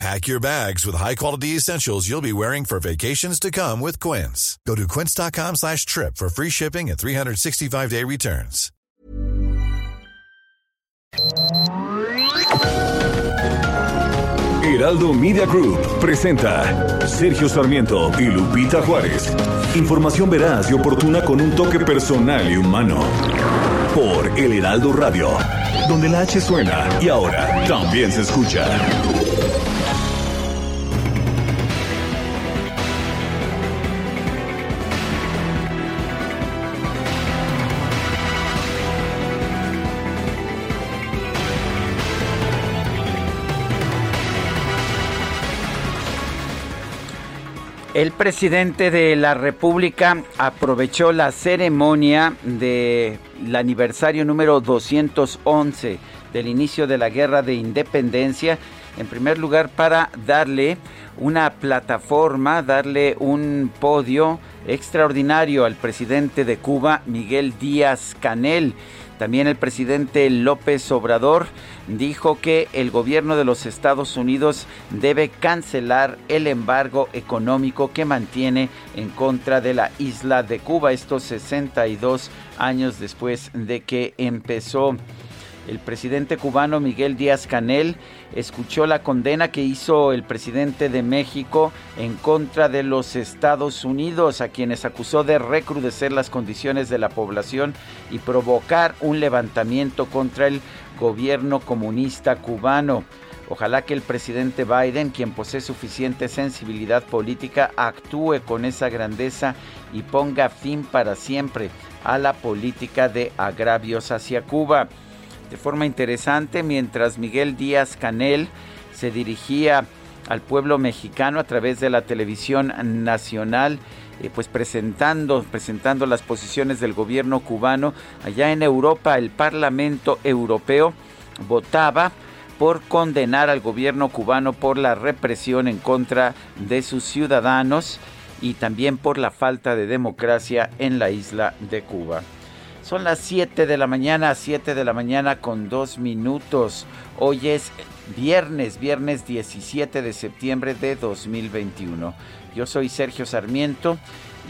Pack your bags with high-quality essentials you'll be wearing for vacations to come with Quince. Go to quince.com slash trip for free shipping and 365-day returns. Heraldo Media Group presenta Sergio Sarmiento y Lupita Juárez. Información veraz y oportuna con un toque personal y humano. Por El Heraldo Radio, donde la H suena y ahora también se escucha. El presidente de la República aprovechó la ceremonia del aniversario número 211 del inicio de la Guerra de Independencia, en primer lugar para darle una plataforma, darle un podio extraordinario al presidente de Cuba, Miguel Díaz Canel. También el presidente López Obrador dijo que el gobierno de los Estados Unidos debe cancelar el embargo económico que mantiene en contra de la isla de Cuba estos 62 años después de que empezó. El presidente cubano Miguel Díaz Canel escuchó la condena que hizo el presidente de México en contra de los Estados Unidos, a quienes acusó de recrudecer las condiciones de la población y provocar un levantamiento contra el gobierno comunista cubano. Ojalá que el presidente Biden, quien posee suficiente sensibilidad política, actúe con esa grandeza y ponga fin para siempre a la política de agravios hacia Cuba de forma interesante mientras Miguel Díaz Canel se dirigía al pueblo mexicano a través de la televisión nacional, eh, pues presentando, presentando las posiciones del gobierno cubano. Allá en Europa, el Parlamento Europeo votaba por condenar al gobierno cubano por la represión en contra de sus ciudadanos y también por la falta de democracia en la isla de Cuba. Son las 7 de la mañana, 7 de la mañana con 2 minutos. Hoy es viernes, viernes 17 de septiembre de 2021. Yo soy Sergio Sarmiento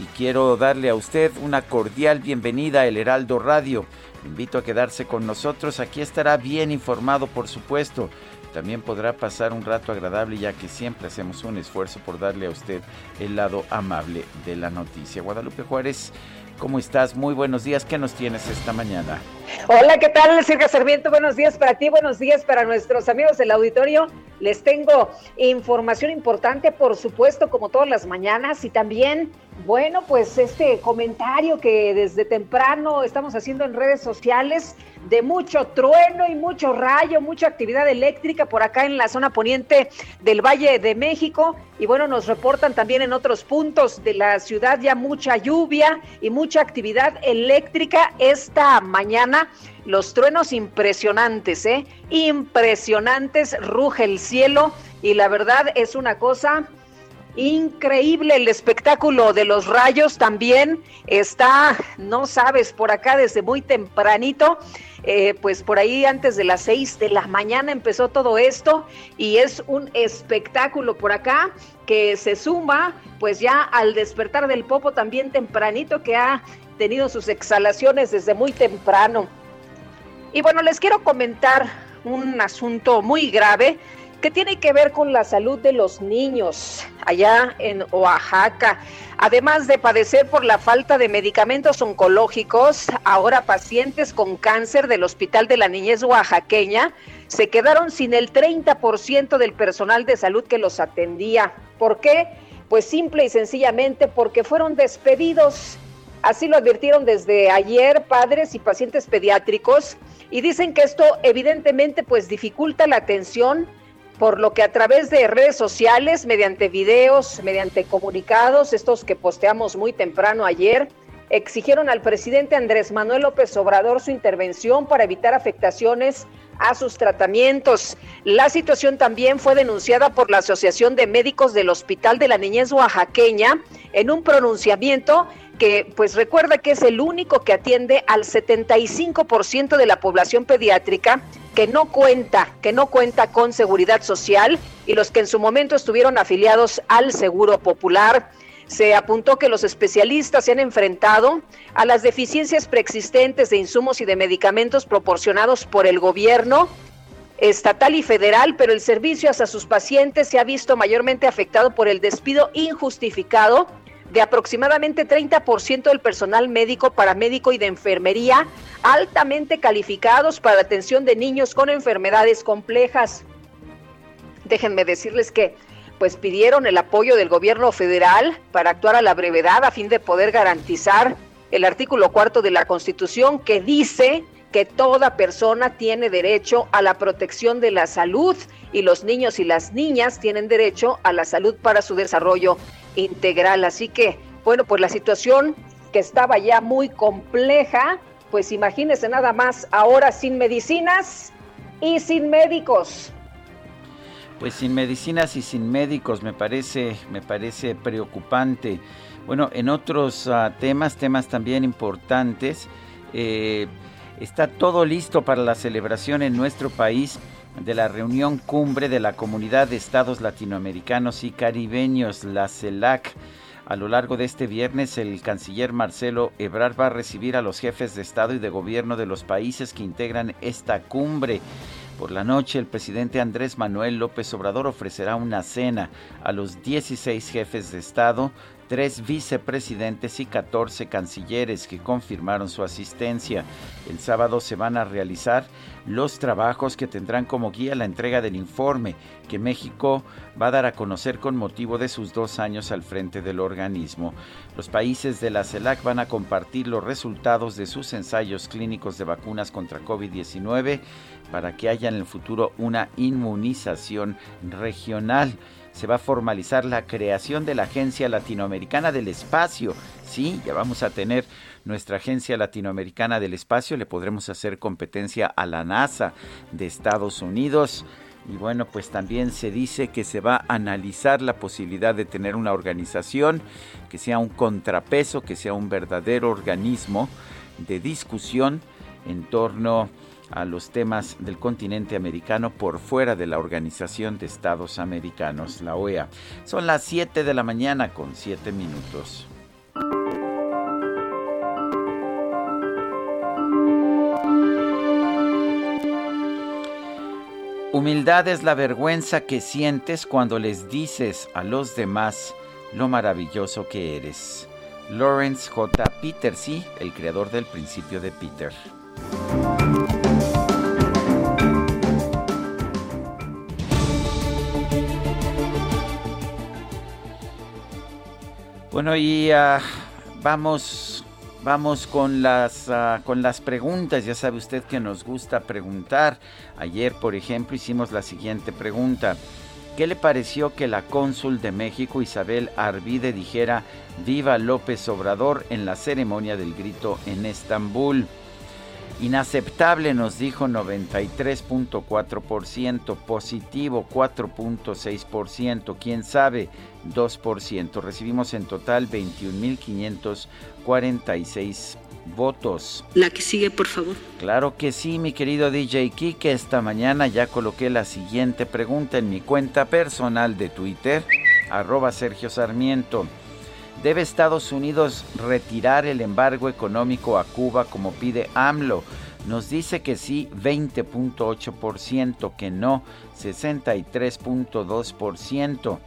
y quiero darle a usted una cordial bienvenida a El Heraldo Radio. invito a quedarse con nosotros, aquí estará bien informado por supuesto. También podrá pasar un rato agradable ya que siempre hacemos un esfuerzo por darle a usted el lado amable de la noticia. Guadalupe Juárez ¿Cómo estás? Muy buenos días. ¿Qué nos tienes esta mañana? Hola, ¿qué tal, Silvia Sarmiento? Buenos días para ti, buenos días para nuestros amigos del auditorio. Les tengo información importante, por supuesto, como todas las mañanas, y también, bueno, pues este comentario que desde temprano estamos haciendo en redes sociales de mucho trueno y mucho rayo, mucha actividad eléctrica por acá en la zona poniente del Valle de México. Y bueno, nos reportan también en otros puntos de la ciudad ya mucha lluvia y mucha actividad eléctrica esta mañana. Los truenos impresionantes, ¿eh? Impresionantes, ruge el cielo y la verdad es una cosa Increíble el espectáculo de los rayos también está, no sabes, por acá desde muy tempranito, eh, pues por ahí antes de las seis de la mañana empezó todo esto y es un espectáculo por acá que se suma pues ya al despertar del popo también tempranito que ha tenido sus exhalaciones desde muy temprano. Y bueno, les quiero comentar un asunto muy grave tiene que ver con la salud de los niños allá en Oaxaca. Además de padecer por la falta de medicamentos oncológicos, ahora pacientes con cáncer del Hospital de la Niñez Oaxaqueña se quedaron sin el 30% del personal de salud que los atendía. ¿Por qué? Pues simple y sencillamente porque fueron despedidos. Así lo advirtieron desde ayer padres y pacientes pediátricos y dicen que esto evidentemente pues dificulta la atención por lo que a través de redes sociales, mediante videos, mediante comunicados, estos que posteamos muy temprano ayer, exigieron al presidente Andrés Manuel López Obrador su intervención para evitar afectaciones a sus tratamientos. La situación también fue denunciada por la Asociación de Médicos del Hospital de la Niñez Oaxaqueña en un pronunciamiento que pues recuerda que es el único que atiende al 75% de la población pediátrica que no cuenta, que no cuenta con seguridad social y los que en su momento estuvieron afiliados al Seguro Popular. Se apuntó que los especialistas se han enfrentado a las deficiencias preexistentes de insumos y de medicamentos proporcionados por el gobierno estatal y federal, pero el servicio hacia sus pacientes se ha visto mayormente afectado por el despido injustificado de aproximadamente 30% del personal médico, paramédico y de enfermería altamente calificados para la atención de niños con enfermedades complejas. Déjenme decirles que pues pidieron el apoyo del gobierno federal para actuar a la brevedad a fin de poder garantizar el artículo cuarto de la Constitución que dice que toda persona tiene derecho a la protección de la salud y los niños y las niñas tienen derecho a la salud para su desarrollo integral. Así que, bueno, pues la situación que estaba ya muy compleja, pues imagínense nada más ahora sin medicinas y sin médicos. Pues sin medicinas y sin médicos me parece, me parece preocupante. Bueno, en otros ah, temas, temas también importantes, eh, está todo listo para la celebración en nuestro país de la reunión cumbre de la Comunidad de Estados Latinoamericanos y Caribeños, la CELAC. A lo largo de este viernes, el canciller Marcelo Ebrard va a recibir a los jefes de Estado y de Gobierno de los países que integran esta cumbre. Por la noche, el presidente Andrés Manuel López Obrador ofrecerá una cena a los 16 jefes de Estado, tres vicepresidentes y 14 cancilleres que confirmaron su asistencia. El sábado se van a realizar los trabajos que tendrán como guía la entrega del informe que México va a dar a conocer con motivo de sus dos años al frente del organismo. Los países de la CELAC van a compartir los resultados de sus ensayos clínicos de vacunas contra COVID-19 para que haya en el futuro una inmunización regional. Se va a formalizar la creación de la Agencia Latinoamericana del Espacio. Sí, ya vamos a tener nuestra Agencia Latinoamericana del Espacio, le podremos hacer competencia a la NASA de Estados Unidos. Y bueno, pues también se dice que se va a analizar la posibilidad de tener una organización que sea un contrapeso, que sea un verdadero organismo de discusión en torno a los temas del continente americano por fuera de la Organización de Estados Americanos, la OEA. Son las 7 de la mañana con 7 minutos. Humildad es la vergüenza que sientes cuando les dices a los demás lo maravilloso que eres. Lawrence J. Peterson, el creador del principio de Peter. Bueno, y ah, vamos Vamos con las, ah, con las preguntas. Ya sabe usted que nos gusta preguntar. Ayer, por ejemplo, hicimos la siguiente pregunta. ¿Qué le pareció que la cónsul de México, Isabel Arvide, dijera Viva López Obrador en la ceremonia del grito en Estambul? Inaceptable nos dijo 93.4%, positivo 4.6%, quién sabe 2%. Recibimos en total 21.546 votos. La que sigue, por favor. Claro que sí, mi querido DJ Kike. Esta mañana ya coloqué la siguiente pregunta en mi cuenta personal de Twitter, arroba Sergio Sarmiento. ¿Debe Estados Unidos retirar el embargo económico a Cuba como pide AMLO? Nos dice que sí 20.8%, que no 63.2%.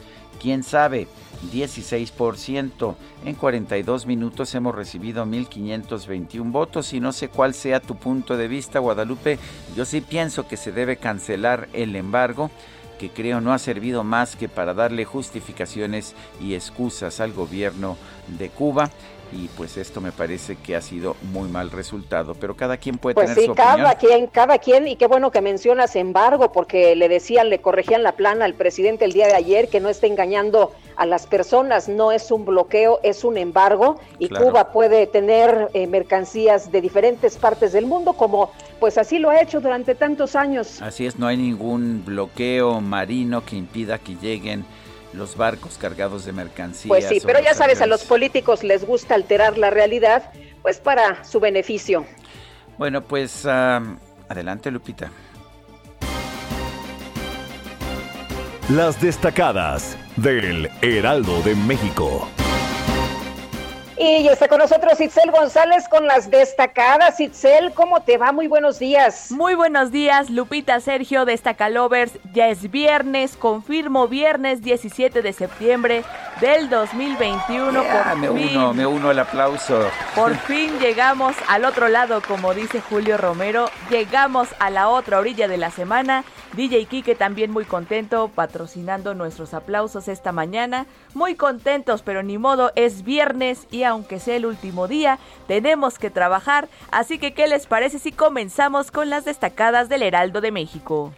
¿Quién sabe? 16%. En 42 minutos hemos recibido 1.521 votos y no sé cuál sea tu punto de vista, Guadalupe. Yo sí pienso que se debe cancelar el embargo que creo no ha servido más que para darle justificaciones y excusas al gobierno de Cuba y pues esto me parece que ha sido muy mal resultado, pero cada quien puede pues tener sí, cada quien, cada quien, y qué bueno que mencionas embargo, porque le decían, le corregían la plana al presidente el día de ayer que no está engañando a las personas, no es un bloqueo, es un embargo y Cuba puede tener eh, mercancías de diferentes partes del mundo como pues así lo ha hecho durante tantos años. Así es, no hay ningún bloqueo marino que impida que lleguen los barcos cargados de mercancías. Pues sí, pero ya sabes, a los políticos les gusta alterar la realidad, pues para su beneficio. Bueno, pues adelante Lupita. Las destacadas del Heraldo de México. Y ya está con nosotros Itzel González con las destacadas. Itzel, ¿cómo te va? Muy buenos días. Muy buenos días, Lupita Sergio, Destacalovers. Ya es viernes, confirmo viernes 17 de septiembre del 2021. me uno, me uno al aplauso. Por fin llegamos al otro lado, como dice Julio Romero. Llegamos a la otra orilla de la semana. DJ Kike también muy contento patrocinando nuestros aplausos esta mañana. Muy contentos, pero ni modo, es viernes y aunque sea el último día, tenemos que trabajar, así que ¿qué les parece si comenzamos con las destacadas del Heraldo de México?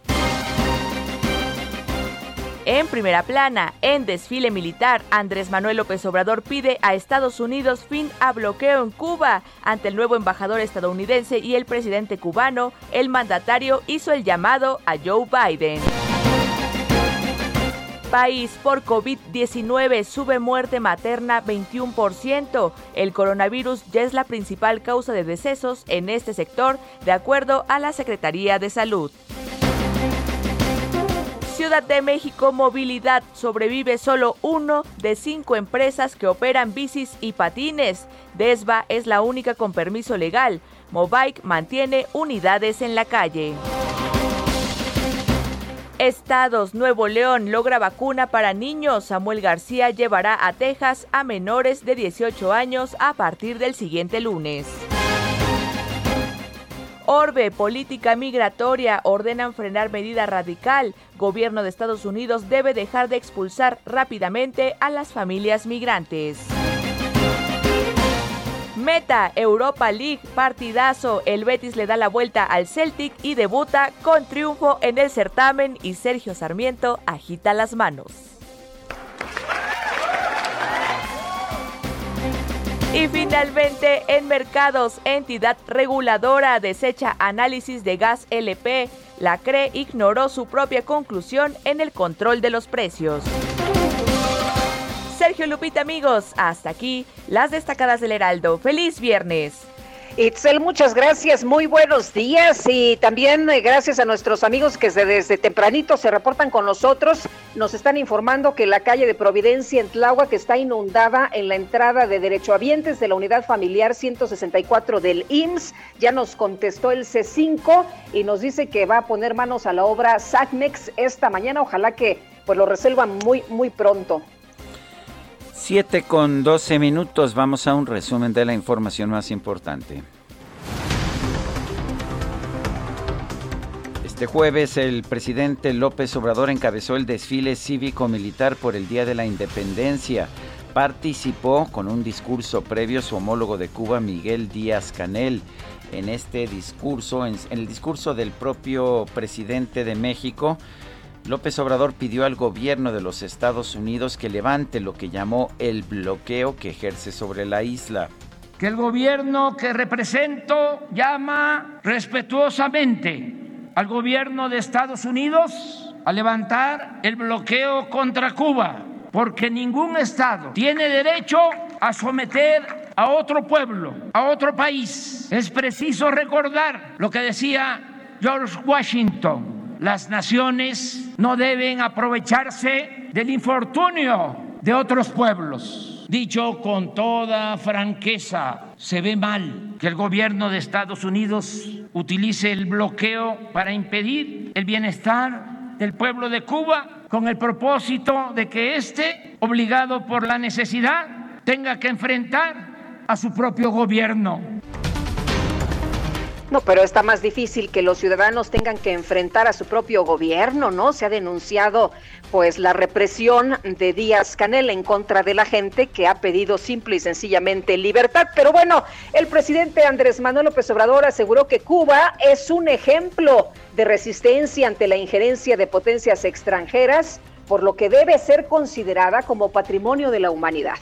En primera plana, en desfile militar, Andrés Manuel López Obrador pide a Estados Unidos fin a bloqueo en Cuba. Ante el nuevo embajador estadounidense y el presidente cubano, el mandatario hizo el llamado a Joe Biden país por COVID-19 sube muerte materna 21%. El coronavirus ya es la principal causa de decesos en este sector, de acuerdo a la Secretaría de Salud. Ciudad de México Movilidad sobrevive solo uno de cinco empresas que operan bicis y patines. Desva es la única con permiso legal. Mobike mantiene unidades en la calle. Estados, Nuevo León logra vacuna para niños. Samuel García llevará a Texas a menores de 18 años a partir del siguiente lunes. Orbe, política migratoria, ordenan frenar medida radical. Gobierno de Estados Unidos debe dejar de expulsar rápidamente a las familias migrantes. Meta, Europa League, partidazo. El Betis le da la vuelta al Celtic y debuta con triunfo en el certamen y Sergio Sarmiento agita las manos. Y finalmente, en mercados, entidad reguladora desecha análisis de gas LP. La CRE ignoró su propia conclusión en el control de los precios. Sergio Lupita, amigos, hasta aquí las destacadas del Heraldo. ¡Feliz viernes! Itzel, muchas gracias, muy buenos días y también eh, gracias a nuestros amigos que desde, tempranito se reportan con nosotros. Nos están informando que la calle de Providencia en Tláhuac está inundada en la entrada de derechohabientes de la unidad familiar 164 del IMSS. Ya nos contestó el C5 y nos dice que va a poner manos a la obra SACMEX esta mañana. Ojalá que pues lo resuelvan muy, muy pronto. 7 con 12 minutos, vamos a un resumen de la información más importante. Este jueves el presidente López Obrador encabezó el desfile cívico-militar por el Día de la Independencia. Participó con un discurso previo su homólogo de Cuba, Miguel Díaz Canel. En este discurso, en el discurso del propio presidente de México, López Obrador pidió al gobierno de los Estados Unidos que levante lo que llamó el bloqueo que ejerce sobre la isla. Que el gobierno que represento llama respetuosamente al gobierno de Estados Unidos a levantar el bloqueo contra Cuba, porque ningún Estado tiene derecho a someter a otro pueblo, a otro país. Es preciso recordar lo que decía George Washington las naciones no deben aprovecharse del infortunio de otros pueblos. Dicho con toda franqueza, se ve mal que el gobierno de Estados Unidos utilice el bloqueo para impedir el bienestar del pueblo de Cuba con el propósito de que éste, obligado por la necesidad, tenga que enfrentar a su propio gobierno. No, pero está más difícil que los ciudadanos tengan que enfrentar a su propio gobierno, ¿no? Se ha denunciado pues la represión de Díaz Canel en contra de la gente que ha pedido simple y sencillamente libertad. Pero bueno, el presidente Andrés Manuel López Obrador aseguró que Cuba es un ejemplo de resistencia ante la injerencia de potencias extranjeras por lo que debe ser considerada como patrimonio de la humanidad.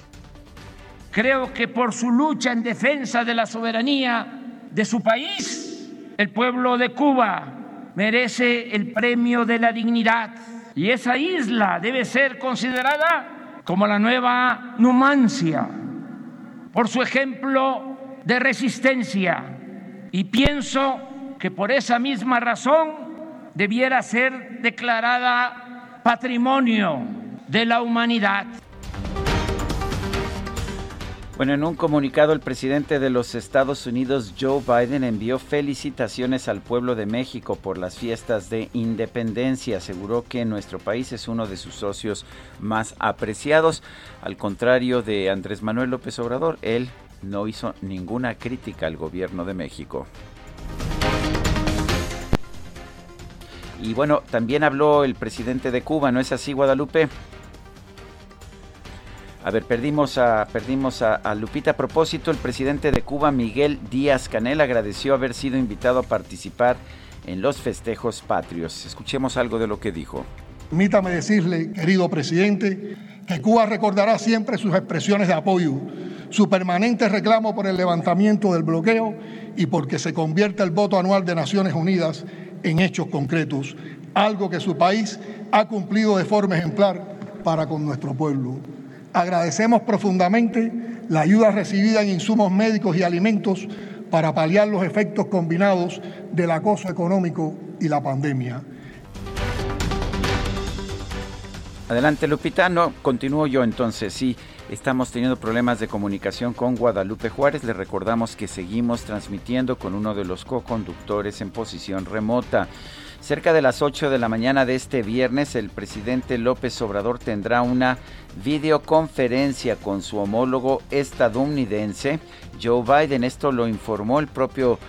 Creo que por su lucha en defensa de la soberanía de su país, el pueblo de Cuba merece el premio de la dignidad. Y esa isla debe ser considerada como la nueva Numancia por su ejemplo de resistencia. Y pienso que por esa misma razón debiera ser declarada patrimonio de la humanidad. Bueno, en un comunicado el presidente de los Estados Unidos, Joe Biden, envió felicitaciones al pueblo de México por las fiestas de independencia. Aseguró que nuestro país es uno de sus socios más apreciados. Al contrario de Andrés Manuel López Obrador, él no hizo ninguna crítica al gobierno de México. Y bueno, también habló el presidente de Cuba, ¿no es así, Guadalupe? A ver, perdimos a, perdimos a, Lupita. A propósito, el presidente de Cuba, Miguel Díaz Canel, agradeció haber sido invitado a participar en los festejos patrios. Escuchemos algo de lo que dijo. Permítame decirle, querido presidente, que Cuba recordará siempre sus expresiones de apoyo, su permanente reclamo por el levantamiento del bloqueo y porque se convierta el voto anual de Naciones Unidas en hechos concretos, algo que su país ha cumplido de forma ejemplar para con nuestro pueblo. Agradecemos profundamente la ayuda recibida en insumos médicos y alimentos para paliar los efectos combinados del acoso económico y la pandemia. Adelante, Lupita. No, continúo yo entonces. Sí, estamos teniendo problemas de comunicación con Guadalupe Juárez. Le recordamos que seguimos transmitiendo con uno de los co-conductores en posición remota. Cerca de las 8 de la mañana de este viernes, el presidente López Obrador tendrá una videoconferencia con su homólogo estadounidense, Joe Biden. Esto lo informó el propio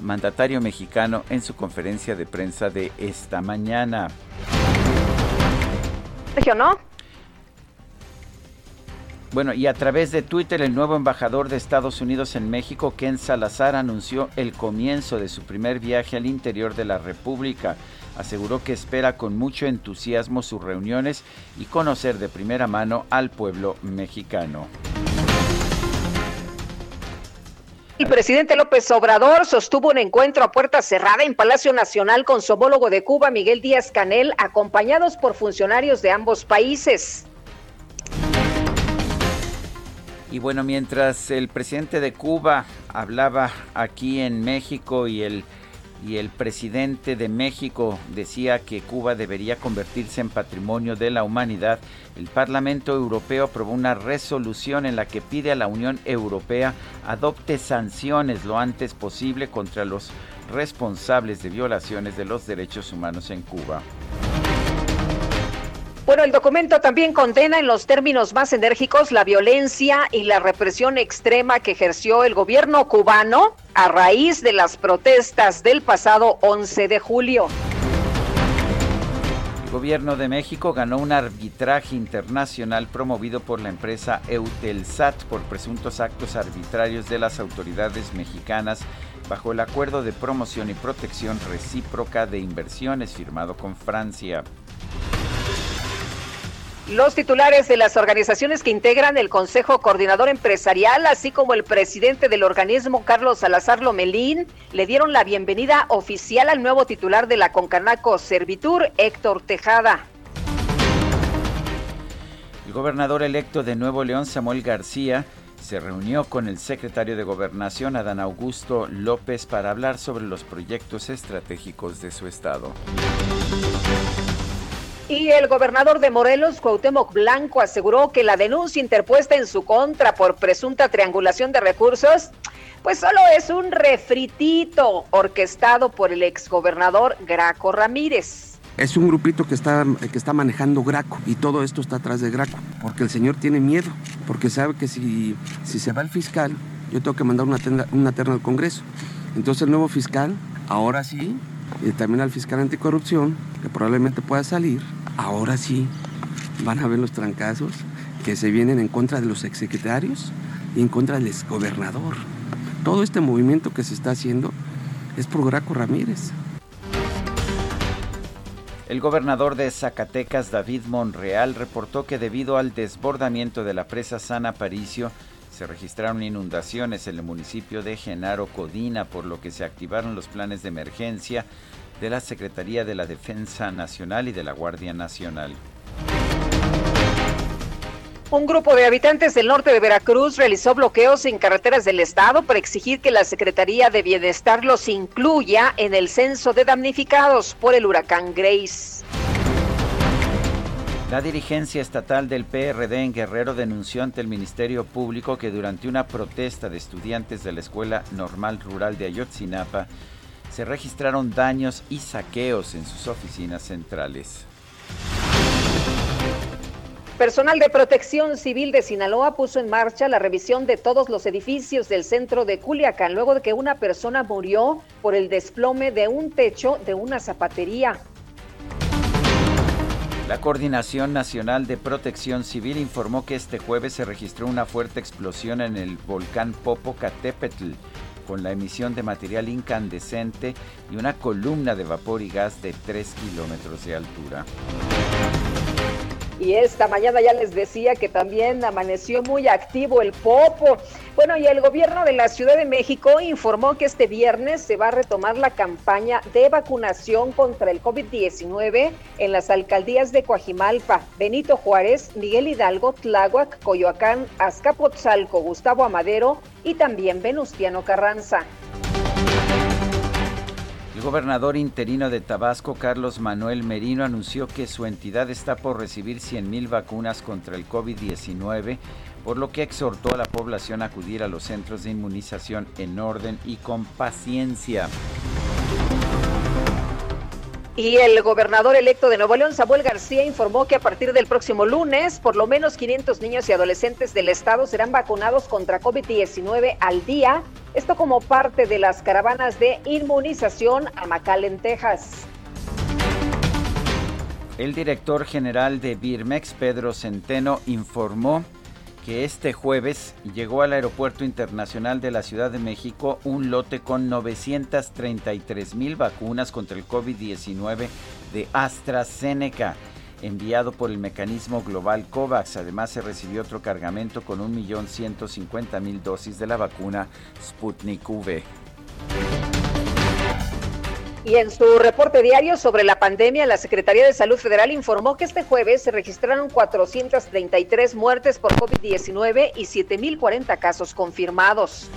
mandatario mexicano en su conferencia de prensa de esta mañana. ¿no? Bueno, y a través de Twitter, el nuevo embajador de Estados Unidos en México, Ken Salazar, anunció el comienzo de su primer viaje al interior de la República. Aseguró que espera con mucho entusiasmo sus reuniones y conocer de primera mano al pueblo mexicano. El presidente López Obrador sostuvo un encuentro a puerta cerrada en Palacio Nacional con su homólogo de Cuba, Miguel Díaz Canel, acompañados por funcionarios de ambos países. Y bueno, mientras el presidente de Cuba hablaba aquí en México y el, y el presidente de México decía que Cuba debería convertirse en patrimonio de la humanidad, el Parlamento Europeo aprobó una resolución en la que pide a la Unión Europea adopte sanciones lo antes posible contra los responsables de violaciones de los derechos humanos en Cuba. Bueno, el documento también condena en los términos más enérgicos la violencia y la represión extrema que ejerció el gobierno cubano a raíz de las protestas del pasado 11 de julio. El gobierno de México ganó un arbitraje internacional promovido por la empresa Eutelsat por presuntos actos arbitrarios de las autoridades mexicanas bajo el acuerdo de promoción y protección recíproca de inversiones firmado con Francia. Los titulares de las organizaciones que integran el Consejo Coordinador Empresarial, así como el presidente del organismo, Carlos Salazar Lomelín, le dieron la bienvenida oficial al nuevo titular de la Concanaco Servitur, Héctor Tejada. El gobernador electo de Nuevo León, Samuel García, se reunió con el secretario de Gobernación, Adán Augusto López, para hablar sobre los proyectos estratégicos de su estado. Y el gobernador de Morelos, Cuauhtémoc Blanco, aseguró que la denuncia interpuesta en su contra por presunta triangulación de recursos, pues solo es un refritito orquestado por el exgobernador Graco Ramírez. Es un grupito que está, que está manejando Graco y todo esto está atrás de Graco, porque el señor tiene miedo, porque sabe que si, si se va el fiscal, yo tengo que mandar una, una terna al Congreso. Entonces el nuevo fiscal, ahora sí, y también al fiscal anticorrupción, que probablemente pueda salir, ahora sí van a ver los trancazos que se vienen en contra de los exsecretarios y en contra del exgobernador. Todo este movimiento que se está haciendo es por Graco Ramírez. El gobernador de Zacatecas, David Monreal, reportó que debido al desbordamiento de la presa San Aparicio, se registraron inundaciones en el municipio de Genaro Codina, por lo que se activaron los planes de emergencia de la Secretaría de la Defensa Nacional y de la Guardia Nacional. Un grupo de habitantes del norte de Veracruz realizó bloqueos en carreteras del estado para exigir que la Secretaría de Bienestar los incluya en el censo de damnificados por el huracán Grace. La dirigencia estatal del PRD en Guerrero denunció ante el Ministerio Público que durante una protesta de estudiantes de la Escuela Normal Rural de Ayotzinapa se registraron daños y saqueos en sus oficinas centrales. Personal de Protección Civil de Sinaloa puso en marcha la revisión de todos los edificios del centro de Culiacán luego de que una persona murió por el desplome de un techo de una zapatería. La Coordinación Nacional de Protección Civil informó que este jueves se registró una fuerte explosión en el volcán Popocatépetl, con la emisión de material incandescente y una columna de vapor y gas de 3 kilómetros de altura. Y esta mañana ya les decía que también amaneció muy activo el Popo. Bueno, y el gobierno de la Ciudad de México informó que este viernes se va a retomar la campaña de vacunación contra el COVID-19 en las alcaldías de Coajimalpa, Benito Juárez, Miguel Hidalgo, Tláhuac, Coyoacán, Azcapotzalco, Gustavo Amadero y también Venustiano Carranza. El gobernador interino de Tabasco, Carlos Manuel Merino, anunció que su entidad está por recibir 100.000 vacunas contra el COVID-19, por lo que exhortó a la población a acudir a los centros de inmunización en orden y con paciencia. Y el gobernador electo de Nuevo León, Samuel García, informó que a partir del próximo lunes, por lo menos 500 niños y adolescentes del estado serán vacunados contra COVID-19 al día. Esto como parte de las caravanas de inmunización a McAllen, Texas. El director general de Birmex, Pedro Centeno, informó que este jueves llegó al Aeropuerto Internacional de la Ciudad de México un lote con 933 mil vacunas contra el COVID-19 de AstraZeneca, enviado por el mecanismo global COVAX. Además, se recibió otro cargamento con 1.150.000 dosis de la vacuna Sputnik V. Y en su reporte diario sobre la pandemia, la Secretaría de Salud Federal informó que este jueves se registraron 433 muertes por COVID-19 y 7.040 casos confirmados.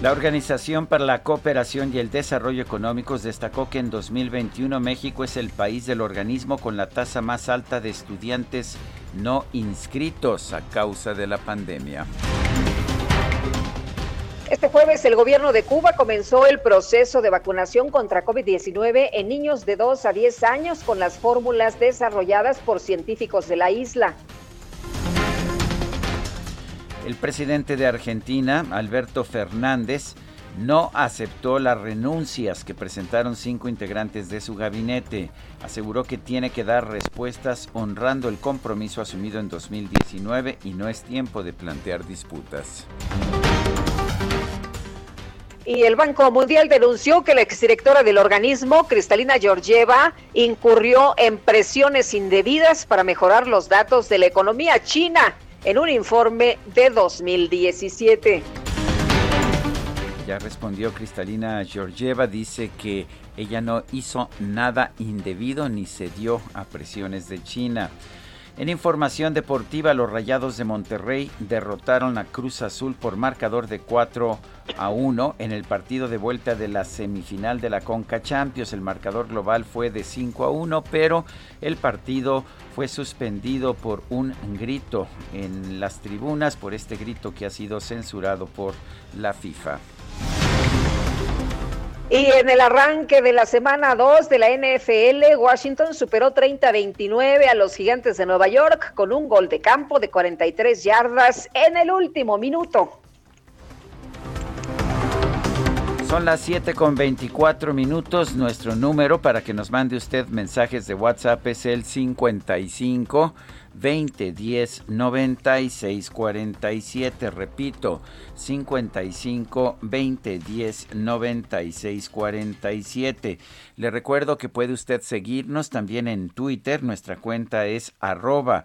La Organización para la Cooperación y el Desarrollo Económicos destacó que en 2021 México es el país del organismo con la tasa más alta de estudiantes no inscritos a causa de la pandemia. Este jueves el gobierno de Cuba comenzó el proceso de vacunación contra COVID-19 en niños de 2 a 10 años con las fórmulas desarrolladas por científicos de la isla. El presidente de Argentina, Alberto Fernández, no aceptó las renuncias que presentaron cinco integrantes de su gabinete. Aseguró que tiene que dar respuestas honrando el compromiso asumido en 2019 y no es tiempo de plantear disputas. Y el Banco Mundial denunció que la exdirectora del organismo, Cristalina Georgieva, incurrió en presiones indebidas para mejorar los datos de la economía china en un informe de 2017. Ya respondió Cristalina Georgieva, dice que ella no hizo nada indebido ni cedió a presiones de China. En información deportiva, los Rayados de Monterrey derrotaron a Cruz Azul por marcador de 4 a 1 en el partido de vuelta de la semifinal de la Conca Champions. El marcador global fue de 5 a 1, pero el partido fue suspendido por un grito en las tribunas, por este grito que ha sido censurado por la FIFA. Y en el arranque de la semana 2 de la NFL, Washington superó 30-29 a los Gigantes de Nueva York con un gol de campo de 43 yardas en el último minuto. Son las 7 con 24 minutos. Nuestro número para que nos mande usted mensajes de WhatsApp es el 55 20 10 96 47. Repito, 55 20 10 96 47. Le recuerdo que puede usted seguirnos también en Twitter. Nuestra cuenta es arroba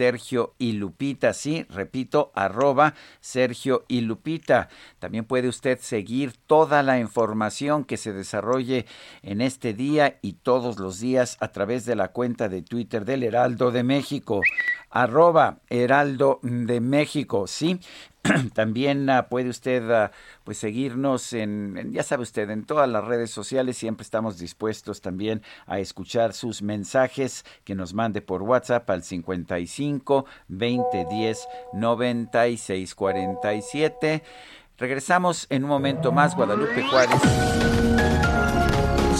Sergio y Lupita. Sí, repito, arroba Sergio y Lupita. También puede usted seguir toda la información que se desarrolle en este día y todos los días a través de la cuenta de Twitter del Heraldo de México arroba Heraldo de México, ¿sí? También uh, puede usted uh, pues seguirnos en, en, ya sabe usted, en todas las redes sociales. Siempre estamos dispuestos también a escuchar sus mensajes que nos mande por WhatsApp al 55 20 10 96 47. Regresamos en un momento más, Guadalupe Juárez.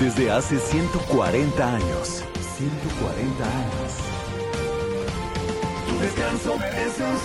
Desde hace 140 años. 140 años. Tu descanso merece un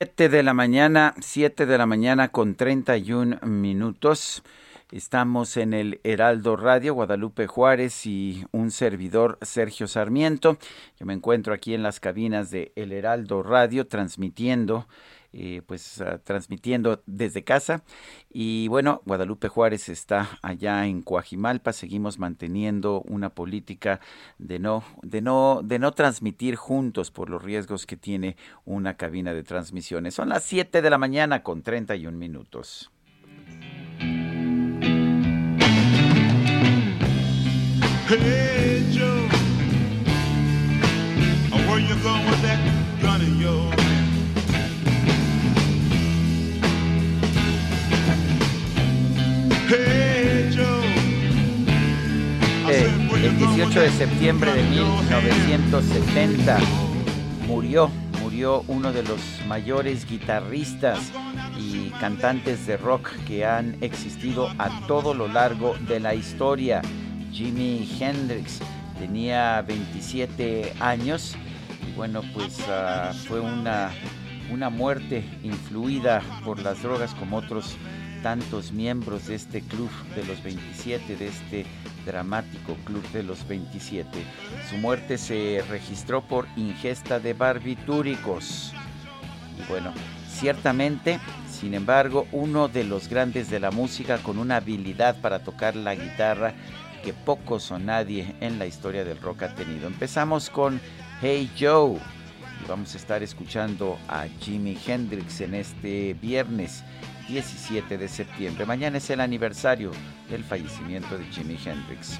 Siete de la mañana, siete de la mañana con 31 minutos. Estamos en el Heraldo Radio, Guadalupe Juárez y un servidor, Sergio Sarmiento. Yo me encuentro aquí en las cabinas de El Heraldo Radio transmitiendo. Eh, pues uh, transmitiendo desde casa y bueno Guadalupe Juárez está allá en Coajimalpa seguimos manteniendo una política de no de no de no transmitir juntos por los riesgos que tiene una cabina de transmisiones son las 7 de la mañana con 31 minutos Hey Joe, where you going with that gun of yours? Hey Joe. el 18 de septiembre de 1970 murió, murió uno de los mayores guitarristas y cantantes de rock que han existido a todo lo largo de la historia. Jimi Hendrix. Tenía 27 años y bueno, pues uh, fue una, una muerte influida por las drogas como otros tantos miembros de este club de los 27, de este dramático club de los 27. Su muerte se registró por ingesta de barbitúricos. Y bueno, ciertamente, sin embargo, uno de los grandes de la música con una habilidad para tocar la guitarra que pocos o nadie en la historia del rock ha tenido. Empezamos con Hey Joe y vamos a estar escuchando a Jimi Hendrix en este viernes 17 de septiembre. Mañana es el aniversario del fallecimiento de Jimi Hendrix.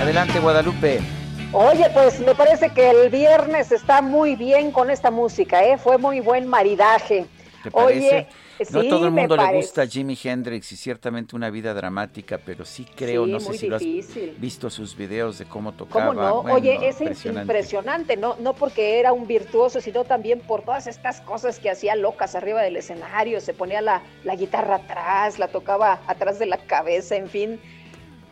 Adelante Guadalupe. Oye, pues me parece que el viernes está muy bien con esta música, ¿eh? Fue muy buen maridaje. ¿Te Oye, no sí, todo el mundo le gusta Jimi Hendrix y ciertamente una vida dramática, pero sí creo, sí, no sé si difícil. lo has visto sus videos de cómo tocaba. ¿Cómo no? Bueno, Oye, es impresionante. impresionante, no, no porque era un virtuoso, sino también por todas estas cosas que hacía locas arriba del escenario, se ponía la, la guitarra atrás, la tocaba atrás de la cabeza, en fin,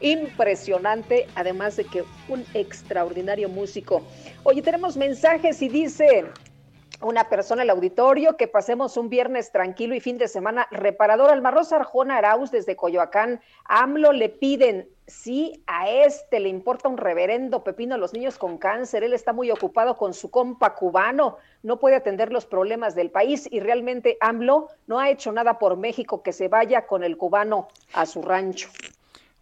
impresionante, además de que un extraordinario músico. Oye, tenemos mensajes y dice una persona el auditorio que pasemos un viernes tranquilo y fin de semana reparador. Almarroz Arjona Arauz desde Coyoacán. AMLO le piden, sí, a este le importa un reverendo pepino a los niños con cáncer. Él está muy ocupado con su compa cubano, no puede atender los problemas del país y realmente AMLO no ha hecho nada por México que se vaya con el cubano a su rancho.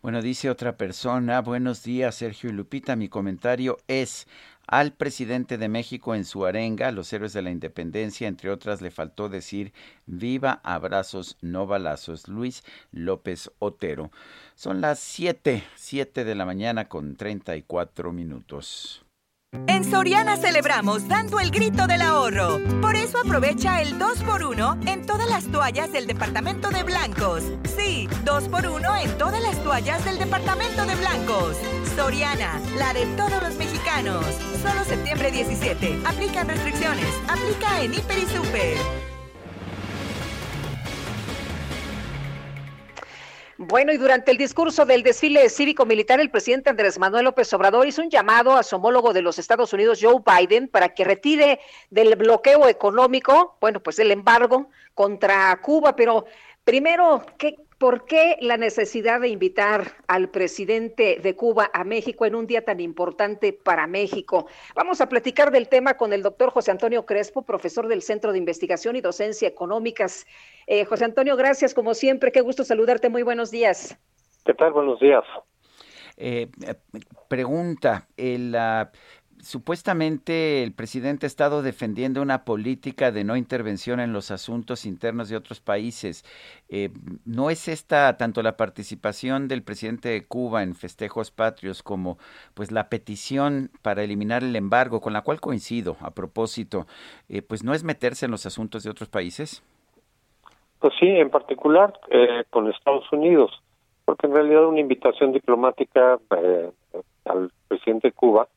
Bueno, dice otra persona, buenos días Sergio y Lupita, mi comentario es, al presidente de México en su arenga, los héroes de la independencia, entre otras, le faltó decir viva, abrazos, no balazos. Luis López Otero. Son las 7, 7 de la mañana con 34 minutos. En Soriana celebramos dando el grito del ahorro. Por eso aprovecha el 2x1 en todas las toallas del departamento de blancos. Sí, 2x1 en todas las toallas del departamento de blancos. Soriana, la de todos los mexicanos. Solo septiembre 17. Aplican restricciones. Aplica en Hiper y Super. Bueno, y durante el discurso del desfile cívico-militar, el presidente Andrés Manuel López Obrador hizo un llamado a su homólogo de los Estados Unidos, Joe Biden, para que retire del bloqueo económico, bueno, pues el embargo contra Cuba. Pero primero, ¿qué, ¿Por qué la necesidad de invitar al presidente de Cuba a México en un día tan importante para México? Vamos a platicar del tema con el doctor José Antonio Crespo, profesor del Centro de Investigación y Docencia Económicas. Eh, José Antonio, gracias como siempre. Qué gusto saludarte. Muy buenos días. ¿Qué tal? Buenos días. Eh, eh pregunta, el, supuestamente el presidente ha estado defendiendo una política de no intervención en los asuntos internos de otros países. Eh, ¿No es esta tanto la participación del presidente de Cuba en festejos patrios como pues la petición para eliminar el embargo, con la cual coincido a propósito, eh, pues no es meterse en los asuntos de otros países? Pues sí, en particular eh, con Estados Unidos, porque en realidad una invitación diplomática al presidente de Cuba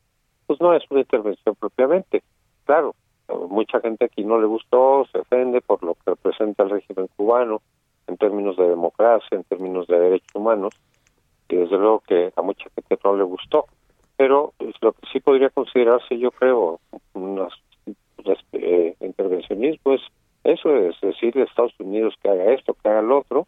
pues no es una intervención propiamente. Claro, mucha gente aquí no le gustó, se ofende por lo que representa el régimen cubano en términos de democracia, en términos de derechos humanos, y desde luego que a mucha gente no le gustó. Pero pues, lo que sí podría considerarse, yo creo, un eh, intervencionismo es eso, es decir, a Estados Unidos que haga esto, que haga lo otro,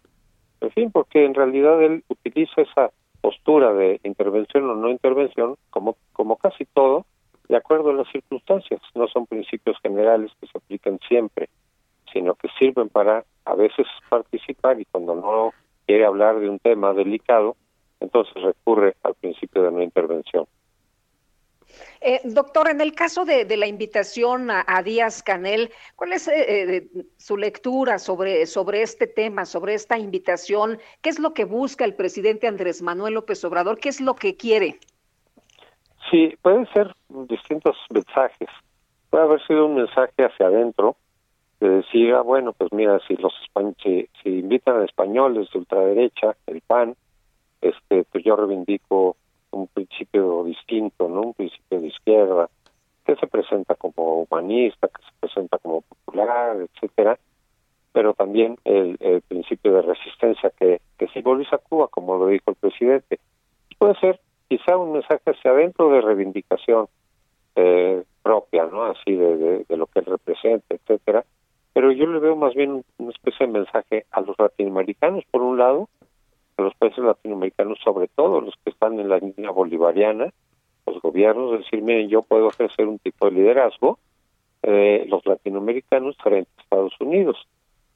en fin, porque en realidad él utiliza esa postura de intervención o no intervención, como, como casi todo, de acuerdo a las circunstancias. No son principios generales que se aplican siempre, sino que sirven para a veces participar y cuando no quiere hablar de un tema delicado, entonces recurre al principio de no intervención. Eh, doctor, en el caso de, la invitación a, Díaz Canel, ¿cuál es eh, eh, su lectura sobre, sobre este tema, sobre esta invitación? ¿Qué es lo que busca el presidente Andrés Manuel López Obrador? ¿Qué es lo que quiere? Sí, pueden ser distintos mensajes. Puede haber sido un mensaje hacia adentro, que decía, bueno, pues mira, si los si, si invitan a españoles de ultraderecha, el PAN, este, pues yo reivindico un principio distinto, ¿no? Un principio de izquierda que se presenta como humanista, que se presenta como popular, etcétera, pero también el, principio de resistencia que, que simboliza Cuba, como lo dijo el presidente. Puede ser quizá un mensaje hacia adentro de reivindicación eh, propia, ¿no? Así de, de, lo que él representa, etcétera. Pero yo le veo más bien una especie de mensaje a los latinoamericanos, por un lado, a los países latinoamericanos, sobre todo los que están en la línea bolivariana, los gobiernos, decir, miren, yo puedo ofrecer un tipo de liderazgo, eh, los latinoamericanos frente a Estados Unidos.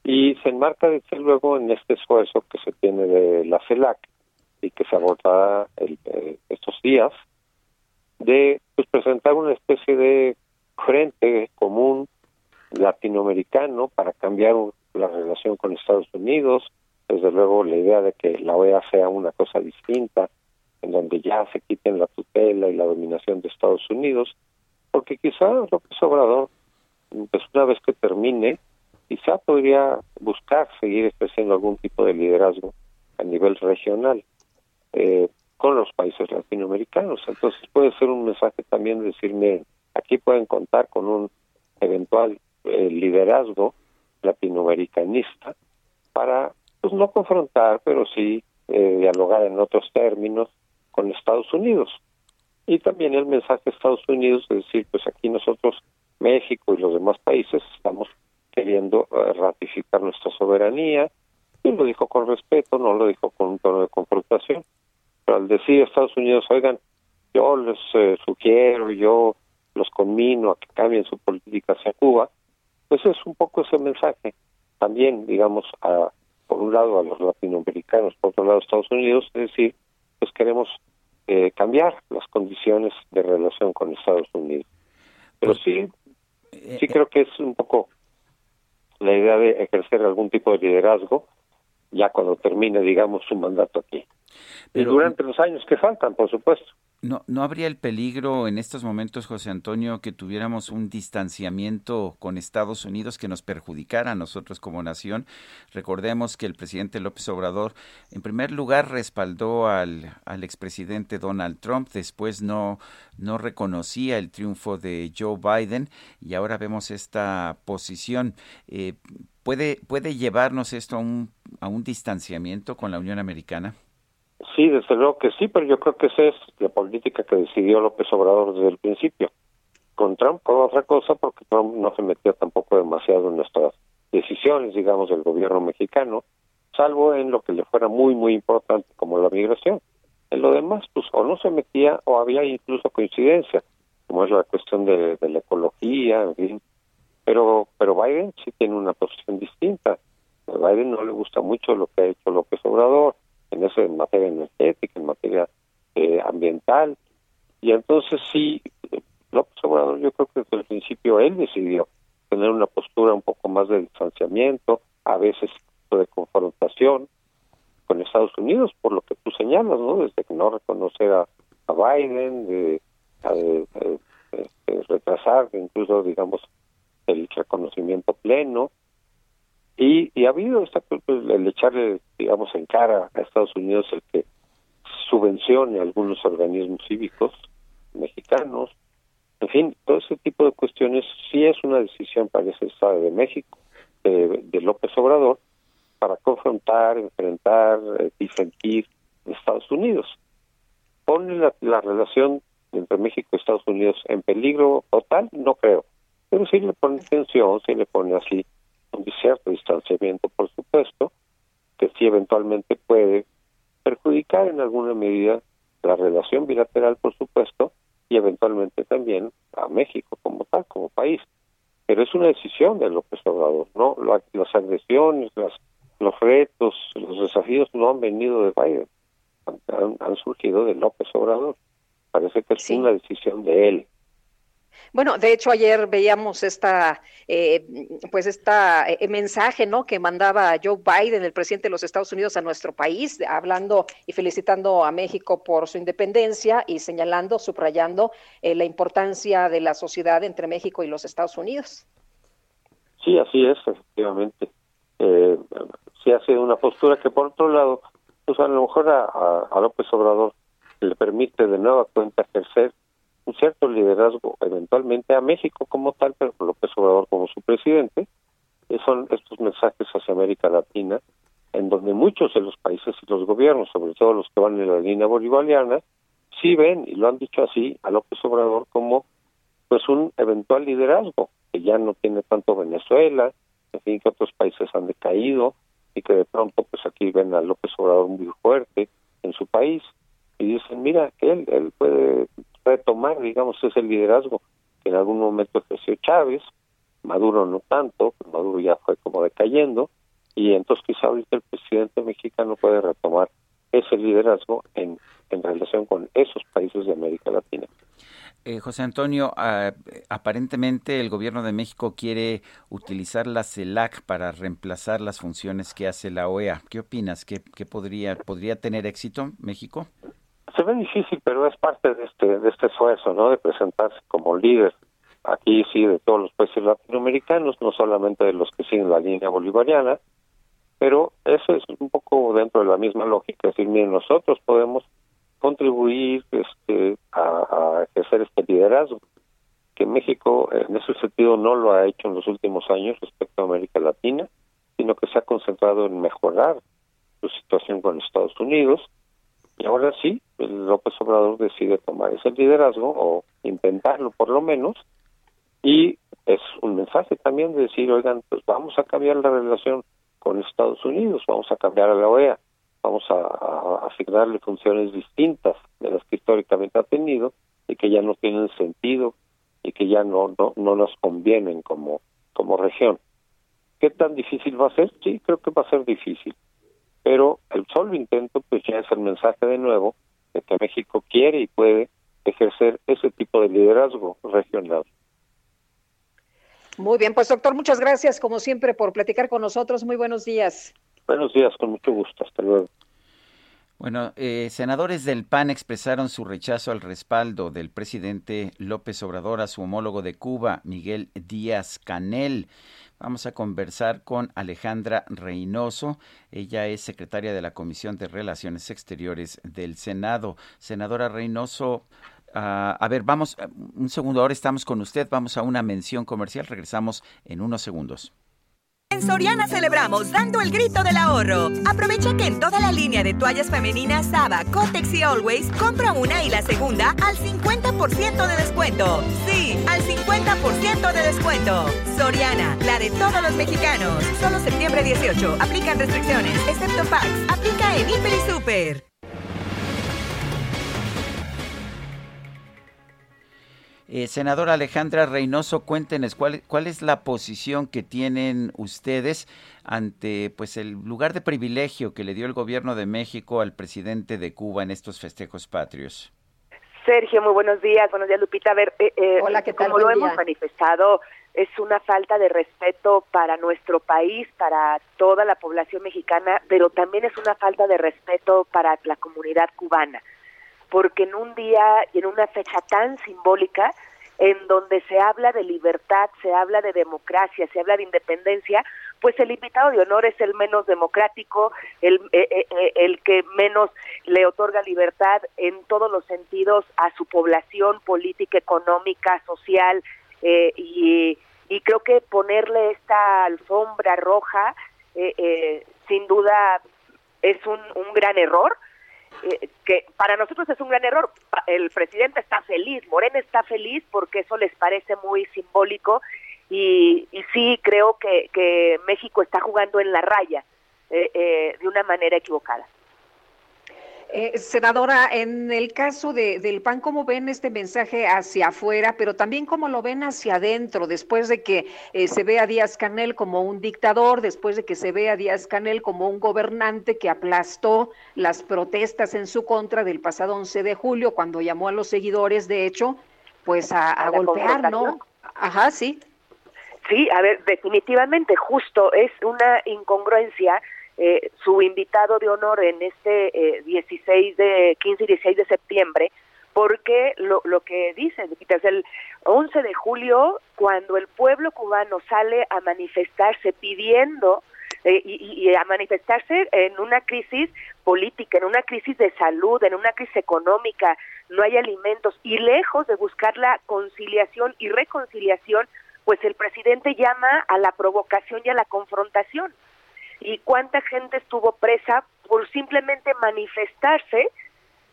Y se enmarca, desde luego, en este esfuerzo que se tiene de la CELAC y que se aborda el, eh, estos días, de pues, presentar una especie de frente común latinoamericano para cambiar la relación con Estados Unidos, desde luego la idea de que la OEA sea una cosa distinta, en donde ya se quiten la tutela y la dominación de Estados Unidos, porque quizá López Obrador, pues una vez que termine, quizá podría buscar seguir ejerciendo algún tipo de liderazgo a nivel regional eh, con los países latinoamericanos. Entonces puede ser un mensaje también de decirme, aquí pueden contar con un eventual eh, liderazgo latinoamericanista para pues no confrontar, pero sí eh, dialogar en otros términos con Estados Unidos. Y también el mensaje de Estados Unidos es decir, pues aquí nosotros, México y los demás países, estamos queriendo eh, ratificar nuestra soberanía, y lo dijo con respeto, no lo dijo con un tono de confrontación. Pero al decir a Estados Unidos, oigan, yo les eh, sugiero, yo los conmino a que cambien su política hacia Cuba, pues es un poco ese mensaje también, digamos, a, por un lado a los latinoamericanos, por otro lado a Estados Unidos, es decir, pues queremos eh, cambiar las condiciones de relación con Estados Unidos. Pero pues, sí, eh, sí creo que es un poco la idea de ejercer algún tipo de liderazgo ya cuando termine, digamos, su mandato aquí. y durante los años que faltan, por supuesto. No, ¿No habría el peligro en estos momentos, José Antonio, que tuviéramos un distanciamiento con Estados Unidos que nos perjudicara a nosotros como nación? Recordemos que el presidente López Obrador, en primer lugar, respaldó al, expresidente Donald Trump, después no, no reconocía el triunfo de Joe Biden y ahora vemos esta posición. Eh, ¿puede, ¿Puede llevarnos esto a un, a un distanciamiento con la Unión Americana? Sí, desde luego que sí, pero yo creo que esa es la política que decidió López Obrador desde el principio. Con Trump por otra cosa, porque Trump no se metió tampoco demasiado en nuestras decisiones, digamos, del gobierno mexicano, salvo en lo que le fuera muy, muy importante, como la migración. En lo demás, pues o no se metía o había incluso coincidencia, como es la cuestión de, la ecología, en fin. Pero, pero Biden sí tiene una posición distinta. A Biden no le gusta mucho lo que ha hecho López Obrador en eso en materia energética, en materia eh, ambiental. Y entonces sí, López Obrador yo creo que desde el principio él decidió tener una postura un poco más de distanciamiento, a veces de confrontación con Estados Unidos, por lo que tú señalas, ¿no? Desde que no reconocer a, Biden, de, retrasar incluso, digamos, el reconocimiento pleno, y, y ha habido esta, pues, el echarle, digamos, en cara a Estados Unidos el que subvencione algunos organismos cívicos mexicanos. En fin, todo ese tipo de cuestiones sí es una decisión, para ese Estado de México, de, López Obrador, para confrontar, enfrentar, eh, disentir Estados Unidos. ¿Pone la, la relación entre México y Estados Unidos en peligro total? No creo. Pero sí le pone tensión, sí le pone así un cierto distanciamiento, por supuesto, que sí eventualmente puede perjudicar en alguna medida la relación bilateral, por supuesto, y eventualmente también a México como tal, como país. Pero es una decisión de López Obrador, ¿no? Las agresiones, las, los retos, los desafíos no han venido de Biden, han, surgido de López Obrador. Parece que es una decisión de él. Bueno, de hecho ayer veíamos esta, eh, pues esta eh, mensaje, ¿no? Que mandaba Joe Biden, el presidente de los Estados Unidos, a nuestro país, hablando y felicitando a México por su independencia y señalando, subrayando eh, la importancia de la sociedad entre México y los Estados Unidos. Sí, así es, efectivamente. Eh, sí hace una postura que por otro lado, pues a lo mejor a, a López Obrador le permite de nueva cuenta ejercer un cierto liderazgo eventualmente a México como tal, pero López Obrador como su presidente, son estos mensajes hacia América Latina, en donde muchos de los países y los gobiernos, sobre todo los que van en la línea bolivariana, sí ven, y lo han dicho así, a López Obrador como pues un eventual liderazgo, que ya no tiene tanto Venezuela, en fin, que otros países han decaído, y que de pronto pues aquí ven a López Obrador muy fuerte en su país, y dicen, mira, él, él puede retomar, digamos, ese liderazgo que en algún momento ejerció Chávez, Maduro no tanto, Maduro ya fue como decayendo, y entonces quizá ahorita el presidente mexicano puede retomar ese liderazgo en, en relación con esos países de América Latina. Eh, José Antonio, ah, aparentemente el gobierno de México quiere utilizar la CELAC para reemplazar las funciones que hace la OEA. ¿Qué opinas? ¿Qué, qué podría, podría tener éxito México? Se ve difícil, pero es parte de este, de este esfuerzo, ¿no? De presentarse como líder aquí sí de todos los países latinoamericanos, no solamente de los que siguen la línea bolivariana, pero eso es un poco dentro de la misma lógica, es decir, miren, nosotros podemos contribuir este, a, a ejercer este liderazgo, que México en ese sentido no lo ha hecho en los últimos años respecto a América Latina, sino que se ha concentrado en mejorar su situación con Estados Unidos, y ahora sí, el López Obrador decide tomar ese liderazgo o intentarlo por lo menos y es un mensaje también de decir, oigan, pues vamos a cambiar la relación con Estados Unidos, vamos a cambiar a la OEA, vamos a, asignarle funciones distintas de las que históricamente ha tenido y que ya no tienen sentido y que ya no, no, no nos convienen como, como región. ¿Qué tan difícil va a ser? Sí, creo que va a ser difícil pero el solo intento pues ya es el mensaje de nuevo de que México quiere y puede ejercer ese tipo de liderazgo regional. Muy bien, pues doctor, muchas gracias como siempre por platicar con nosotros. Muy buenos días. Buenos días, con mucho gusto. Hasta luego. Bueno, eh, senadores del PAN expresaron su rechazo al respaldo del presidente López Obrador a su homólogo de Cuba, Miguel Díaz Canel. Vamos a conversar con Alejandra Reynoso. Ella es secretaria de la Comisión de Relaciones Exteriores del Senado. Senadora Reynoso, uh, a ver, vamos, un segundo, ahora estamos con usted. Vamos a una mención comercial. Regresamos en unos segundos. En Soriana celebramos dando el grito del ahorro. Aprovecha que en toda la línea de toallas femeninas Saba, Cotex y Always compra una y la segunda al 50% de descuento. Sí, al 50% de descuento. Soriana, la de todos los mexicanos. Solo septiembre 18. Aplican restricciones, excepto PAX. Aplica en Hiper y Super. Eh, senadora Alejandra Reynoso, cuéntenos cuál, cuál es la posición que tienen ustedes ante pues el lugar de privilegio que le dio el gobierno de México al presidente de Cuba en estos festejos patrios. Sergio, muy buenos días. Buenos días, Lupita. A ver, eh, eh, Hola, ¿qué tal? como lo hemos manifestado, es una falta de respeto para nuestro país, para toda la población mexicana, pero también es una falta de respeto para la comunidad cubana, porque en un día y en una fecha tan simbólica, en donde se habla de libertad, se habla de democracia, se habla de independencia, pues el invitado de honor es el menos democrático, el, eh, eh, eh, el que menos le otorga libertad en todos los sentidos a su población política, económica, social, eh, y, creo que ponerle esta alfombra roja, eh, sin duda, es un gran error. Eh, que para nosotros es un gran error. El presidente está feliz, Morena está feliz porque eso les parece muy simbólico y, y sí creo que, que México está jugando en la raya eh, eh, de una manera equivocada. Eh, senadora, en el caso de, del PAN, ¿cómo ven este mensaje hacia afuera, pero también cómo lo ven hacia adentro, después de que eh, se ve a Díaz Canel como un dictador, después de que se ve a Díaz Canel como un gobernante que aplastó las protestas en su contra del pasado 11 de julio, cuando llamó a los seguidores, de hecho, pues a, a ¿A la golpear, ¿no? Ajá, sí. Sí, a ver, definitivamente justo es una incongruencia. Eh, su invitado de honor en este eh, 16 de 15 y 16 de septiembre, porque lo, lo que dice, es el 11 de julio, cuando el pueblo cubano sale a manifestarse pidiendo eh, y- y a manifestarse en una crisis política, en una crisis de salud, en una crisis económica, no hay alimentos y lejos de buscar la conciliación y reconciliación, pues el presidente llama a la provocación y a la confrontación. ¿Y cuánta gente estuvo presa por simplemente manifestarse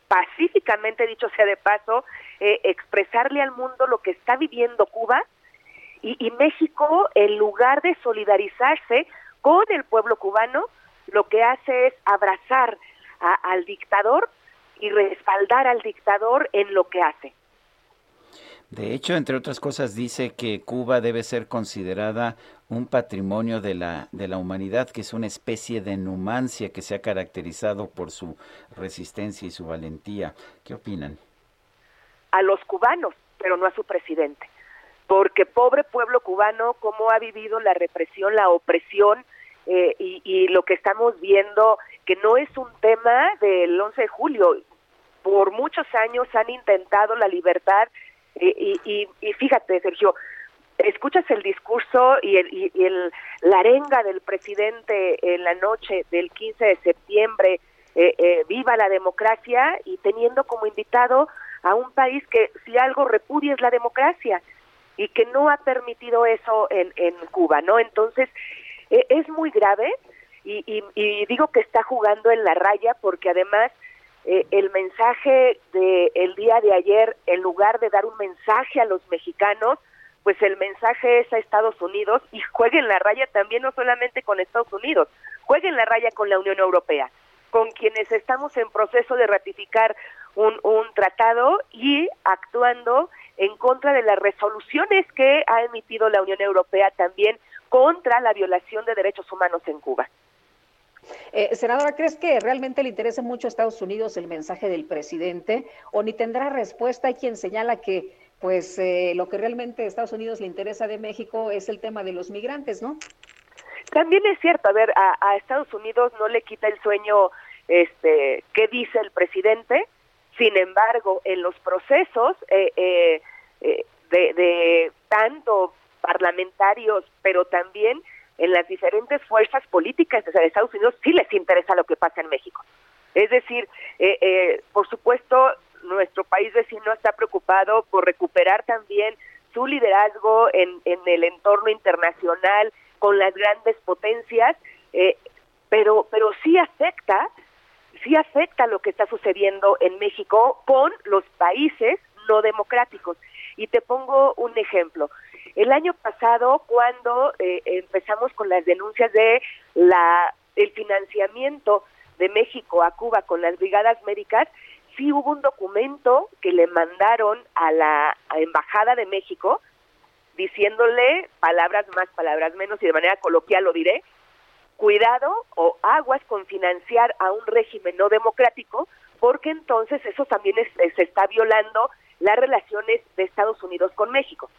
pacíficamente, dicho sea de paso, eh, expresarle al mundo lo que está viviendo Cuba y, y México, en lugar de solidarizarse con el pueblo cubano, lo que hace es abrazar al dictador y respaldar al dictador en lo que hace. De hecho, entre otras cosas, dice que Cuba debe ser considerada un patrimonio de la, de la humanidad, que es una especie de numancia que se ha caracterizado por su resistencia y su valentía. ¿Qué opinan? a los cubanos, pero no a su presidente. Porque pobre pueblo cubano, cómo ha vivido la represión, la opresión eh, y, lo que estamos viendo, que no es un tema del 11 de julio. Por muchos años han intentado la libertad eh, y, y fíjate, Sergio, escuchas el discurso y, el, y, el, la arenga del presidente en la noche del 15 de septiembre, eh, eh, viva la democracia y teniendo como invitado a un país que si algo repudia es la democracia y que no ha permitido eso en, en Cuba, ¿no? Entonces, eh, es muy grave y, y, digo que está jugando en la raya porque además el mensaje de el día de ayer, en lugar de dar un mensaje a los mexicanos, pues el mensaje es a Estados Unidos y jueguen la raya también no solamente con Estados Unidos, jueguen la raya con la Unión Europea, con quienes estamos en proceso de ratificar un, un tratado y actuando en contra de las resoluciones que ha emitido la Unión Europea también contra la violación de derechos humanos en Cuba. Eh, senadora, ¿crees que realmente le interesa mucho a Estados Unidos el mensaje del presidente o ni tendrá respuesta? Hay quien señala que pues eh, lo que realmente a Estados Unidos le interesa de México es el tema de los migrantes, ¿no? También es cierto, a ver, a, Estados Unidos no le quita el sueño este qué dice el presidente, sin embargo, en los procesos eh, eh, eh, de, tanto parlamentarios, pero también en las diferentes fuerzas políticas de Estados Unidos sí les interesa lo que pasa en México. Es decir, por supuesto, nuestro país vecino está preocupado por recuperar también su liderazgo en, en el entorno internacional con las grandes potencias, eh, pero, pero sí afecta, sí afecta lo que está sucediendo en México con los países no democráticos. Y te pongo un ejemplo. El año pasado, cuando eh, empezamos con las denuncias de la el financiamiento de México a Cuba con las brigadas médicas, sí hubo un documento que le mandaron a la Embajada de México diciéndole palabras más, palabras menos y de manera coloquial lo diré, cuidado o aguas con financiar a un régimen no democrático, porque entonces eso también se está violando las relaciones de Estados Unidos con México,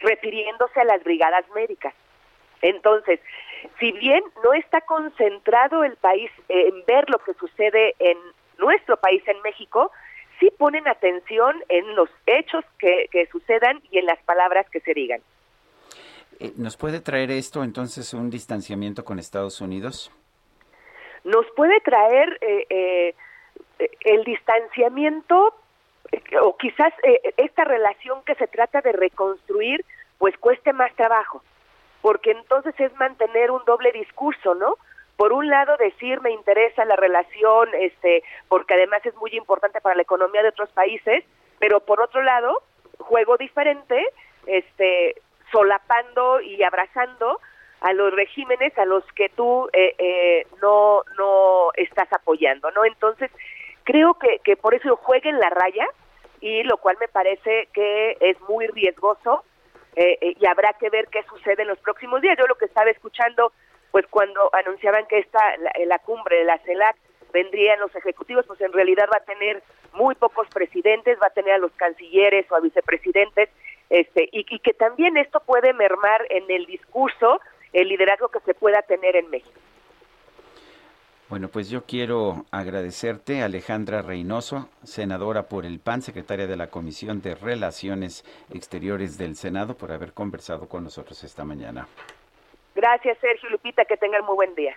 refiriéndose a las brigadas médicas. Entonces, si bien no está concentrado el país en ver lo que sucede en nuestro país, en México, sí ponen atención en los hechos que, sucedan y en las palabras que se digan. Eh, ¿Nos puede traer esto entonces un distanciamiento con Estados Unidos? Nos puede traer eh, eh, el distanciamiento o quizás esta relación que se trata de reconstruir pues cueste más trabajo, porque entonces es mantener un doble discurso, ¿no? Por un lado decir me interesa la relación, este, porque además es muy importante para la economía de otros países, pero por otro lado, juego diferente, este, solapando y abrazando a los regímenes a los que tú eh, eh, no no estás apoyando, ¿no? Entonces creo que, que por eso jueguen la raya y lo cual me parece que es muy riesgoso eh, y habrá que ver qué sucede en los próximos días. Yo lo que estaba escuchando pues cuando anunciaban que esta la, cumbre de la CELAC vendrían los ejecutivos, pues en realidad va a tener muy pocos presidentes, va a tener a los cancilleres o a vicepresidentes, este, y, y que también esto puede mermar en el discurso el liderazgo que se pueda tener en México. Bueno, pues yo quiero agradecerte, Alejandra Reynoso, senadora por el PAN, secretaria de la Comisión de Relaciones Exteriores del Senado, por haber conversado con nosotros esta mañana. Gracias, Sergio Lupita, que tengan muy buen día.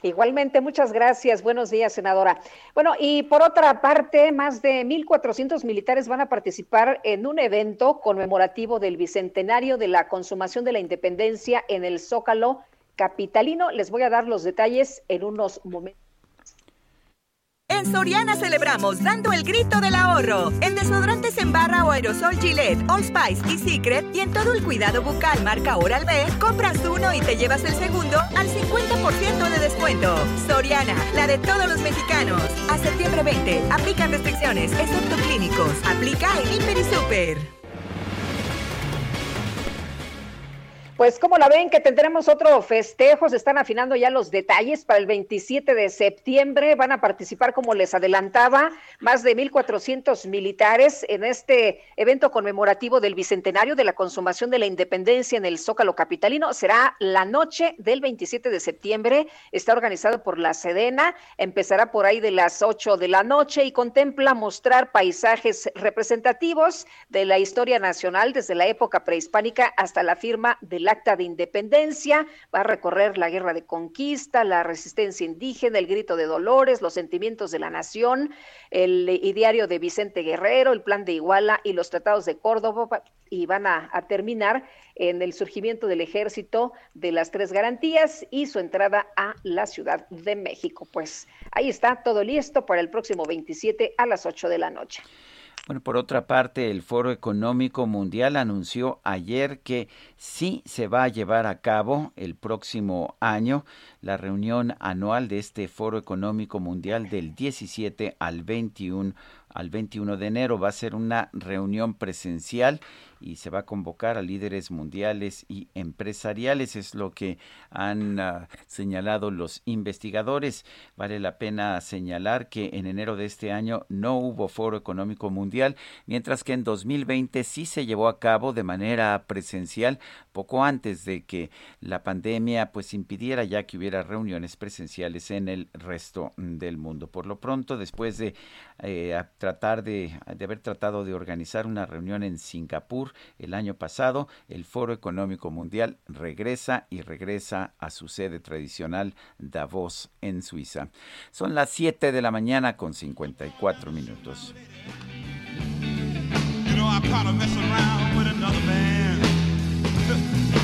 Igualmente, muchas gracias. Buenos días, senadora. Bueno, y por otra parte, más de 1.400 militares van a participar en un evento conmemorativo del bicentenario de la consumación de la independencia en el Zócalo capitalino. Les voy a dar los detalles en unos momentos. En Soriana celebramos dando el grito del ahorro. En desodorantes en barra o aerosol Gillette, All Spice y Secret y en todo el cuidado bucal marca Oral B, compras uno y te llevas el segundo al 50% de descuento. Soriana, la de todos los mexicanos. A septiembre 20, aplican restricciones, excepto clínicos. Aplica en Hiper y Super. Pues como la ven que tendremos otro festejo, se están afinando ya los detalles para el 27 de septiembre, van a participar como les adelantaba más de 1400 militares en este evento conmemorativo del bicentenario de la consumación de la independencia en el Zócalo capitalino. Será la noche del 27 de septiembre, está organizado por la Sedena, empezará por ahí de las 8 de la noche y contempla mostrar paisajes representativos de la historia nacional desde la época prehispánica hasta la firma del el acta de independencia, va a recorrer la guerra de conquista, la resistencia indígena, el grito de dolores, los sentimientos de la nación, el ideario de Vicente Guerrero, el plan de Iguala y los tratados de Córdoba, y van a, a terminar en el surgimiento del ejército de las tres garantías y su entrada a la Ciudad de México. Pues ahí está todo listo para el próximo 27 a las 8 de la noche. Bueno, por otra parte, el Foro Económico Mundial anunció ayer que sí se va a llevar a cabo el próximo año la reunión anual de este Foro Económico Mundial del 17 al 21 al 21 de enero. Va a ser una reunión presencial y se va a convocar a líderes mundiales y empresariales, es lo que han ah, señalado los investigadores. Vale la pena señalar que en enero de este año no hubo foro económico mundial, mientras que en 2020 sí se llevó a cabo de manera presencial poco antes de que la pandemia pues impidiera ya que hubiera reuniones presenciales en el resto del mundo. Por lo pronto, después de eh, tratar de, de haber tratado de organizar una reunión en Singapur, el año pasado, el Foro Económico Mundial regresa y regresa a su sede tradicional Davos en Suiza. Son las 7 de la mañana con 54 minutos.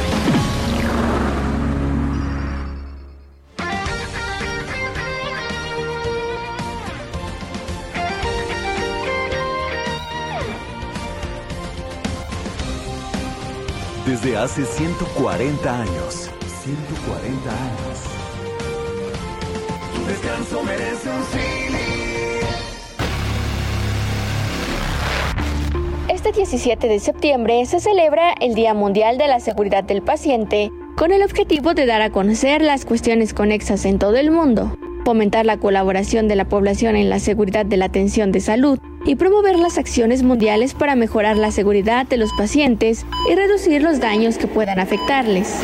Desde hace 140 años. 140 años. Tu descanso merece un Este 17 de septiembre se celebra el Día Mundial de la Seguridad del Paciente con el objetivo de dar a conocer las cuestiones conexas en todo el mundo, fomentar la colaboración de la población en la seguridad de la atención de salud y promover las acciones mundiales para mejorar la seguridad de los pacientes y reducir los daños que puedan afectarles.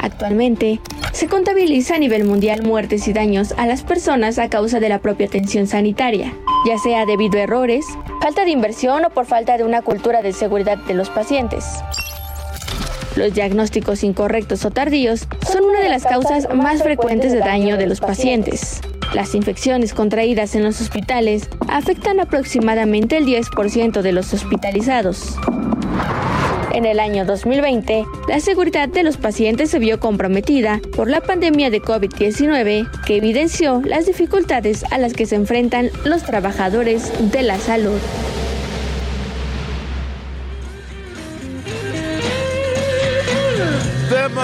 Actualmente, se contabiliza a nivel mundial muertes y daños a las personas a causa de la propia atención sanitaria, ya sea debido a errores, falta de inversión o por falta de una cultura de seguridad de los pacientes. Los diagnósticos incorrectos o tardíos son una de las causas más frecuentes de daño de los pacientes. Las infecciones contraídas en los hospitales afectan aproximadamente el 10% de los hospitalizados. En el año 2020, la seguridad de los pacientes se vio comprometida por la pandemia de COVID-19 que evidenció las dificultades a las que se enfrentan los trabajadores de la salud.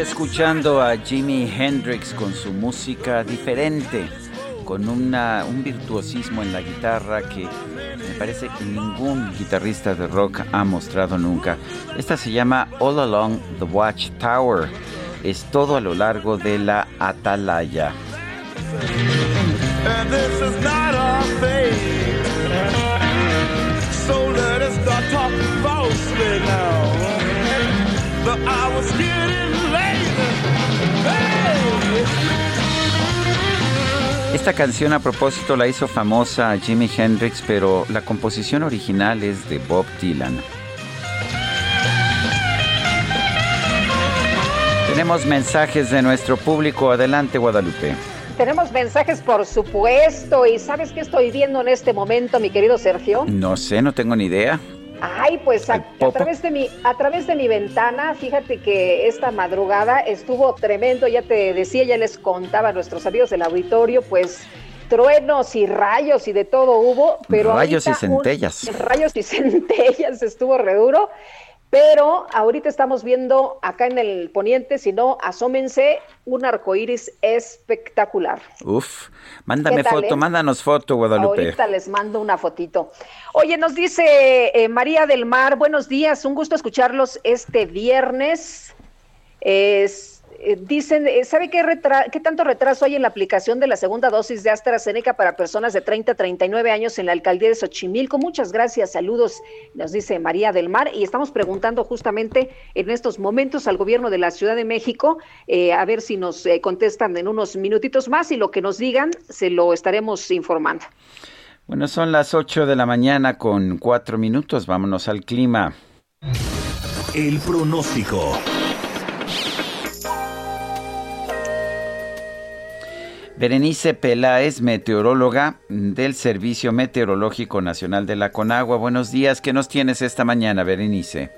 Escuchando a Jimi Hendrix con su música diferente, con una, un virtuosismo en la guitarra que me parece que ningún guitarrista de rock ha mostrado nunca. Esta se llama All Along the Watchtower. Es todo a lo largo de la atalaya. Esta canción a propósito la hizo famosa Jimi Hendrix, pero la composición original es de Bob Dylan. Tenemos mensajes de nuestro público. Adelante, Guadalupe. Tenemos mensajes, por supuesto. ¿Y sabes qué estoy viendo en este momento, mi querido Sergio? No sé, no tengo ni idea. Ay, pues a, través de mi a través de mi ventana, fíjate que esta madrugada estuvo tremendo, ya te decía, ya les contaba a nuestros amigos del auditorio, pues truenos y rayos y de todo hubo, pero rayos y centellas. rayos y centellas estuvo re duro. Pero ahorita estamos viendo acá en el poniente, si no, asómense, un arco iris espectacular. Uf, mándame foto, eh? mándanos foto, Guadalupe. Ahorita les mando una fotito. Oye, nos dice eh, María del Mar, buenos días, un gusto escucharlos este viernes. Es eh, dicen, eh, ¿sabe qué, qué tanto retraso hay en la aplicación de la segunda dosis de AstraZeneca para personas de 30 a 39 años en la alcaldía de Xochimilco? Muchas gracias, saludos, nos dice María del Mar. Y estamos preguntando justamente en estos momentos al gobierno de la Ciudad de México, eh, a ver si nos contestan en unos minutitos más y lo que nos digan se lo estaremos informando. Bueno, son las 8 de la mañana con cuatro minutos, vámonos al clima. El pronóstico. Berenice Peláez, meteoróloga del Servicio Meteorológico Nacional de la Conagua. Buenos días, ¿qué nos tienes esta mañana, Berenice?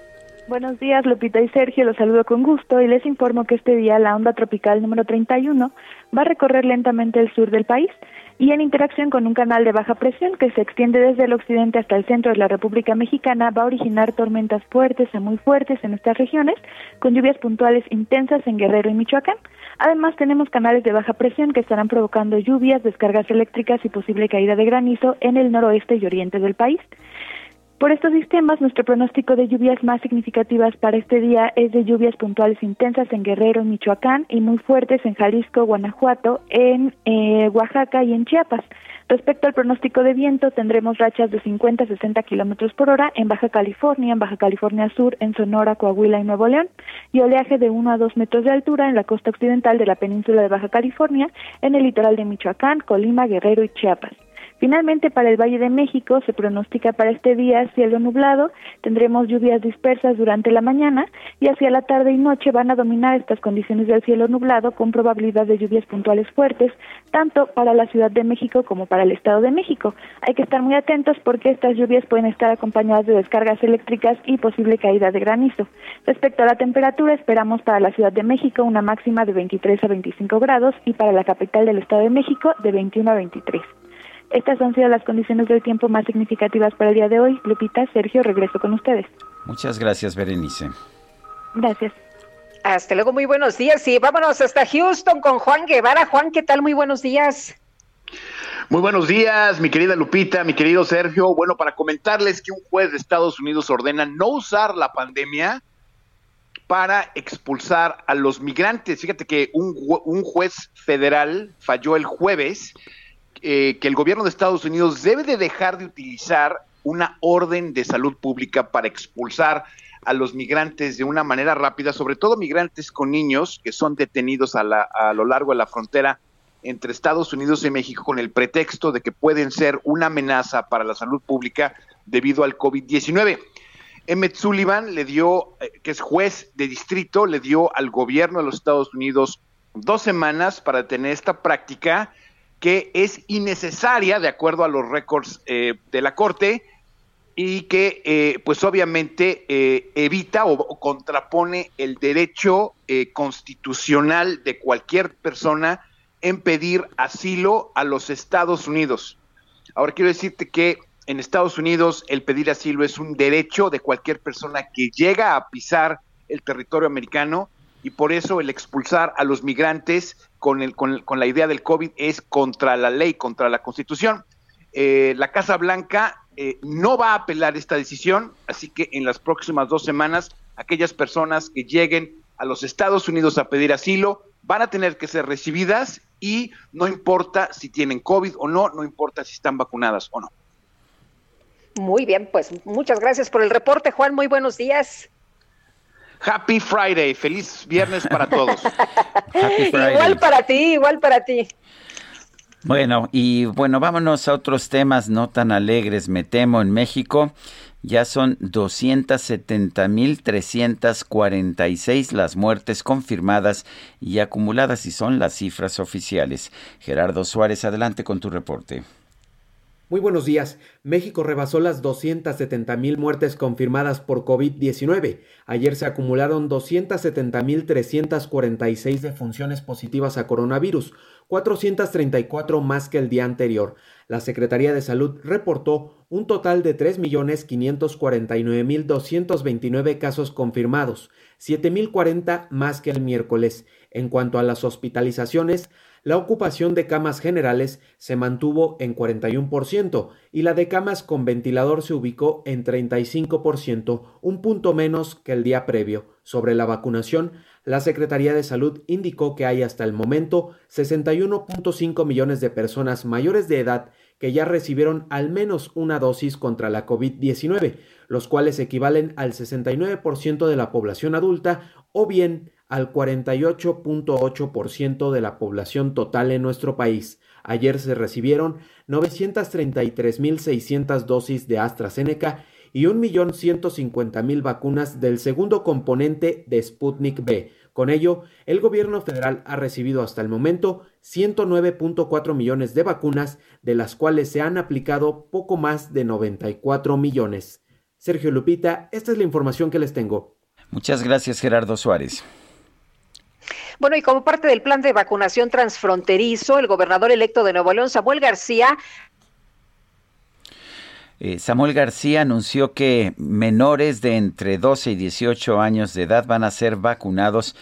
Buenos días, Lupita y Sergio, los saludo con gusto y les informo que este día la onda tropical número 31 va a recorrer lentamente el sur del país y en interacción con un canal de baja presión que se extiende desde el occidente hasta el centro de la República Mexicana va a originar tormentas fuertes a muy fuertes en estas regiones, con lluvias puntuales intensas en Guerrero y Michoacán. Además, tenemos canales de baja presión que estarán provocando lluvias, descargas eléctricas y posible caída de granizo en el noroeste y oriente del país. Por estos sistemas, nuestro pronóstico de lluvias más significativas para este día es de lluvias puntuales intensas en Guerrero, Michoacán y muy fuertes en Jalisco, Guanajuato, en eh, Oaxaca y en Chiapas. Respecto al pronóstico de viento, tendremos rachas de 50 a 60 kilómetros por hora en Baja California, en Baja California Sur, en Sonora, Coahuila y Nuevo León, y oleaje de 1 a 2 metros de altura en la costa occidental de la península de Baja California, en el litoral de Michoacán, Colima, Guerrero y Chiapas. Finalmente, para el Valle de México se pronostica para este día cielo nublado, tendremos lluvias dispersas durante la mañana y hacia la tarde y noche van a dominar estas condiciones del cielo nublado con probabilidad de lluvias puntuales fuertes, tanto para la Ciudad de México como para el Estado de México. Hay que estar muy atentos porque estas lluvias pueden estar acompañadas de descargas eléctricas y posible caída de granizo. Respecto a la temperatura, esperamos para la Ciudad de México una máxima de 23 a 25 grados y para la capital del Estado de México de 21 a 23. Estas han sido las condiciones del tiempo más significativas para el día de hoy. Lupita, Sergio, regreso con ustedes. Muchas gracias, Berenice. Gracias. Hasta luego, muy buenos días y vámonos hasta Houston con Juan Guevara. Juan, ¿qué tal? Muy buenos días. Muy buenos días, mi querida Lupita, mi querido Sergio. Bueno, para comentarles que un juez de Estados Unidos ordena no usar la pandemia para expulsar a los migrantes. Fíjate que un, un juez federal falló el jueves eh, que el gobierno de Estados Unidos debe de dejar de utilizar una orden de salud pública para expulsar a los migrantes de una manera rápida, sobre todo migrantes con niños que son detenidos a, a lo largo de la frontera entre Estados Unidos y México con el pretexto de que pueden ser una amenaza para la salud pública debido al COVID-19. Emmett Sullivan le dio, eh, que es juez de distrito, le dio al gobierno de los Estados Unidos dos semanas para detener esta práctica que es innecesaria de acuerdo a los récords eh, de la Corte y que eh, pues obviamente eh, evita o, contrapone el derecho constitucional de cualquier persona en pedir asilo a los Estados Unidos. Ahora quiero decirte que en Estados Unidos el pedir asilo es un derecho de cualquier persona que llega a pisar el territorio americano y por eso el expulsar a los migrantes con, el, con, la idea del COVID es contra la ley, contra la Constitución. Eh, la Casa Blanca eh, no va a apelar esta decisión, así que en las próximas dos semanas aquellas personas que lleguen a los Estados Unidos a pedir asilo van a tener que ser recibidas y no importa si tienen COVID o no, no importa si están vacunadas o no. Muy bien, pues muchas gracias por el reporte, Juan. Muy buenos días. Happy Friday, feliz viernes para todos. Igual para ti, igual para ti. Bueno, y bueno, vámonos a otros temas no tan alegres. Me temo en México ya son 270.346 las muertes confirmadas y acumuladas y son las cifras oficiales. Gerardo Suárez, adelante con tu reporte. Muy buenos días. México rebasó las 270.000 muertes confirmadas por COVID-19. Ayer se acumularon 270.346 defunciones positivas a coronavirus, 434 más que el día anterior. La Secretaría de Salud reportó un total de 3.549.229 casos confirmados, 7.040 más que el miércoles. En cuanto a las hospitalizaciones, la ocupación de camas generales se mantuvo en 41% y la de camas con ventilador se ubicó en 35%, un punto menos que el día previo. Sobre la vacunación, la Secretaría de Salud indicó que hay hasta el momento 61.5 millones de personas mayores de edad que ya recibieron al menos una dosis contra la COVID-19, los cuales equivalen al 69% de la población adulta o bien al 48.8% de la población total en nuestro país. Ayer se recibieron 933.600 dosis de AstraZeneca y 1.150.000 vacunas del segundo componente de Sputnik B. Con ello, el gobierno federal ha recibido hasta el momento 109.4 millones de vacunas, de las cuales se han aplicado poco más de 94 millones. Sergio Lupita, esta es la información que les tengo. Muchas gracias, Gerardo Suárez. Bueno, y como parte del plan de vacunación transfronterizo, el gobernador electo de Nuevo León, Samuel García, eh, Samuel García anunció que menores de entre 12 y 18 años de edad van a ser vacunados,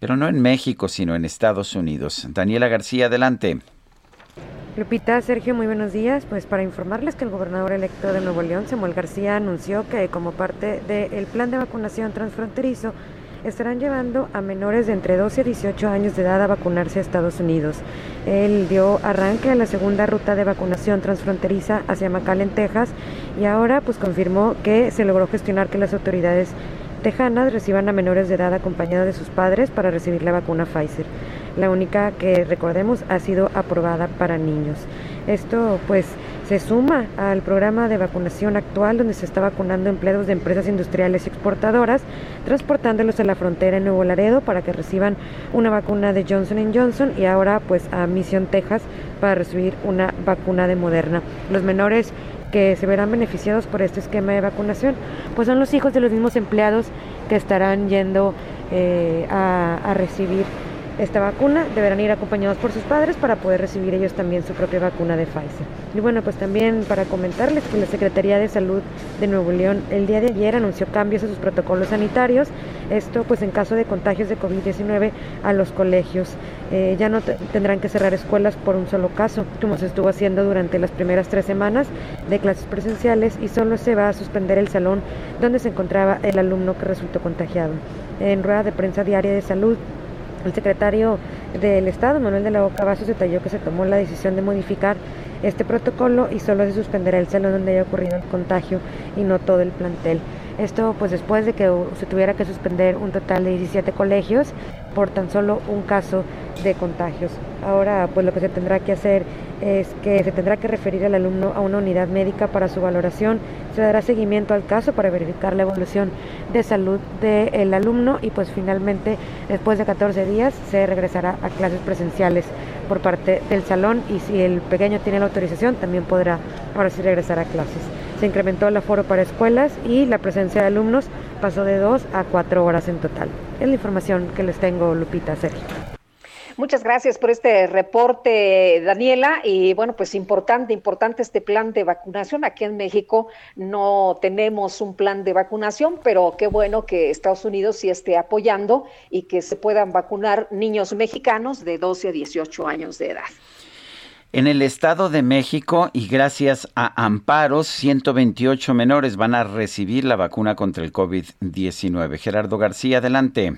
pero no en México, sino en Estados Unidos. Daniela García, adelante. Lupita, Sergio, muy buenos días. Pues para informarles que el gobernador electo de Nuevo León, Samuel García, anunció que como parte del plan de vacunación transfronterizo, estarán llevando a menores de entre 12 y 18 años de edad a vacunarse a Estados Unidos. Él dio arranque a la segunda ruta de vacunación transfronteriza hacia McAllen, Texas, y ahora pues confirmó que se logró gestionar que las autoridades tejanas reciban a menores de edad acompañados de sus padres para recibir la vacuna Pfizer. La única que recordemos ha sido aprobada para niños. Esto pues se suma al programa de vacunación actual donde se está vacunando empleados de empresas industriales y exportadoras, transportándolos a la frontera en Nuevo Laredo para que reciban una vacuna de Johnson Johnson y ahora pues a Mission, Texas para recibir una vacuna de Moderna. Los menores que se verán beneficiados por este esquema de vacunación, pues son los hijos de los mismos empleados que estarán yendo eh, a recibir esta vacuna deberán ir acompañados por sus padres para poder recibir ellos también su propia vacuna de Pfizer. Y bueno, pues también para comentarles que la Secretaría de Salud de Nuevo León el día de ayer anunció cambios a sus protocolos sanitarios, esto pues en caso de contagios de COVID-19 a los colegios. Eh, ya no tendrán que cerrar escuelas por un solo caso, como se estuvo haciendo durante las primeras tres semanas de clases presenciales y solo se va a suspender el salón donde se encontraba el alumno que resultó contagiado. En rueda de prensa diaria de salud, el secretario del Estado, Manuel de la Boca Vasos, detalló que se tomó la decisión de modificar este protocolo y solo se suspenderá el salón donde haya ocurrido el contagio y no todo el plantel. Esto pues después de que se tuviera que suspender un total de 17 colegios por tan solo un caso de contagios. Ahora pues lo que se tendrá que hacer es que se tendrá que referir al alumno a una unidad médica para su valoración, se dará seguimiento al caso para verificar la evolución de salud del alumno y pues finalmente después de 14 días se regresará a clases presenciales por parte del salón y si el pequeño tiene la autorización también podrá ahora sí regresar a clases. Se incrementó el aforo para escuelas y la presencia de alumnos pasó de dos a cuatro horas en total. Es la información que les tengo, Lupita, Sergio. Muchas gracias por este reporte, Daniela. Y bueno, pues importante, importante este plan de vacunación. Aquí en México no tenemos un plan de vacunación, pero qué bueno que Estados Unidos sí esté apoyando y que se puedan vacunar niños mexicanos de 12 a 18 años de edad. En el Estado de México y gracias a amparos, 128 menores van a recibir la vacuna contra el COVID-19. Gerardo García, adelante.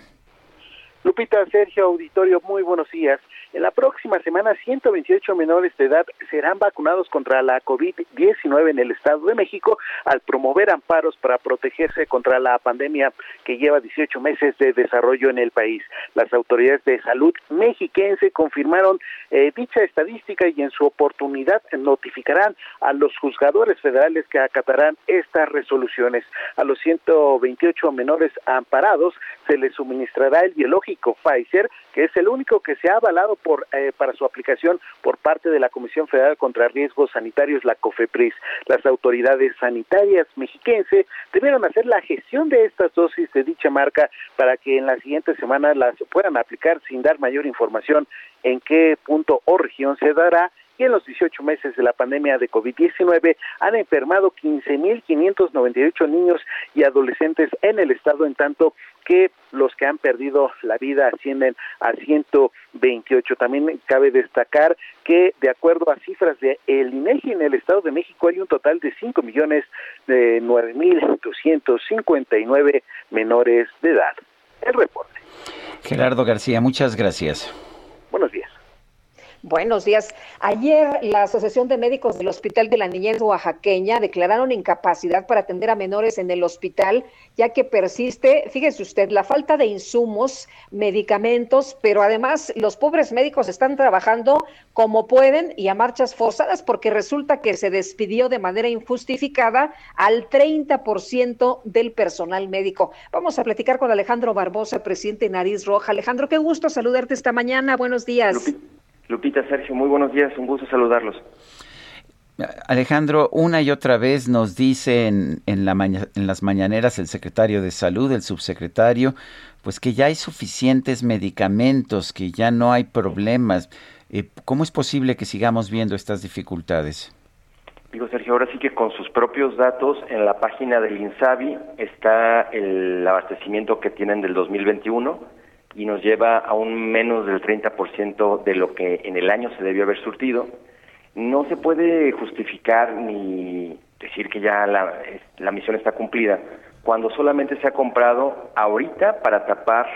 Lupita, Sergio, auditorio, muy buenos días. En la próxima semana, 128 menores de edad serán vacunados contra la COVID-19 en el Estado de México al promover amparos para protegerse contra la pandemia que lleva 18 meses de desarrollo en el país. Las autoridades de salud mexiquense confirmaron eh, dicha estadística y en su oportunidad notificarán a los juzgadores federales que acatarán estas resoluciones. A los 128 menores amparados se les suministrará el biológico Pfizer, que es el único que se ha avalado por, eh, para su aplicación por parte de la Comisión Federal contra Riesgos Sanitarios, la COFEPRIS. Las autoridades sanitarias mexiquense debieron hacer la gestión de estas dosis de dicha marca para que en la siguiente semana las puedan aplicar sin dar mayor información en qué punto o región se dará y en los 18 meses de la pandemia de COVID-19 han enfermado 15.598 niños y adolescentes en el estado, en tanto que los que han perdido la vida ascienden a 128. También cabe destacar que de acuerdo a cifras de el INEGI en el Estado de México hay un total de 5 millones de 9.259 menores de edad. El reporte. Gerardo García, muchas gracias. Buenos días. Buenos días. Ayer la Asociación de Médicos del Hospital de la Niñez Oaxaqueña declararon incapacidad para atender a menores en el hospital, ya que persiste, fíjese usted, la falta de insumos, medicamentos, pero además los pobres médicos están trabajando como pueden y a marchas forzadas porque resulta que se despidió de manera injustificada al 30% del personal médico. Vamos a platicar con Alejandro Barbosa, presidente de Nariz Roja. Alejandro, qué gusto saludarte esta mañana. Buenos días. Lupita, Sergio, muy buenos días, un gusto saludarlos. Alejandro, una y otra vez nos dice en, la en las mañaneras el secretario de salud, el subsecretario, pues que ya hay suficientes medicamentos, que ya no hay problemas. Eh, ¿Cómo es posible que sigamos viendo estas dificultades? Digo, Sergio, ahora sí que con sus propios datos en la página del INSABI está el abastecimiento que tienen del 2021 y nos lleva a un menos del 30% de lo que en el año se debió haber surtido. No se puede justificar ni decir que ya la, la misión está cumplida cuando solamente se ha comprado ahorita para tapar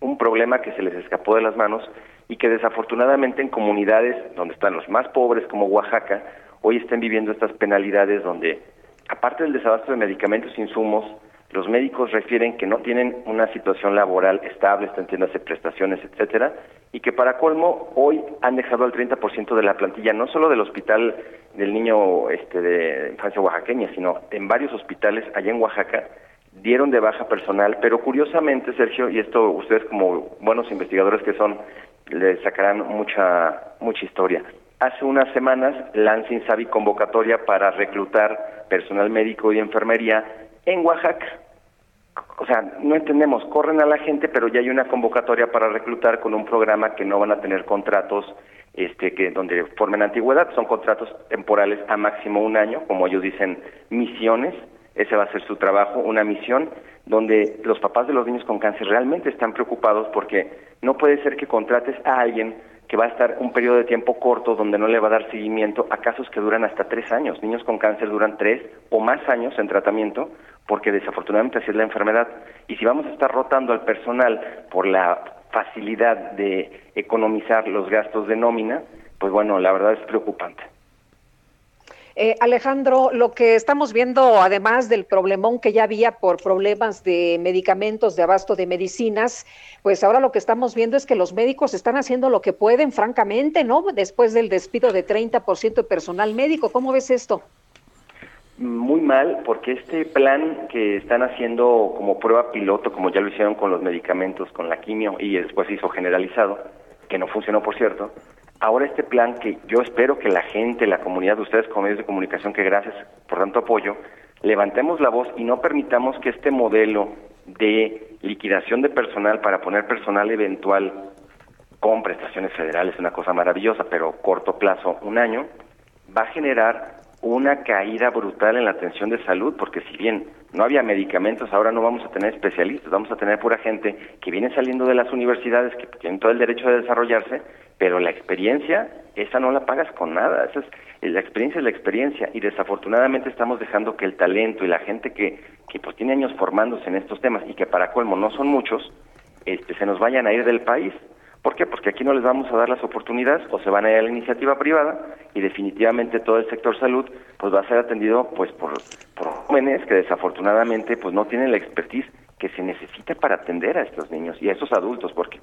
un problema que se les escapó de las manos y que desafortunadamente en comunidades donde están los más pobres como Oaxaca, hoy están viviendo estas penalidades donde, aparte del desabasto de medicamentos e insumos, los médicos refieren que no tienen una situación laboral estable, entiéndase prestaciones, etcétera, y que para colmo hoy han dejado al 30% de la plantilla, no solo del hospital del niño este, de infancia oaxaqueña, sino en varios hospitales allá en Oaxaca, dieron de baja personal, pero curiosamente, Sergio, y esto ustedes como buenos investigadores que son, le sacarán mucha, mucha historia. Hace unas semanas lanza Insabi convocatoria para reclutar personal médico y enfermería en Oaxaca. O sea, no entendemos, corren a la gente, pero ya hay una convocatoria para reclutar con un programa que no van a tener contratos este que donde formen antigüedad, son contratos temporales a máximo un año, como ellos dicen, misiones, ese va a ser su trabajo, una misión donde los papás de los niños con cáncer realmente están preocupados porque no puede ser que contrates a alguien que va a estar un periodo de tiempo corto donde no le va a dar seguimiento a casos que duran hasta tres años. Niños con cáncer duran tres o más años en tratamiento porque desafortunadamente así es la enfermedad. Y si vamos a estar rotando al personal por la facilidad de economizar los gastos de nómina, pues bueno, la verdad es preocupante. Eh, Alejandro, lo que estamos viendo, además del problemón que ya había por problemas de medicamentos, de abasto de medicinas, pues ahora lo que estamos viendo es que los médicos están haciendo lo que pueden, francamente, ¿no? Después del despido de 30% de personal médico. ¿Cómo ves esto? Muy mal, porque este plan que están haciendo como prueba piloto, como ya lo hicieron con los medicamentos, con la quimio, y después hizo generalizado, que no funcionó, por cierto, ahora este plan que yo espero que la gente, la comunidad de ustedes como medios de comunicación, que gracias por tanto apoyo, levantemos la voz y no permitamos que este modelo de liquidación de personal para poner personal eventual con prestaciones federales, una cosa maravillosa, pero corto plazo, un año, va a generar una caída brutal en la atención de salud, porque si bien no había medicamentos, ahora no vamos a tener especialistas, vamos a tener pura gente que viene saliendo de las universidades, que tienen todo el derecho de desarrollarse, pero la experiencia, esa no la pagas con nada, esa es, la experiencia es la experiencia y desafortunadamente estamos dejando que el talento y la gente que, que pues tiene años formándose en estos temas y que para colmo no son muchos, este, se nos vayan a ir del país ¿Por qué? Porque aquí no les vamos a dar las oportunidades o se van a ir a la iniciativa privada y definitivamente todo el sector salud pues va a ser atendido pues por, por jóvenes que desafortunadamente pues no tienen la expertise que se necesita para atender a estos niños y a estos adultos, porque,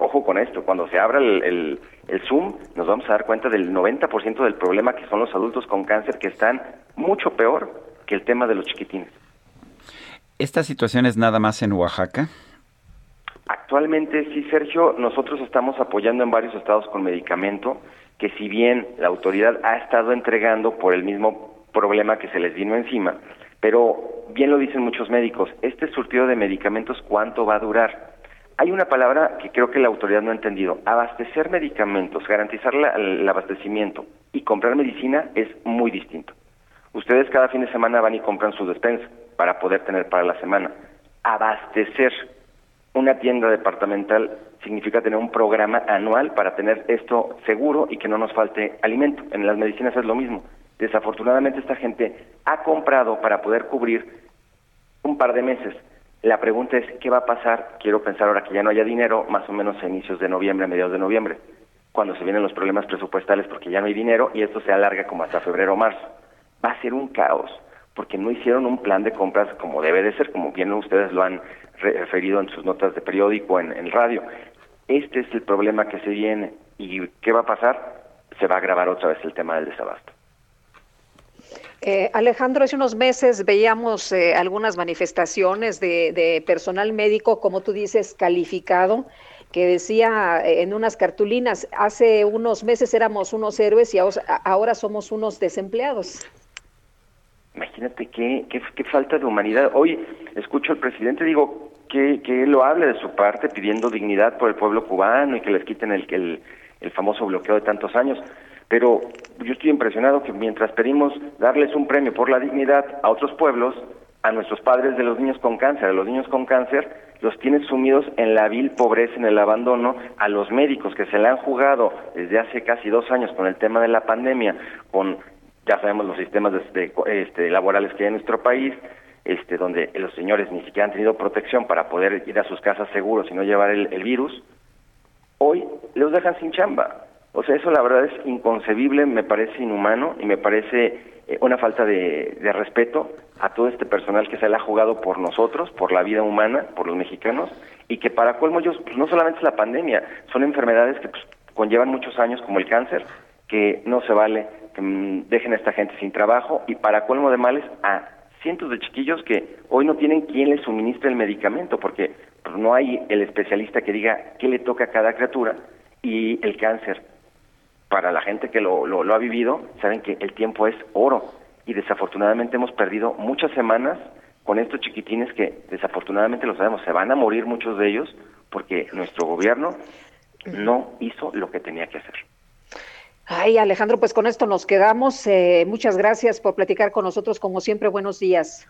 ojo con esto, cuando se abra el, el, Zoom nos vamos a dar cuenta del 90% del problema que son los adultos con cáncer que están mucho peor que el tema de los chiquitines. ¿Esta situación es nada más en Oaxaca? Actualmente sí, Sergio, nosotros estamos apoyando en varios estados con medicamento que si bien la autoridad ha estado entregando por el mismo problema que se les vino encima, pero bien lo dicen muchos médicos, este surtido de medicamentos, ¿cuánto va a durar? Hay una palabra que creo que la autoridad no ha entendido. Abastecer medicamentos, garantizar el abastecimiento y comprar medicina es muy distinto. Ustedes cada fin de semana van y compran su despensa para poder tener para la semana. Abastecer una tienda departamental significa tener un programa anual para tener esto seguro y que no nos falte alimento. En las medicinas es lo mismo. Desafortunadamente esta gente ha comprado para poder cubrir un par de meses. La pregunta es, ¿qué va a pasar? Quiero pensar ahora que ya no haya dinero, más o menos a inicios de noviembre, a mediados de noviembre, cuando se vienen los problemas presupuestales porque ya no hay dinero y esto se alarga como hasta febrero o marzo. Va a ser un caos porque no hicieron un plan de compras como debe de ser, como bien ustedes lo han referido en sus notas de periódico, en, en radio. Este es el problema que se viene. ¿Y qué va a pasar? Se va a agravar otra vez el tema del desabasto. Eh, Alejandro, hace unos meses veíamos eh, algunas manifestaciones de, de, personal médico, como tú dices, calificado, que decía eh, en unas cartulinas, hace unos meses éramos unos héroes y ahora somos unos desempleados. Imagínate qué, qué, falta de humanidad. Hoy escucho al presidente, digo, que, que lo hable de su parte pidiendo dignidad por el pueblo cubano y que les quiten el, el, el famoso bloqueo de tantos años. Pero yo estoy impresionado que mientras pedimos darles un premio por la dignidad a otros pueblos, a nuestros padres de los niños con cáncer, a los niños con cáncer, los tienen sumidos en la vil pobreza, en el abandono, a los médicos que se le han jugado desde hace casi dos años con el tema de la pandemia, con ya sabemos los sistemas de, de, este, laborales que hay en nuestro país, este, donde los señores ni siquiera han tenido protección para poder ir a sus casas seguros y no llevar el, el virus, hoy los dejan sin chamba. O sea, eso la verdad es inconcebible, me parece inhumano y me parece eh, una falta de, respeto a todo este personal que se ha jugado por nosotros, por la vida humana, por los mexicanos, y que para colmo ellos, pues no solamente es la pandemia, son enfermedades que pues, conllevan muchos años como el cáncer, que no se vale mmm, dejen a esta gente sin trabajo. Y para colmo de males a cientos de chiquillos que hoy no tienen quien les suministre el medicamento porque pues, no hay el especialista que diga qué le toca a cada criatura. Y el cáncer para la gente que lo, lo, lo, ha vivido, saben que el tiempo es oro. Y desafortunadamente hemos perdido muchas semanas con estos chiquitines que desafortunadamente lo sabemos, se van a morir muchos de ellos porque nuestro gobierno no hizo lo que tenía que hacer. Ay, Alejandro, pues con esto nos quedamos. Eh, muchas gracias por platicar con nosotros, como siempre. Buenos días.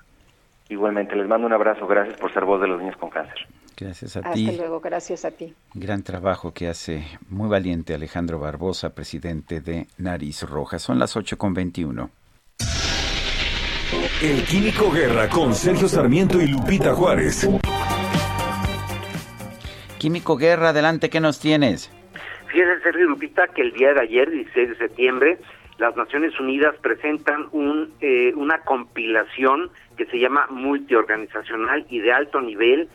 Igualmente, les mando un abrazo. Gracias por ser voz de los niños con cáncer. Gracias a Hasta ti. Hasta luego, gracias a ti. Gran trabajo que hace muy valiente Alejandro Barbosa, presidente de Nariz Roja. Son las 8 con 21. El Químico Guerra con Sergio Sarmiento y Lupita Juárez. Químico Guerra, adelante, ¿qué nos tienes? Fíjense, Lupita, que el día de ayer, 16 de septiembre, las Naciones Unidas presentan un, eh, una compilación que se llama multiorganizacional y de alto nivel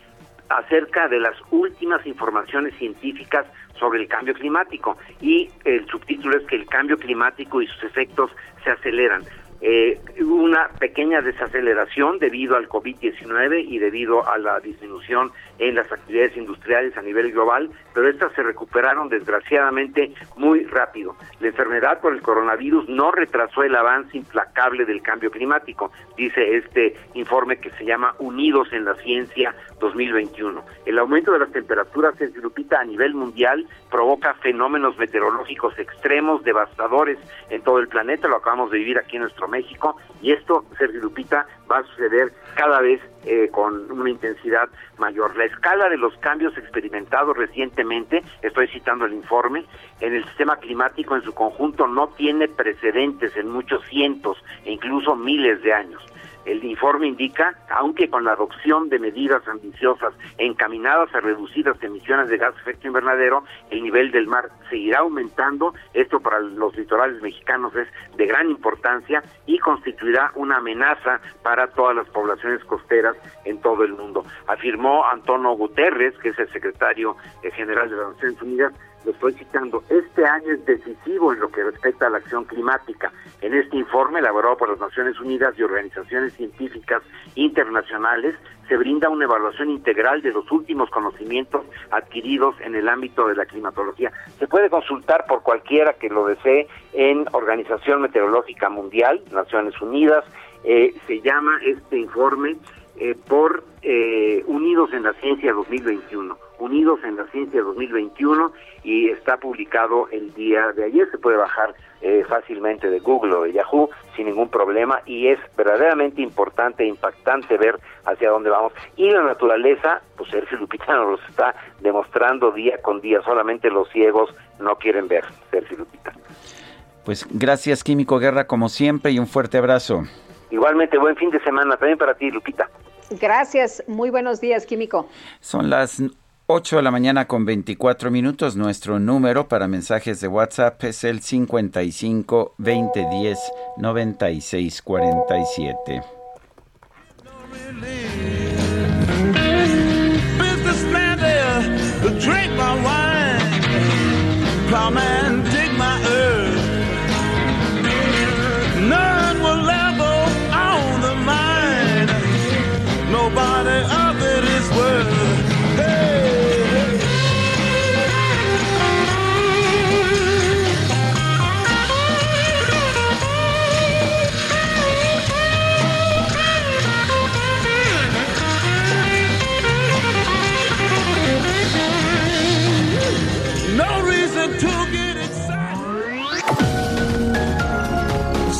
acerca de las últimas informaciones científicas sobre el cambio climático y el subtítulo es que el cambio climático y sus efectos se aceleran. Eh, una pequeña desaceleración debido al COVID-19 y debido a la disminución en las actividades industriales a nivel global, pero estas se recuperaron desgraciadamente muy rápido. La enfermedad por el coronavirus no retrasó el avance implacable del cambio climático, dice este informe que se llama Unidos en la Ciencia 2021. El aumento de las temperaturas en Lupita a nivel mundial provoca fenómenos meteorológicos extremos, devastadores en todo el planeta, lo acabamos de vivir aquí en nuestro México, y esto, Sergio Lupita, va a suceder cada vez eh, con una intensidad mayor. La escala de los cambios experimentados recientemente, estoy citando el informe, en el sistema climático en su conjunto no tiene precedentes en muchos cientos e incluso miles de años. El informe indica, aunque con la adopción de medidas ambiciosas encaminadas a reducir las emisiones de gas efecto invernadero, el nivel del mar seguirá aumentando. Esto para los litorales mexicanos es de gran importancia y constituirá una amenaza para todas las poblaciones costeras en todo el mundo. Afirmó Antonio Guterres, que es el secretario general de las Naciones Unidas, lo estoy citando, este año es decisivo en lo que respecta a la acción climática. En este informe elaborado por las Naciones Unidas y organizaciones científicas internacionales, se brinda una evaluación integral de los últimos conocimientos adquiridos en el ámbito de la climatología. Se puede consultar por cualquiera que lo desee en Organización Meteorológica Mundial, Naciones Unidas. Eh, se llama este informe eh, por eh, Unidos en la Ciencia 2021. Unidos en la Ciencia 2021 y está publicado el día de ayer. Se puede bajar eh, fácilmente de Google o de Yahoo sin ningún problema y es verdaderamente importante e impactante ver hacia dónde vamos. Y la naturaleza, pues Sergio Lupita nos lo está demostrando día con día. Solamente los ciegos no quieren ver, Sergio Lupita. Pues gracias, Químico Guerra, como siempre, y un fuerte abrazo. Igualmente, buen fin de semana también para ti, Lupita. Gracias, muy buenos días, Químico. Son las 8 de la mañana con 24 minutos. Nuestro número para mensajes de WhatsApp es el 55 2010 96 47. Businessman there, drink my wine. Plowman,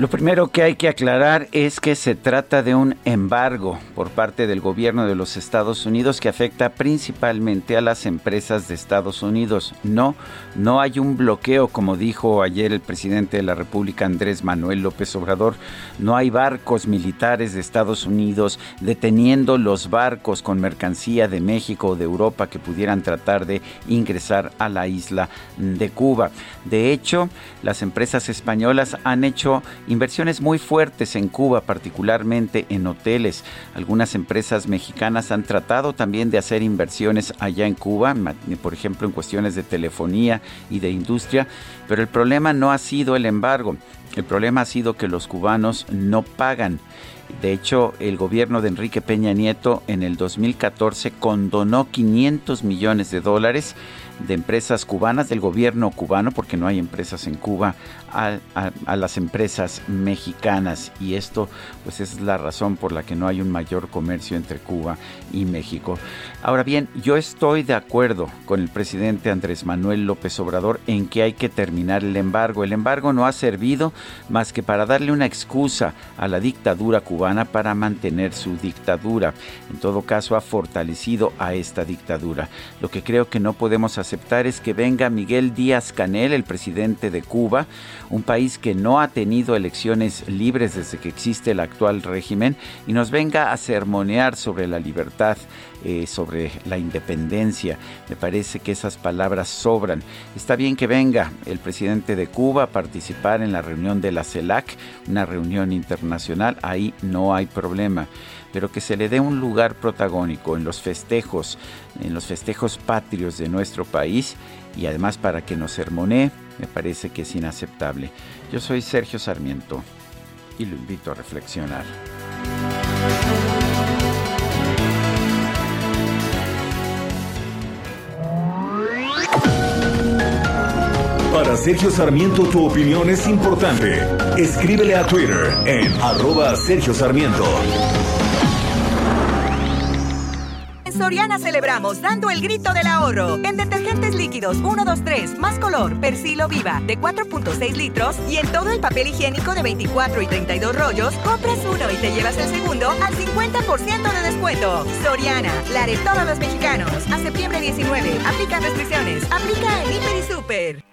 Lo primero que hay que aclarar es que se trata de un embargo por parte del gobierno de los Estados Unidos que afecta principalmente a las empresas de Estados Unidos. No, no hay un bloqueo como dijo ayer el presidente de la República Andrés Manuel López Obrador. No hay barcos militares de Estados Unidos deteniendo los barcos con mercancía de México o de Europa que pudieran tratar de ingresar a la isla de Cuba. De hecho, las empresas españolas han hecho inversiones muy fuertes en Cuba, particularmente en hoteles. Algunas empresas mexicanas han tratado también de hacer inversiones allá en Cuba, por ejemplo en cuestiones de telefonía y de industria, pero el problema no ha sido el embargo, el problema ha sido que los cubanos no pagan. De hecho, el gobierno de Enrique Peña Nieto en el 2014 condonó 500 millones de dólares de empresas cubanas, del gobierno cubano, porque no hay empresas en Cuba, a, las empresas mexicanas. Y esto, pues es la razón por la que no hay un mayor comercio entre Cuba y México. Ahora bien, yo estoy de acuerdo con el presidente Andrés Manuel López Obrador en que hay que terminar el embargo. El embargo no ha servido más que para darle una excusa a la dictadura cubana para mantener su dictadura. En todo caso, ha fortalecido a esta dictadura. Lo que creo que no podemos aceptar es que venga Miguel Díaz Canel, el presidente de Cuba, un país que no ha tenido elecciones libres desde que existe el actual régimen, y nos venga a sermonear sobre la libertad, eh, sobre la independencia. Me parece que esas palabras sobran. Está bien que venga el presidente de Cuba a participar en la reunión de la CELAC, una reunión internacional, ahí no hay problema pero que se le dé un lugar protagónico en los festejos, en los festejos patrios de nuestro país y además para que nos sermonee, me parece que es inaceptable. Yo soy Sergio Sarmiento y lo invito a reflexionar. Para Sergio Sarmiento tu opinión es importante. Escríbele a Twitter en arroba Sergio Sarmiento. Soriana celebramos dando el grito del ahorro. En detergentes líquidos 1, 2, 3, más color, Persilo Viva de 4.6 litros y en todo el papel higiénico de 24 y 32 rollos, compras uno y te llevas el segundo al 50% de descuento. Soriana, la de todos los mexicanos. A septiembre 19, aplica restricciones. Aplica en Hiper y Super.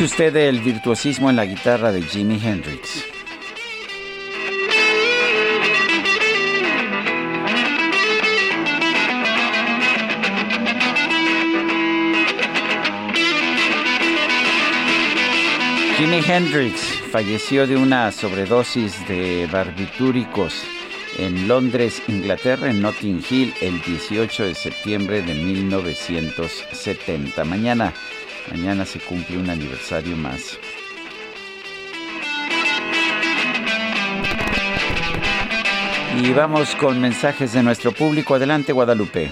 Usted el virtuosismo en la guitarra de Jimi Hendrix. Jimi Hendrix falleció de una sobredosis de barbitúricos en Londres, Inglaterra, en Notting Hill, el 18 de septiembre de 1970. Mañana, mañana se cumple un aniversario más. Y vamos con mensajes de nuestro público. Adelante, Guadalupe.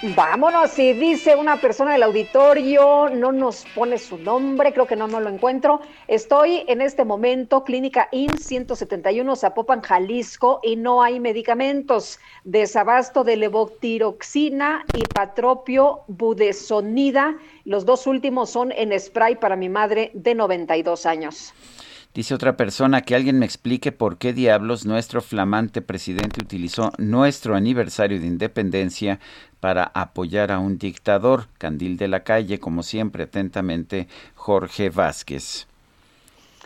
Vámonos, y dice una persona del auditorio, no nos pone su nombre, creo que no, no lo encuentro. Estoy en este momento, Clínica IN 171, Zapopan, Jalisco, y no hay medicamentos. Desabasto de levotiroxina y patropio budesonida. Los dos últimos son en spray para mi madre de 92 años. Dice otra persona que alguien me explique por qué diablos nuestro flamante presidente utilizó nuestro aniversario de independencia para apoyar a un dictador. Candil de la calle, como siempre, atentamente, Jorge Vázquez.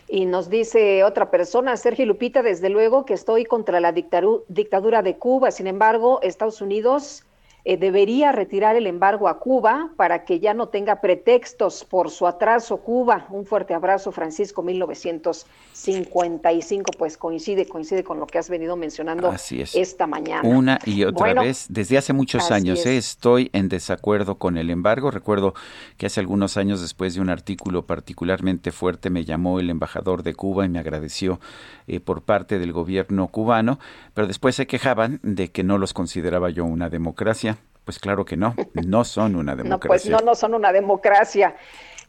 Y nos dice otra persona, Sergio Lupita, desde luego que estoy contra la dictadura de Cuba. Sin embargo, Estados Unidos eh, debería retirar el embargo a Cuba para que ya no tenga pretextos por su atraso Cuba. Un fuerte abrazo, Francisco, 1955, pues coincide, coincide con lo que has venido mencionando Así es. esta mañana. Una y otra Bueno, vez, desde hace muchos años, es. ¿eh? estoy en desacuerdo con el embargo. Recuerdo que hace algunos años, después de un artículo particularmente fuerte, me llamó el embajador de Cuba y me agradeció eh, por parte del gobierno cubano, pero después se quejaban de que no los consideraba yo una democracia. Pues claro que no, no son una No, democracia. pues no, no son una democracia.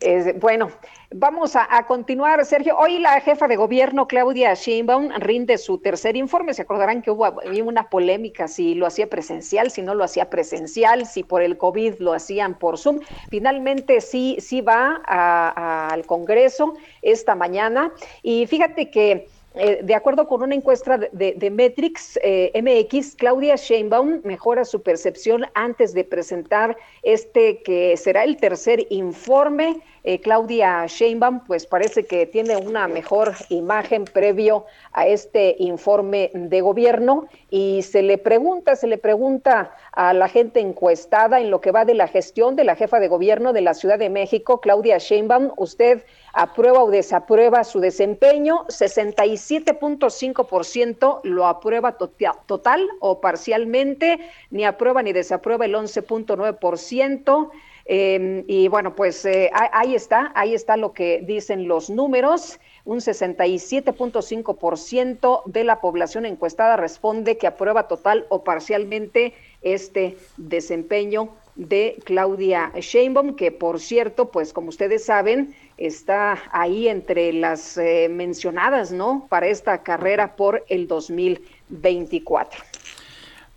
Eh, bueno, vamos a, a continuar, Sergio. Hoy la jefa de gobierno, Claudia Sheinbaum, rinde su tercer informe. Se acordarán que hubo una polémica si lo hacía presencial, si no lo hacía presencial, si por el COVID lo hacían por Zoom. Finalmente sí, sí va a- a- al Congreso esta mañana. Y fíjate que eh, de acuerdo con una encuesta de, de- Metrix eh, MX, Claudia Sheinbaum mejora su percepción antes de presentar este que será el tercer informe. Eh, Claudia Sheinbaum, pues parece que tiene una mejor imagen previo a este informe de gobierno y se le pregunta, se le pregunta a la gente encuestada en lo que va de la gestión de la jefa de gobierno de la Ciudad de México, Claudia Sheinbaum, usted aprueba o desaprueba su desempeño, 67.5% lo aprueba tota- total o parcialmente, ni aprueba ni desaprueba el 11.9%. Eh, y bueno, pues eh, ahí está, ahí está lo que dicen los números. Un 67.5% de la población encuestada responde que aprueba total o parcialmente este desempeño de Claudia Sheinbaum, que por cierto, pues como ustedes saben, está ahí entre las eh, mencionadas, ¿no? Para esta carrera por el 2024.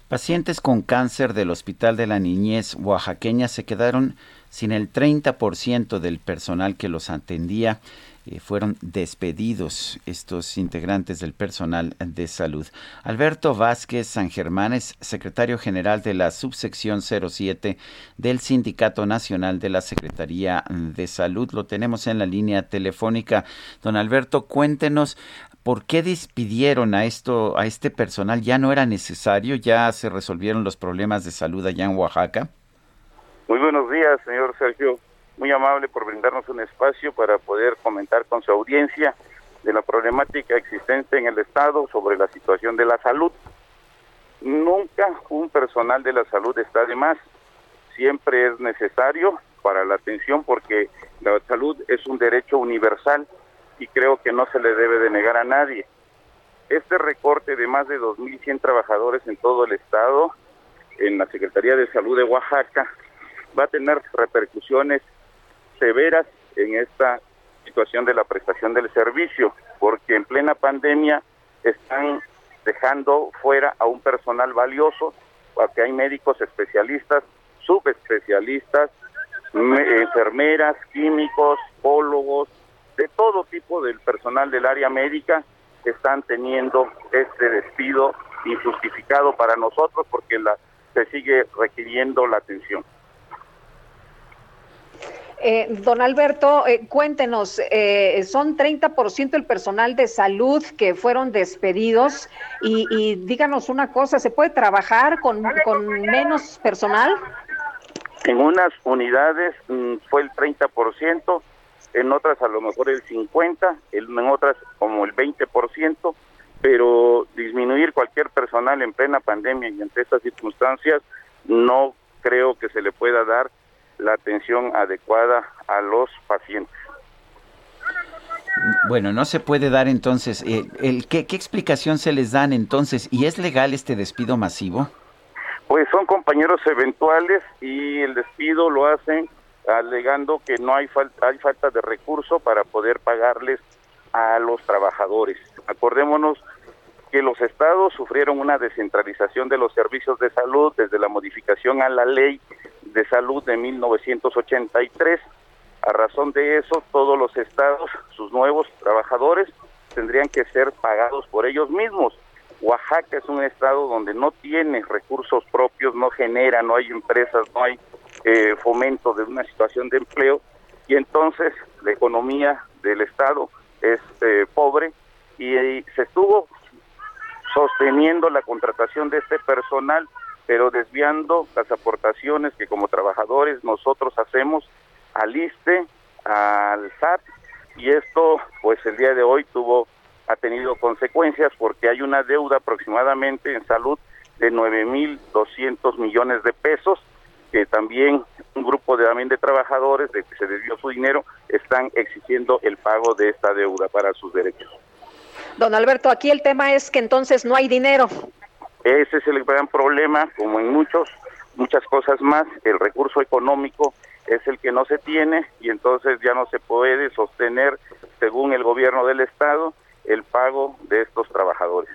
Pacientes con cáncer del Hospital de la Niñez Oaxaqueña se quedaron sin el 30% del personal que los atendía eh, fueron despedidos estos integrantes del personal de salud. Alberto Vázquez San Germán es secretario general de la subsección 07 del Sindicato Nacional de la Secretaría de Salud. Lo tenemos en la línea telefónica. Don Alberto, cuéntenos ¿Por qué despidieron a esto, a este personal? ¿Ya no era necesario? ¿Ya se resolvieron los problemas de salud allá en Oaxaca? Muy buenos días, señor Sergio muy amable por brindarnos un espacio para poder comentar con su audiencia de la problemática existente en el Estado sobre la situación de la salud. Nunca un personal de la salud está de más, siempre es necesario para la atención porque la salud es un derecho universal y creo que no se le debe de negar a nadie. Este recorte de más de 2.100 trabajadores en todo el Estado, en la Secretaría de Salud de Oaxaca, va a tener repercusiones severas en esta situación de la prestación del servicio, porque en plena pandemia están dejando fuera a un personal valioso, porque hay médicos especialistas, subespecialistas, enfermeras, químicos, pólogos, de todo tipo del personal del área médica están teniendo este despido injustificado para nosotros porque la, se sigue requiriendo la atención. Eh, don Alberto, eh, cuéntenos, eh, son 30% el personal de salud que fueron despedidos y, díganos una cosa, ¿se puede trabajar con, menos personal? En unas unidades mm, fue el 30%, en otras a lo mejor el 50%, en otras como el 20%, pero disminuir cualquier personal en plena pandemia y ante estas circunstancias no creo que se le pueda dar la atención adecuada a los pacientes. Bueno, no se puede dar entonces. Eh, el, ¿qué, ¿Qué explicación se les dan entonces? ¿Y es legal este despido masivo? Pues son compañeros eventuales y el despido lo hacen alegando que no hay falta, hay falta de recurso para poder pagarles a los trabajadores. Acordémonos que los estados sufrieron una descentralización de los servicios de salud desde la modificación a la ley de salud de 1983. A razón de eso, todos los estados, sus nuevos trabajadores, tendrían que ser pagados por ellos mismos. Oaxaca es un estado donde no tiene recursos propios, no genera, no hay empresas, no hay eh, fomento de una situación de empleo y entonces la economía del estado es eh, pobre y, y se estuvo sosteniendo la contratación de este personal, pero desviando las aportaciones que como trabajadores nosotros hacemos al ISTE, al SAT, y esto pues el día de hoy tuvo ha tenido consecuencias porque hay una deuda aproximadamente en salud de 9.200 millones de pesos que también un grupo de también de trabajadores de que se desvió su dinero están exigiendo el pago de esta deuda para sus derechos. Don Alberto, aquí el tema es que entonces no hay dinero. Ese es el gran problema, como en muchos, muchas cosas más, el recurso económico es el que no se tiene y entonces ya no se puede sostener, según el gobierno del Estado, el pago de estos trabajadores.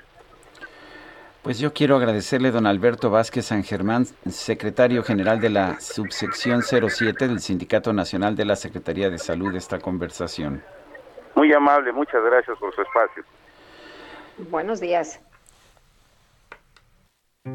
Pues yo quiero agradecerle don Alberto Vázquez San Germán, secretario general de la subsección 07 del Sindicato Nacional de la Secretaría de Salud, esta conversación. Muy amable, muchas gracias por su espacio. Buenos días.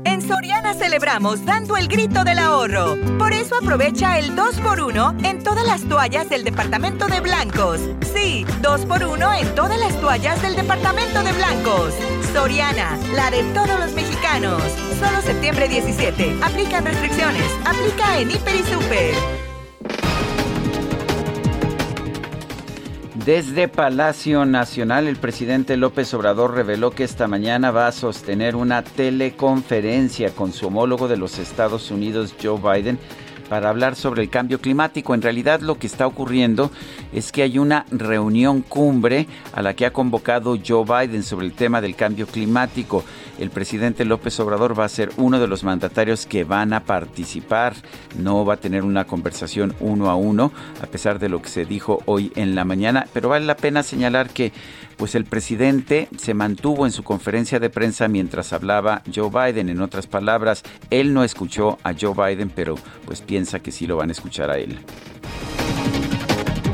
En Soriana celebramos dando el grito del ahorro. Por eso aprovecha el 2x1 en todas las toallas del departamento de blancos. Sí, 2x1 en todas las toallas del departamento de blancos. Soriana, la de todos los mexicanos. Solo septiembre 17. Aplican restricciones. Aplica en Hiper y Super. Desde Palacio Nacional, el presidente López Obrador reveló que esta mañana va a sostener una teleconferencia con su homólogo de los Estados Unidos, Joe Biden, para hablar sobre el cambio climático. En realidad lo que está ocurriendo es que hay una reunión cumbre a la que ha convocado Joe Biden sobre el tema del cambio climático. El presidente López Obrador va a ser uno de los mandatarios que van a participar. No va a tener una conversación uno a uno, a pesar de lo que se dijo hoy en la mañana. Pero vale la pena señalar que pues el presidente se mantuvo en su conferencia de prensa mientras hablaba Joe Biden. En otras palabras, él no escuchó a Joe Biden, pero pues piensa que sí lo van a escuchar a él.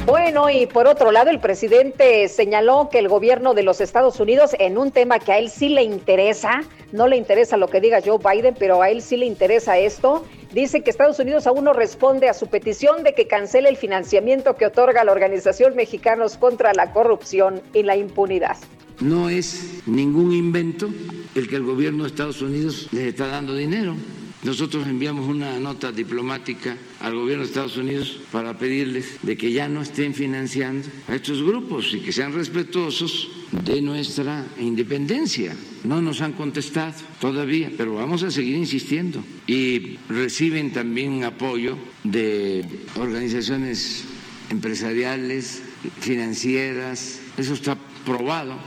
Bueno, y por otro lado, el presidente señaló que el gobierno de los Estados Unidos, en un tema que a él sí le interesa, no le interesa lo que diga Joe Biden, pero a él sí le interesa esto, dice que Estados Unidos aún no responde a su petición de que cancele el financiamiento que otorga la Organización Mexicanos contra la Corrupción y la Impunidad. No es ningún invento el que el gobierno de Estados Unidos les está dando dinero. Nosotros enviamos una nota diplomática al gobierno de Estados Unidos para pedirles de que ya no estén financiando a estos grupos y que sean respetuosos de nuestra independencia. No nos han contestado todavía, pero vamos a seguir insistiendo. Y reciben también apoyo de organizaciones empresariales, financieras, eso está probado.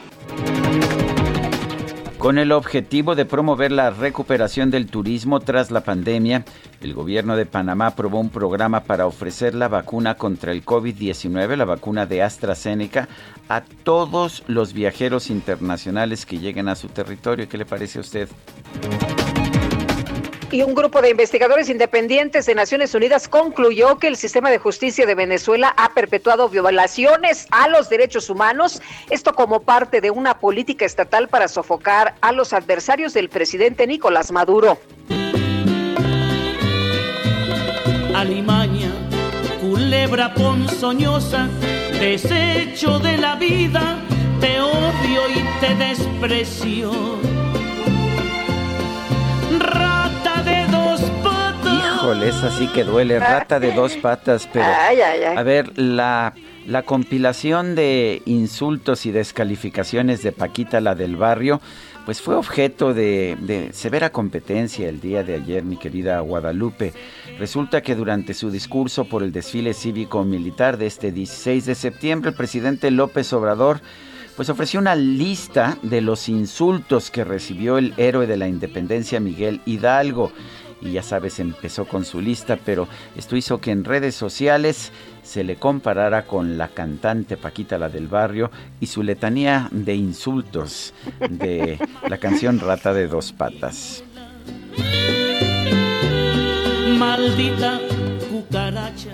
Con el objetivo de promover la recuperación del turismo tras la pandemia, el gobierno de Panamá aprobó un programa para ofrecer la vacuna contra el COVID-19, la vacuna de AstraZeneca, a todos los viajeros internacionales que lleguen a su territorio. ¿Qué le parece a usted? Y un grupo de investigadores independientes de Naciones Unidas concluyó que el sistema de justicia de Venezuela ha perpetuado violaciones a los derechos humanos, esto como parte de una política estatal para sofocar a los adversarios del presidente Nicolás Maduro. Culebra ponzoñosa, desecho de la vida, te odio y te desprecio. Híjole, esa sí que duele, rata de dos patas, pero Ay, ay, ay. a ver, la, la compilación de insultos y descalificaciones de Paquita, la del barrio, pues fue objeto de, de severa competencia el día de ayer, mi querida Guadalupe. Resulta que durante su discurso por el desfile cívico-militar de este 16 de septiembre, el presidente López Obrador pues ofreció una lista de los insultos que recibió el héroe de la independencia Miguel Hidalgo. Y ya sabes, empezó con su lista, pero esto hizo que en redes sociales se le comparara con la cantante Paquita la del barrio y su letanía de insultos de la canción Rata de dos patas. Maldita cucaracha.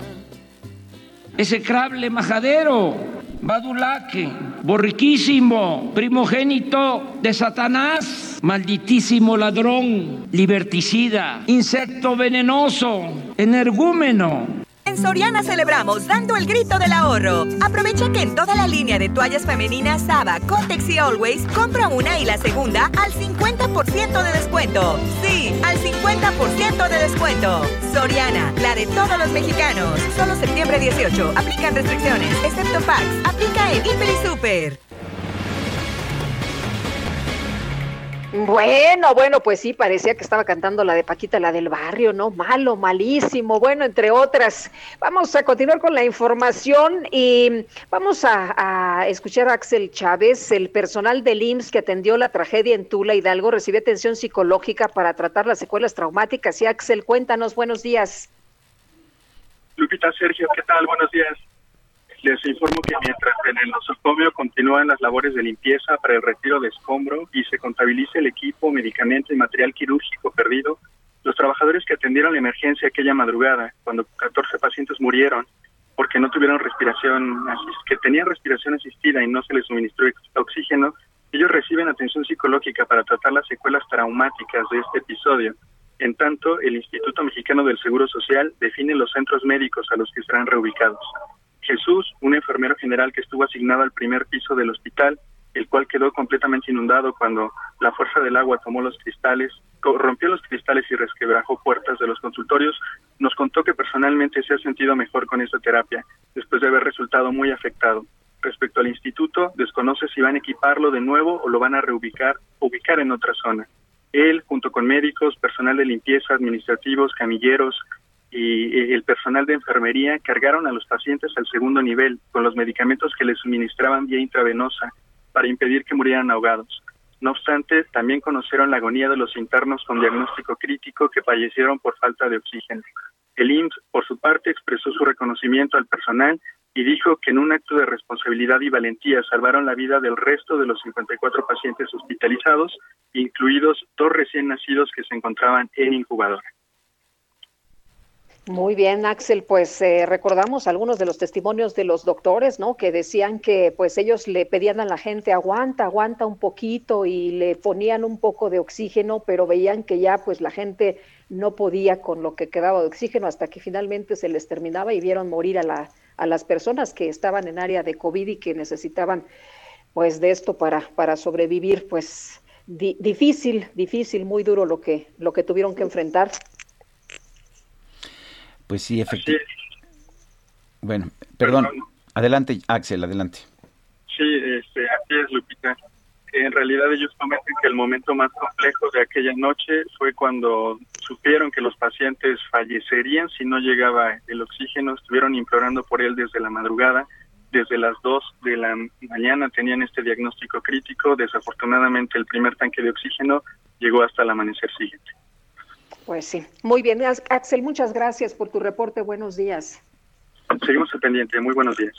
execrable majadero, badulaque, borriquísimo, primogénito de Satanás, malditísimo ladrón, liberticida, insecto venenoso, energúmeno. En Soriana celebramos dando el grito del ahorro. Aprovecha que en toda la línea de toallas femeninas Saba, Cotex y Always, compra una y la segunda al 50% de descuento. Sí, al 50% de descuento. Soriana, la de todos los mexicanos. Solo septiembre 18. Aplican restricciones, excepto PAX. Aplica en Hiper y Super. Bueno, bueno, pues sí, parecía que estaba cantando la de Paquita, la del barrio, ¿no? Malo, malísimo, bueno, entre otras. Vamos a continuar con la información y vamos a, escuchar a Axel Chávez, el personal del IMSS que atendió la tragedia en Tula Hidalgo, recibió atención psicológica para tratar las secuelas traumáticas. Y Axel, cuéntanos, buenos días. Lupita, Sergio, ¿qué tal? Buenos días. Les informo que mientras en el nosocomio continúan las labores de limpieza para el retiro de escombro y se contabilice el equipo, medicamento y material quirúrgico perdido, los trabajadores que atendieron la emergencia aquella madrugada, cuando 14 pacientes murieron porque no tuvieron respiración, que tenían respiración asistida y no se les suministró oxígeno, ellos reciben atención psicológica para tratar las secuelas traumáticas de este episodio. En tanto, el Instituto Mexicano del Seguro Social define los centros médicos a los que serán reubicados. Jesús, un enfermero general que estuvo asignado al primer piso del hospital, el cual quedó completamente inundado cuando la fuerza del agua tomó los cristales, rompió los cristales y resquebrajó puertas de los consultorios, nos contó que personalmente se ha sentido mejor con esta terapia, después de haber resultado muy afectado. Respecto al instituto, desconoce si van a equiparlo de nuevo o lo van a reubicar, ubicar en otra zona. Él, junto con médicos, personal de limpieza, administrativos, camilleros, y el personal de enfermería cargaron a los pacientes al segundo nivel con los medicamentos que les suministraban vía intravenosa para impedir que murieran ahogados. No obstante, también conocieron la agonía de los internos con diagnóstico crítico que fallecieron por falta de oxígeno. El IMSS, por su parte, expresó su reconocimiento al personal y dijo que en un acto de responsabilidad y valentía salvaron la vida del resto de los 54 pacientes hospitalizados, incluidos dos recién nacidos que se encontraban en incubadora. Muy bien, Axel, pues eh, recordamos algunos de los testimonios de los doctores, ¿no? Que decían que pues ellos le pedían a la gente aguanta, aguanta un poquito y le ponían un poco de oxígeno, pero veían que ya pues la gente no podía con lo que quedaba de oxígeno hasta que finalmente se les terminaba y vieron morir a, la, a las personas que estaban en área de COVID y que necesitaban pues de esto para, para sobrevivir, pues difícil, difícil, muy duro lo que, lo que tuvieron que enfrentar. Pues sí, efectivamente. Bueno, perdón. Adelante, Axel, adelante. Sí, este, así es, Lupita. En realidad ellos comentan que el momento más complejo de aquella noche fue cuando supieron que los pacientes fallecerían si no llegaba el oxígeno. Estuvieron implorando por él desde la madrugada. Desde las 2 de la mañana tenían este diagnóstico crítico. Desafortunadamente el primer tanque de oxígeno llegó hasta el amanecer siguiente. Pues sí. Muy bien, Axel, muchas gracias por tu reporte. Buenos días. Seguimos al pendiente. Muy buenos días.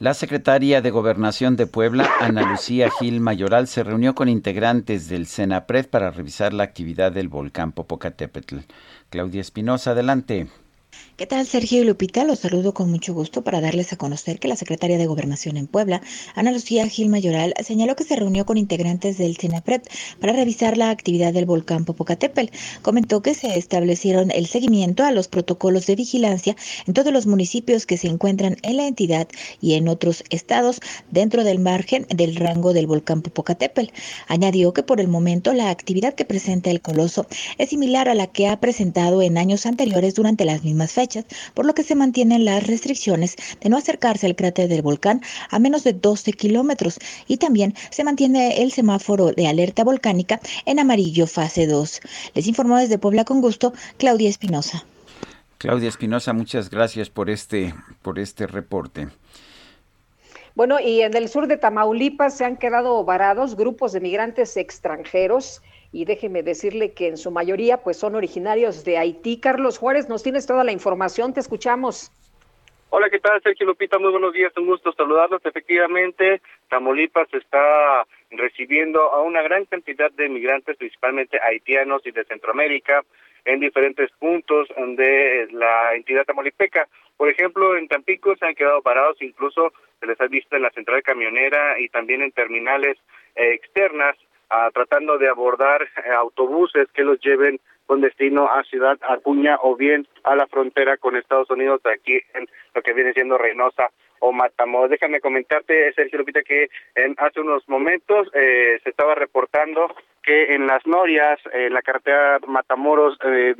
La secretaria de Gobernación de Puebla, Ana Lucía Gil Mayoral, se reunió con integrantes del CENAPRED para revisar la actividad del volcán Popocatépetl. Claudia Espinosa, adelante. ¿Qué tal, Sergio y Lupita? Los saludo con mucho gusto para darles a conocer que la secretaria de Gobernación en Puebla, Ana Lucía Gil Mayoral, señaló que se reunió con integrantes del CINAPRED para revisar la actividad del volcán Popocatépetl. Comentó que se establecieron el seguimiento a los protocolos de vigilancia en todos los municipios que se encuentran en la entidad y en otros estados dentro del margen del rango del volcán Popocatépetl. Añadió que por el momento la actividad que presenta el coloso es similar a la que ha presentado en años anteriores durante las mismas fechas, por lo que se mantienen las restricciones de no acercarse al cráter del volcán a menos de 12 kilómetros y también se mantiene el semáforo de alerta volcánica en amarillo fase 2. Les informó desde Puebla con gusto Claudia Espinosa. Claudia Espinosa, muchas gracias por este, por este reporte. Bueno, y en el sur de Tamaulipas se han quedado varados grupos de migrantes extranjeros y déjeme decirle que en su mayoría pues son originarios de Haití. Carlos Juárez, nos tienes toda la información, te escuchamos. Hola, ¿qué tal? Sergio Lupita, muy buenos días, un gusto saludarlos. Efectivamente, Tamaulipas está recibiendo a una gran cantidad de migrantes, principalmente haitianos y de Centroamérica, en diferentes puntos de la entidad tamaulipeca. Por ejemplo, en Tampico se han quedado parados, incluso se les ha visto en la central camionera y también en terminales eh, externas tratando de abordar eh, autobuses que los lleven con destino a Ciudad Acuña o bien a la frontera con Estados Unidos aquí en lo que viene siendo Reynosa o Matamoros. Déjame comentarte, Sergio Lupita, que en, hace unos momentos eh, se estaba reportando que en las Norias, en la carretera Matamoros eh,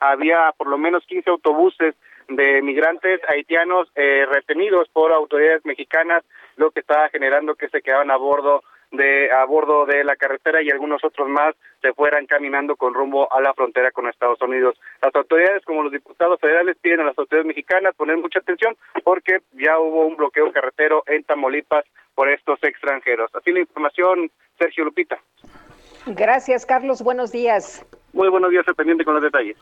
había por lo menos 15 autobuses de migrantes haitianos retenidos por autoridades mexicanas, lo que estaba generando que se quedaban a bordo de a bordo de la carretera y algunos otros más se fueran caminando con rumbo a la frontera con Estados Unidos. Las autoridades, como los diputados federales, piden a las autoridades mexicanas poner mucha atención porque ya hubo un bloqueo carretero en Tamaulipas por estos extranjeros. Así la información, Sergio Lupita. Gracias, Carlos. Buenos días. Muy buenos días, pendiente con los detalles.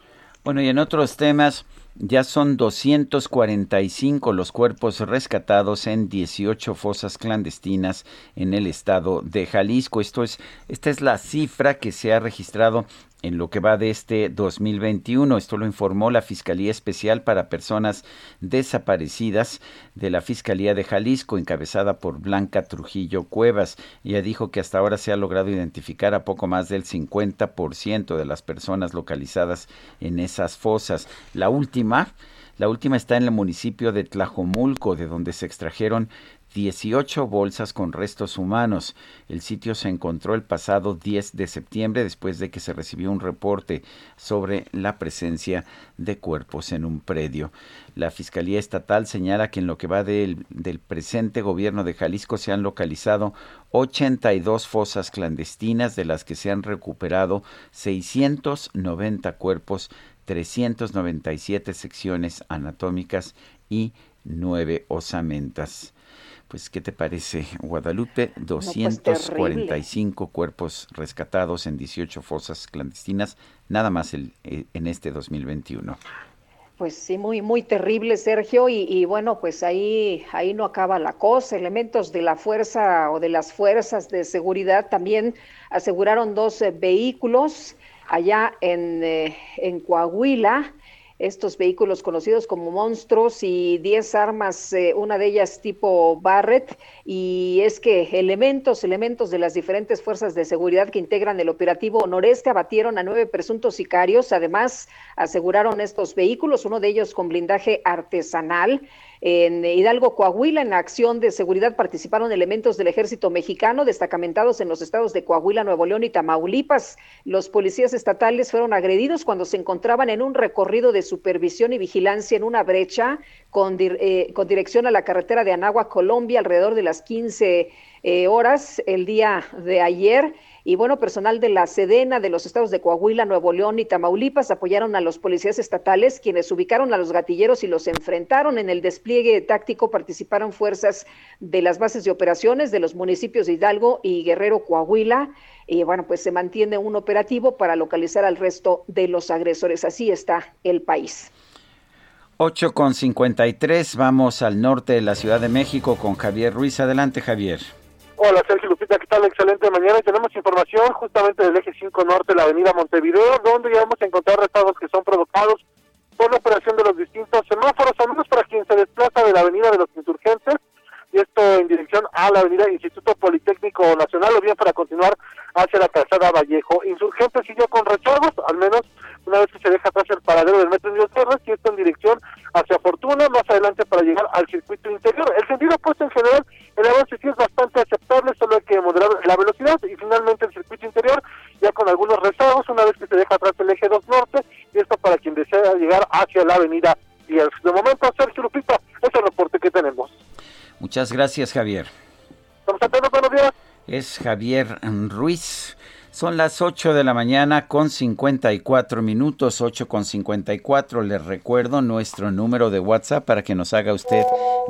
Bueno, y en otros temas, ya son 245 los cuerpos rescatados en 18 fosas clandestinas en el estado de Jalisco. Esto es, esta es la cifra que se ha registrado en lo que va de este 2021. Esto lo informó la Fiscalía Especial para Personas Desaparecidas de la Fiscalía de Jalisco, encabezada por Blanca Trujillo Cuevas. Ella dijo que hasta ahora se ha logrado identificar a poco más del 50% de las personas localizadas en esas fosas. La última la última está en el municipio de Tlajomulco, de donde se extrajeron 18 bolsas con restos humanos. El sitio se encontró el pasado 10 de septiembre después de que se recibió un reporte sobre la presencia de cuerpos en un predio. La Fiscalía Estatal señala que en lo que va del, presente gobierno de Jalisco se han localizado 82 fosas clandestinas de las que se han recuperado 690 cuerpos, 397 secciones anatómicas y nueve osamentas. Pues, ¿qué te parece, Guadalupe? 245 pues, cuerpos rescatados en 18 fosas clandestinas, nada más el, eh, en este 2021 Pues sí, muy, muy terrible, Sergio, y, y, bueno, pues ahí, ahí no acaba la cosa. Elementos de la fuerza o de las fuerzas de seguridad también aseguraron dos eh, vehículos allá en, eh, en Coahuila estos vehículos conocidos como monstruos y 10 armas, eh, una de ellas tipo Barrett, y es que elementos, elementos de las diferentes fuerzas de seguridad que integran el operativo Noreste abatieron a nueve presuntos sicarios, además aseguraron estos vehículos, uno de ellos con blindaje artesanal, en Hidalgo, Coahuila, en la acción de seguridad participaron elementos del ejército mexicano destacamentados en los estados de Coahuila, Nuevo León y Tamaulipas. Los policías estatales fueron agredidos cuando se encontraban en un recorrido de supervisión y vigilancia en una brecha con, eh, con dirección a la carretera de Anagua, Colombia, alrededor de las 15 eh, horas el día de ayer. Y bueno, personal de la Sedena de los estados de Coahuila, Nuevo León y Tamaulipas apoyaron a los policías estatales, quienes ubicaron a los gatilleros y los enfrentaron. En el despliegue táctico participaron fuerzas de las bases de operaciones de los municipios de Hidalgo y Guerrero, Coahuila. Y bueno, pues se mantiene un operativo para localizar al resto de los agresores. Así está el país. 8 con 53, vamos al norte de la Ciudad de México con Javier Ruiz. Adelante, Javier. Hola Sergio Lupita, ¿qué tal? Excelente mañana y tenemos información justamente del eje 5 norte, la avenida Montevideo, donde ya vamos a encontrar retardos que son provocados por la operación de los distintos semáforos, al menos para quien se desplaza de la avenida de los insurgentes, y esto en dirección a la avenida Instituto Politécnico Nacional, o bien para continuar hacia la calzada Vallejo. Insurgentes siguió con retardos, al menos una vez que se deja atrás el paradero del metro de Torres, y esto en dirección hacia Fortuna, más adelante para llegar al circuito interior. El sentido opuesto en general, el avance sí es bastante aceptable, solo hay que moderar la velocidad, y finalmente el circuito interior, ya con algunos rezagos, una vez que se deja atrás el eje 2 norte, y esto para quien desea llegar hacia la avenida y De momento, Sergio Lupita, ese es el reporte que tenemos. Muchas gracias, Javier. Estamos atentos, buenos días. Es Javier Ruiz. Son las 8 de la mañana con 54 minutos, 8 con 54. Les recuerdo nuestro número de WhatsApp para que nos haga usted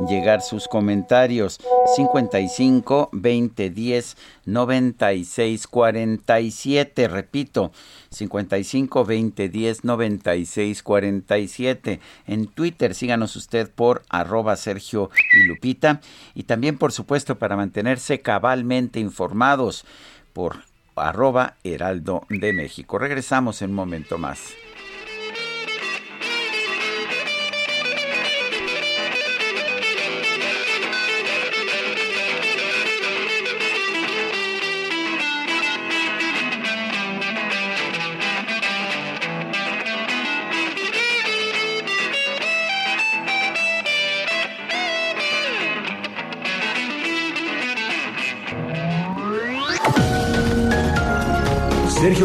llegar sus comentarios. 55 20 10 96 47. Repito, 55 20 10 96 47. En Twitter síganos usted por arroba Sergio y Lupita. Y también, por supuesto, para mantenerse cabalmente informados por arroba Heraldo de México. Regresamos en un momento más.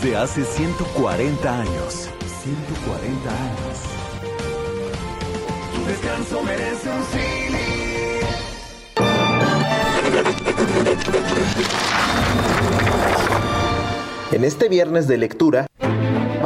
Desde hace 140 años. 140 años. Tu descanso merece un En este viernes de lectura,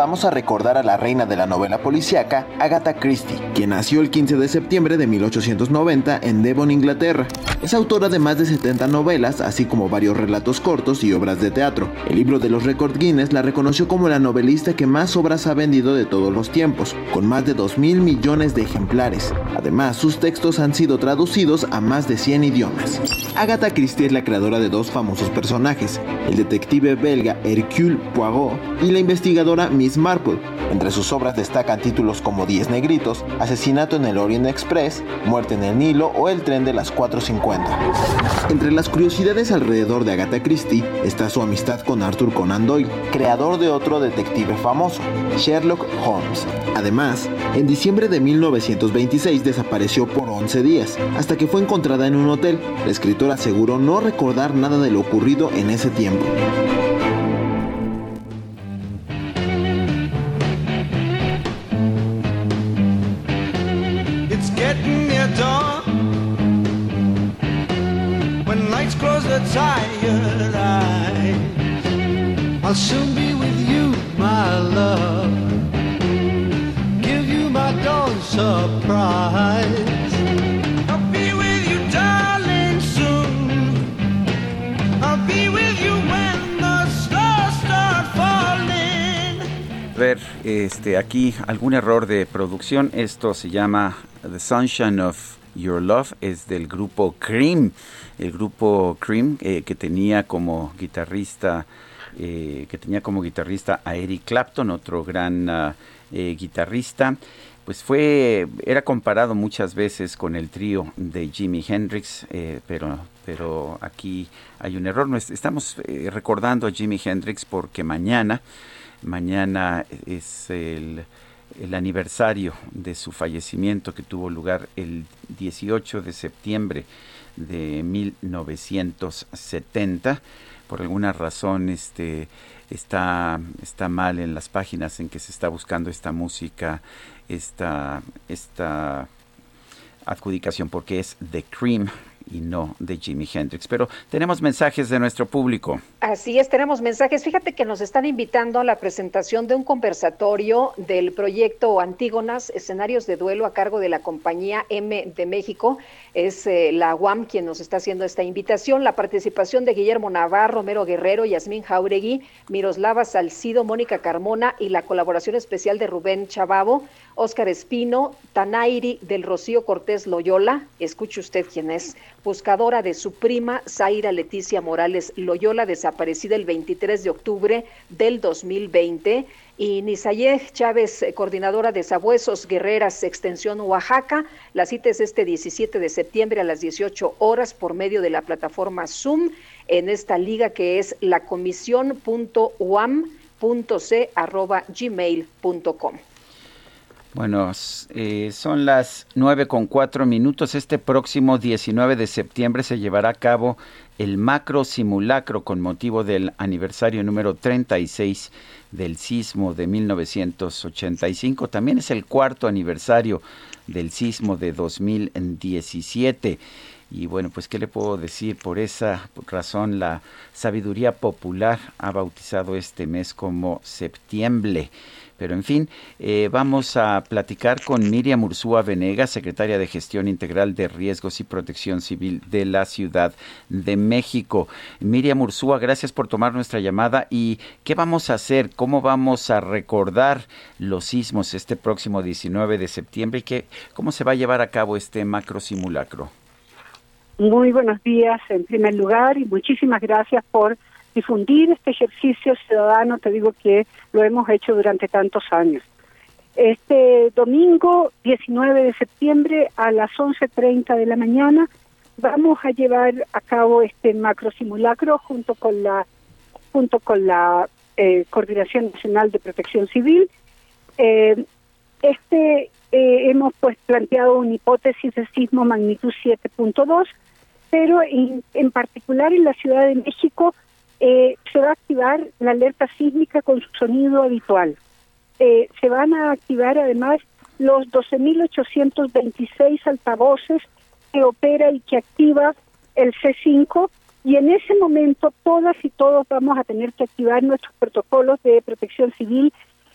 vamos a recordar a la reina de la novela policíaca, Agatha Christie, quien nació el 15 de septiembre de 1890 en Devon, Inglaterra. Es autora de más de 70 novelas, así como varios relatos cortos y obras de teatro. El libro de los récords Guinness la reconoció como la novelista que más obras ha vendido de todos los tiempos, con más de 2 mil millones de ejemplares. Además, sus textos han sido traducidos a más de 100 idiomas. Agatha Christie es la creadora de dos famosos personajes, el detective belga Hercule Poirot y la investigadora Miss Marple. Entre sus obras destacan títulos como Diez Negritos, Asesinato en el Orient Express, Muerte en el Nilo o El tren de las 4.50. Entre las curiosidades alrededor de Agatha Christie está su amistad con Arthur Conan Doyle, creador de otro detective famoso, Sherlock Holmes. Además, en diciembre de 1926 desapareció por 11 días, hasta que fue encontrada en un hotel. La escritora aseguró no recordar nada de lo ocurrido en ese tiempo. I'll soon be with you, my love. Give you my dawn surprise. I'll be with you, darling, soon. I'll be with you when the stars start falling. ver este aquí algún error de producción. Esto se llama The Sunshine of Your Love, es del grupo Cream, el grupo Cream eh, que tenía como guitarrista eh, que tenía como guitarrista a Eric Clapton, otro gran ah, eh, guitarrista. Pues fue, era comparado muchas veces con el trío de Jimi Hendrix, eh, pero, pero aquí hay un error. Estamos recordando a Jimi Hendrix porque mañana, mañana es el, el aniversario de su fallecimiento que tuvo lugar el 18 de septiembre de 1970 por alguna razón este está está mal en las páginas en que se está buscando esta música esta esta adjudicación porque es The Cream y no de Jimi Hendrix. Pero tenemos mensajes de nuestro público. Así es, tenemos mensajes. Fíjate que nos están invitando a la presentación de un conversatorio del proyecto Antígonas, escenarios de duelo a cargo de la compañía M de México. Es eh, la UAM quien nos está haciendo esta invitación. La participación de Guillermo Navarro, Romero Guerrero, Yasmín Jauregui, Miroslava Salcido, Mónica Carmona y la colaboración especial de Rubén Chababo, Óscar Espino, Tanairi del Rocío Cortés Loyola. Escuche usted quién es buscadora de su prima Zaira Leticia Morales Loyola, desaparecida el 23 de octubre del 2020, y Nisayeh Chávez, eh, coordinadora de Sabuesos Guerreras, Extensión Oaxaca. La cita es este 17 de septiembre a las 18 horas por medio de la plataforma Zoom en esta liga que es la comisión.uam.c arroba gmail.com. Bueno, eh, son las nueve con cuatro minutos. Este próximo 19 de septiembre se llevará a cabo el macro simulacro con motivo del aniversario número 36 del sismo de 1985. También es el cuarto aniversario del sismo de 2017. Y bueno, pues qué le puedo decir, por esa razón la sabiduría popular ha bautizado este mes como septiembre. Pero en fin, eh, vamos a platicar con Miriam Ursúa Venegas, secretaria de Gestión Integral de Riesgos y Protección Civil de la Ciudad de México. Miriam Ursúa, gracias por tomar nuestra llamada. ¿Y qué vamos a hacer? ¿Cómo vamos a recordar los sismos este próximo 19 de septiembre? ¿Y qué, cómo se va a llevar a cabo este macro simulacro? Muy buenos días en primer lugar y muchísimas gracias por difundir este ejercicio ciudadano. Te digo que lo hemos hecho durante tantos años. Este domingo 19 de septiembre a las 11.30 de la mañana vamos a llevar a cabo este macro simulacro junto con la junto con la eh, Coordinación Nacional de Protección Civil. Eh, este eh, hemos pues planteado una hipótesis de sismo magnitud 7.2, pero en, en particular en la Ciudad de México eh, se va a activar la alerta sísmica con su sonido habitual. Eh, se van a activar además los 12.826 altavoces que opera y que activa el C5 y en ese momento todas y todos vamos a tener que activar nuestros protocolos de protección civil,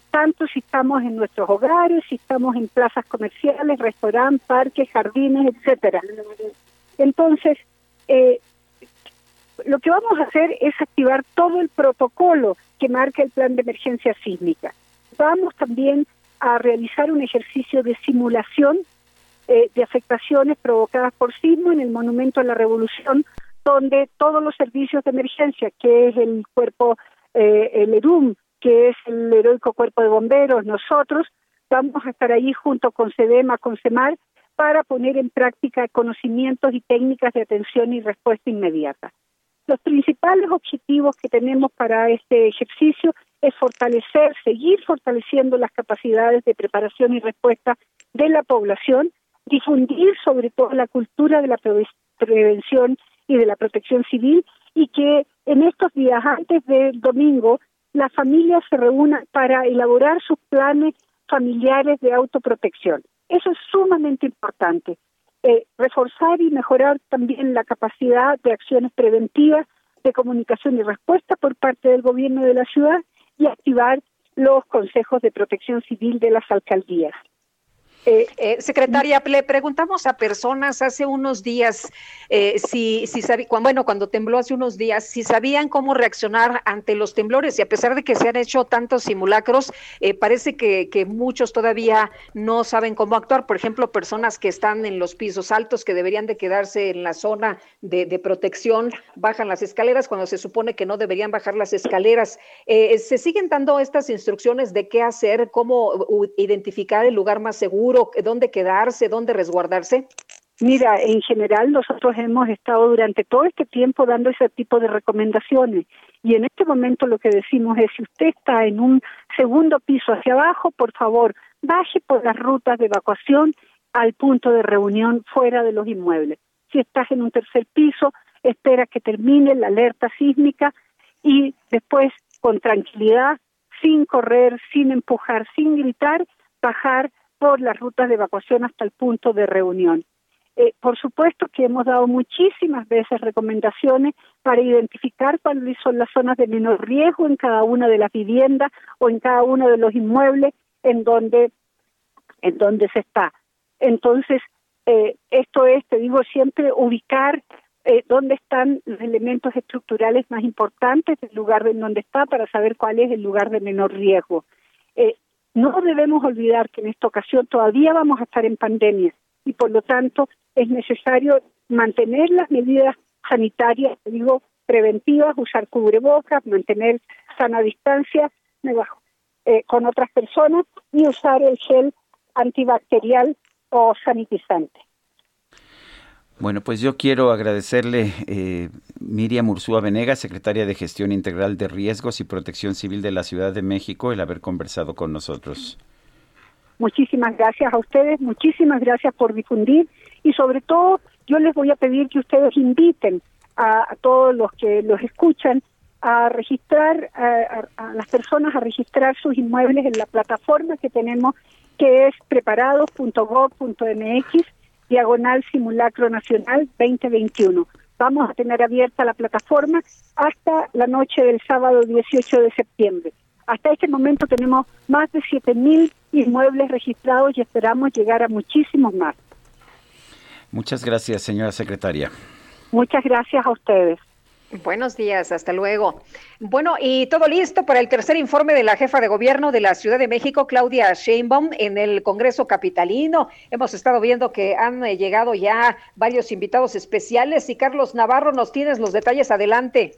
tanto si estamos en nuestros hogares, si estamos en plazas comerciales, restaurantes, parques, jardines, etcétera. Entonces, eh, lo que vamos a hacer es activar todo el protocolo que marca el plan de emergencia sísmica. Vamos también a realizar un ejercicio de simulación eh, de afectaciones provocadas por sismo en el Monumento a la Revolución, donde todos los servicios de emergencia, que es el cuerpo, eh, el ERUM, que es el heroico cuerpo de bomberos, nosotros vamos a estar ahí junto con SEDEMA, con CEMAR, para poner en práctica conocimientos y técnicas de atención y respuesta inmediata. Los principales objetivos que tenemos para este ejercicio es fortalecer, seguir fortaleciendo las capacidades de preparación y respuesta de la población, difundir sobre todo la cultura de la prevención y de la protección civil y que en estos días antes del domingo las familias se reúnan para elaborar sus planes familiares de autoprotección. Eso es sumamente importante. Eh, reforzar y mejorar también la capacidad de acciones preventivas, de comunicación y respuesta por parte del gobierno de la ciudad y activar los consejos de protección civil de las alcaldías. Eh, eh, secretaria, le preguntamos a personas hace unos días eh, si, si sabían, bueno, cuando tembló hace unos días, si sabían cómo reaccionar ante los temblores y a pesar de que se han hecho tantos simulacros, eh, parece que, muchos todavía no saben cómo actuar. Por ejemplo, personas que están en los pisos altos que deberían de quedarse en la zona de protección, bajan las escaleras cuando se supone que no deberían bajar las escaleras. ¿Se siguen dando estas instrucciones de qué hacer, cómo identificar el lugar más seguro? Dónde quedarse, dónde resguardarse? Mira, en general nosotros hemos estado durante todo este tiempo dando ese tipo de recomendaciones y en este momento lo que decimos es si usted está en un segundo piso hacia abajo, por favor, baje por las rutas de evacuación al punto de reunión fuera de los inmuebles. Si estás en un tercer piso, espera que termine la alerta sísmica y después con tranquilidad, sin correr, sin empujar, sin gritar, bajar por las rutas de evacuación hasta el punto de reunión. Eh, por supuesto que hemos dado muchísimas veces recomendaciones para identificar cuáles son las zonas de menor riesgo en cada una de las viviendas o en cada uno de los inmuebles en donde, en donde se está. Entonces, eh, esto es, te digo siempre, ubicar eh, dónde están los elementos estructurales más importantes del lugar en donde está para saber cuál es el lugar de menor riesgo. Eh, no debemos olvidar que en esta ocasión todavía vamos a estar en pandemia y por lo tanto es necesario mantener las medidas sanitarias, digo, preventivas, usar cubrebocas, mantener sana distancia eh, con otras personas y usar el gel antibacterial o sanitizante. Bueno, pues yo quiero agradecerle eh, Miriam Ursúa Venegas, secretaria de Gestión Integral de Riesgos y Protección Civil de la Ciudad de México, el haber conversado con nosotros. Muchísimas gracias a ustedes, muchísimas gracias por difundir y sobre todo yo les voy a pedir que ustedes inviten a, todos los que los escuchan a registrar a, las personas a registrar sus inmuebles en la plataforma que tenemos que es preparados.gov.mx diagonal simulacro nacional 2021. Vamos a tener abierta la plataforma hasta la noche del sábado 18 de septiembre. Hasta este momento tenemos más de 7.000 inmuebles registrados y esperamos llegar a muchísimos más. Muchas gracias, señora secretaria. Muchas gracias a ustedes. Buenos días, hasta luego. Bueno, y todo listo para el tercer informe de la jefa de gobierno de la Ciudad de México, Claudia Sheinbaum, en el Congreso Capitalino. Hemos estado viendo que han eh, llegado ya varios invitados especiales y Carlos Navarro, nos tienes los detalles adelante.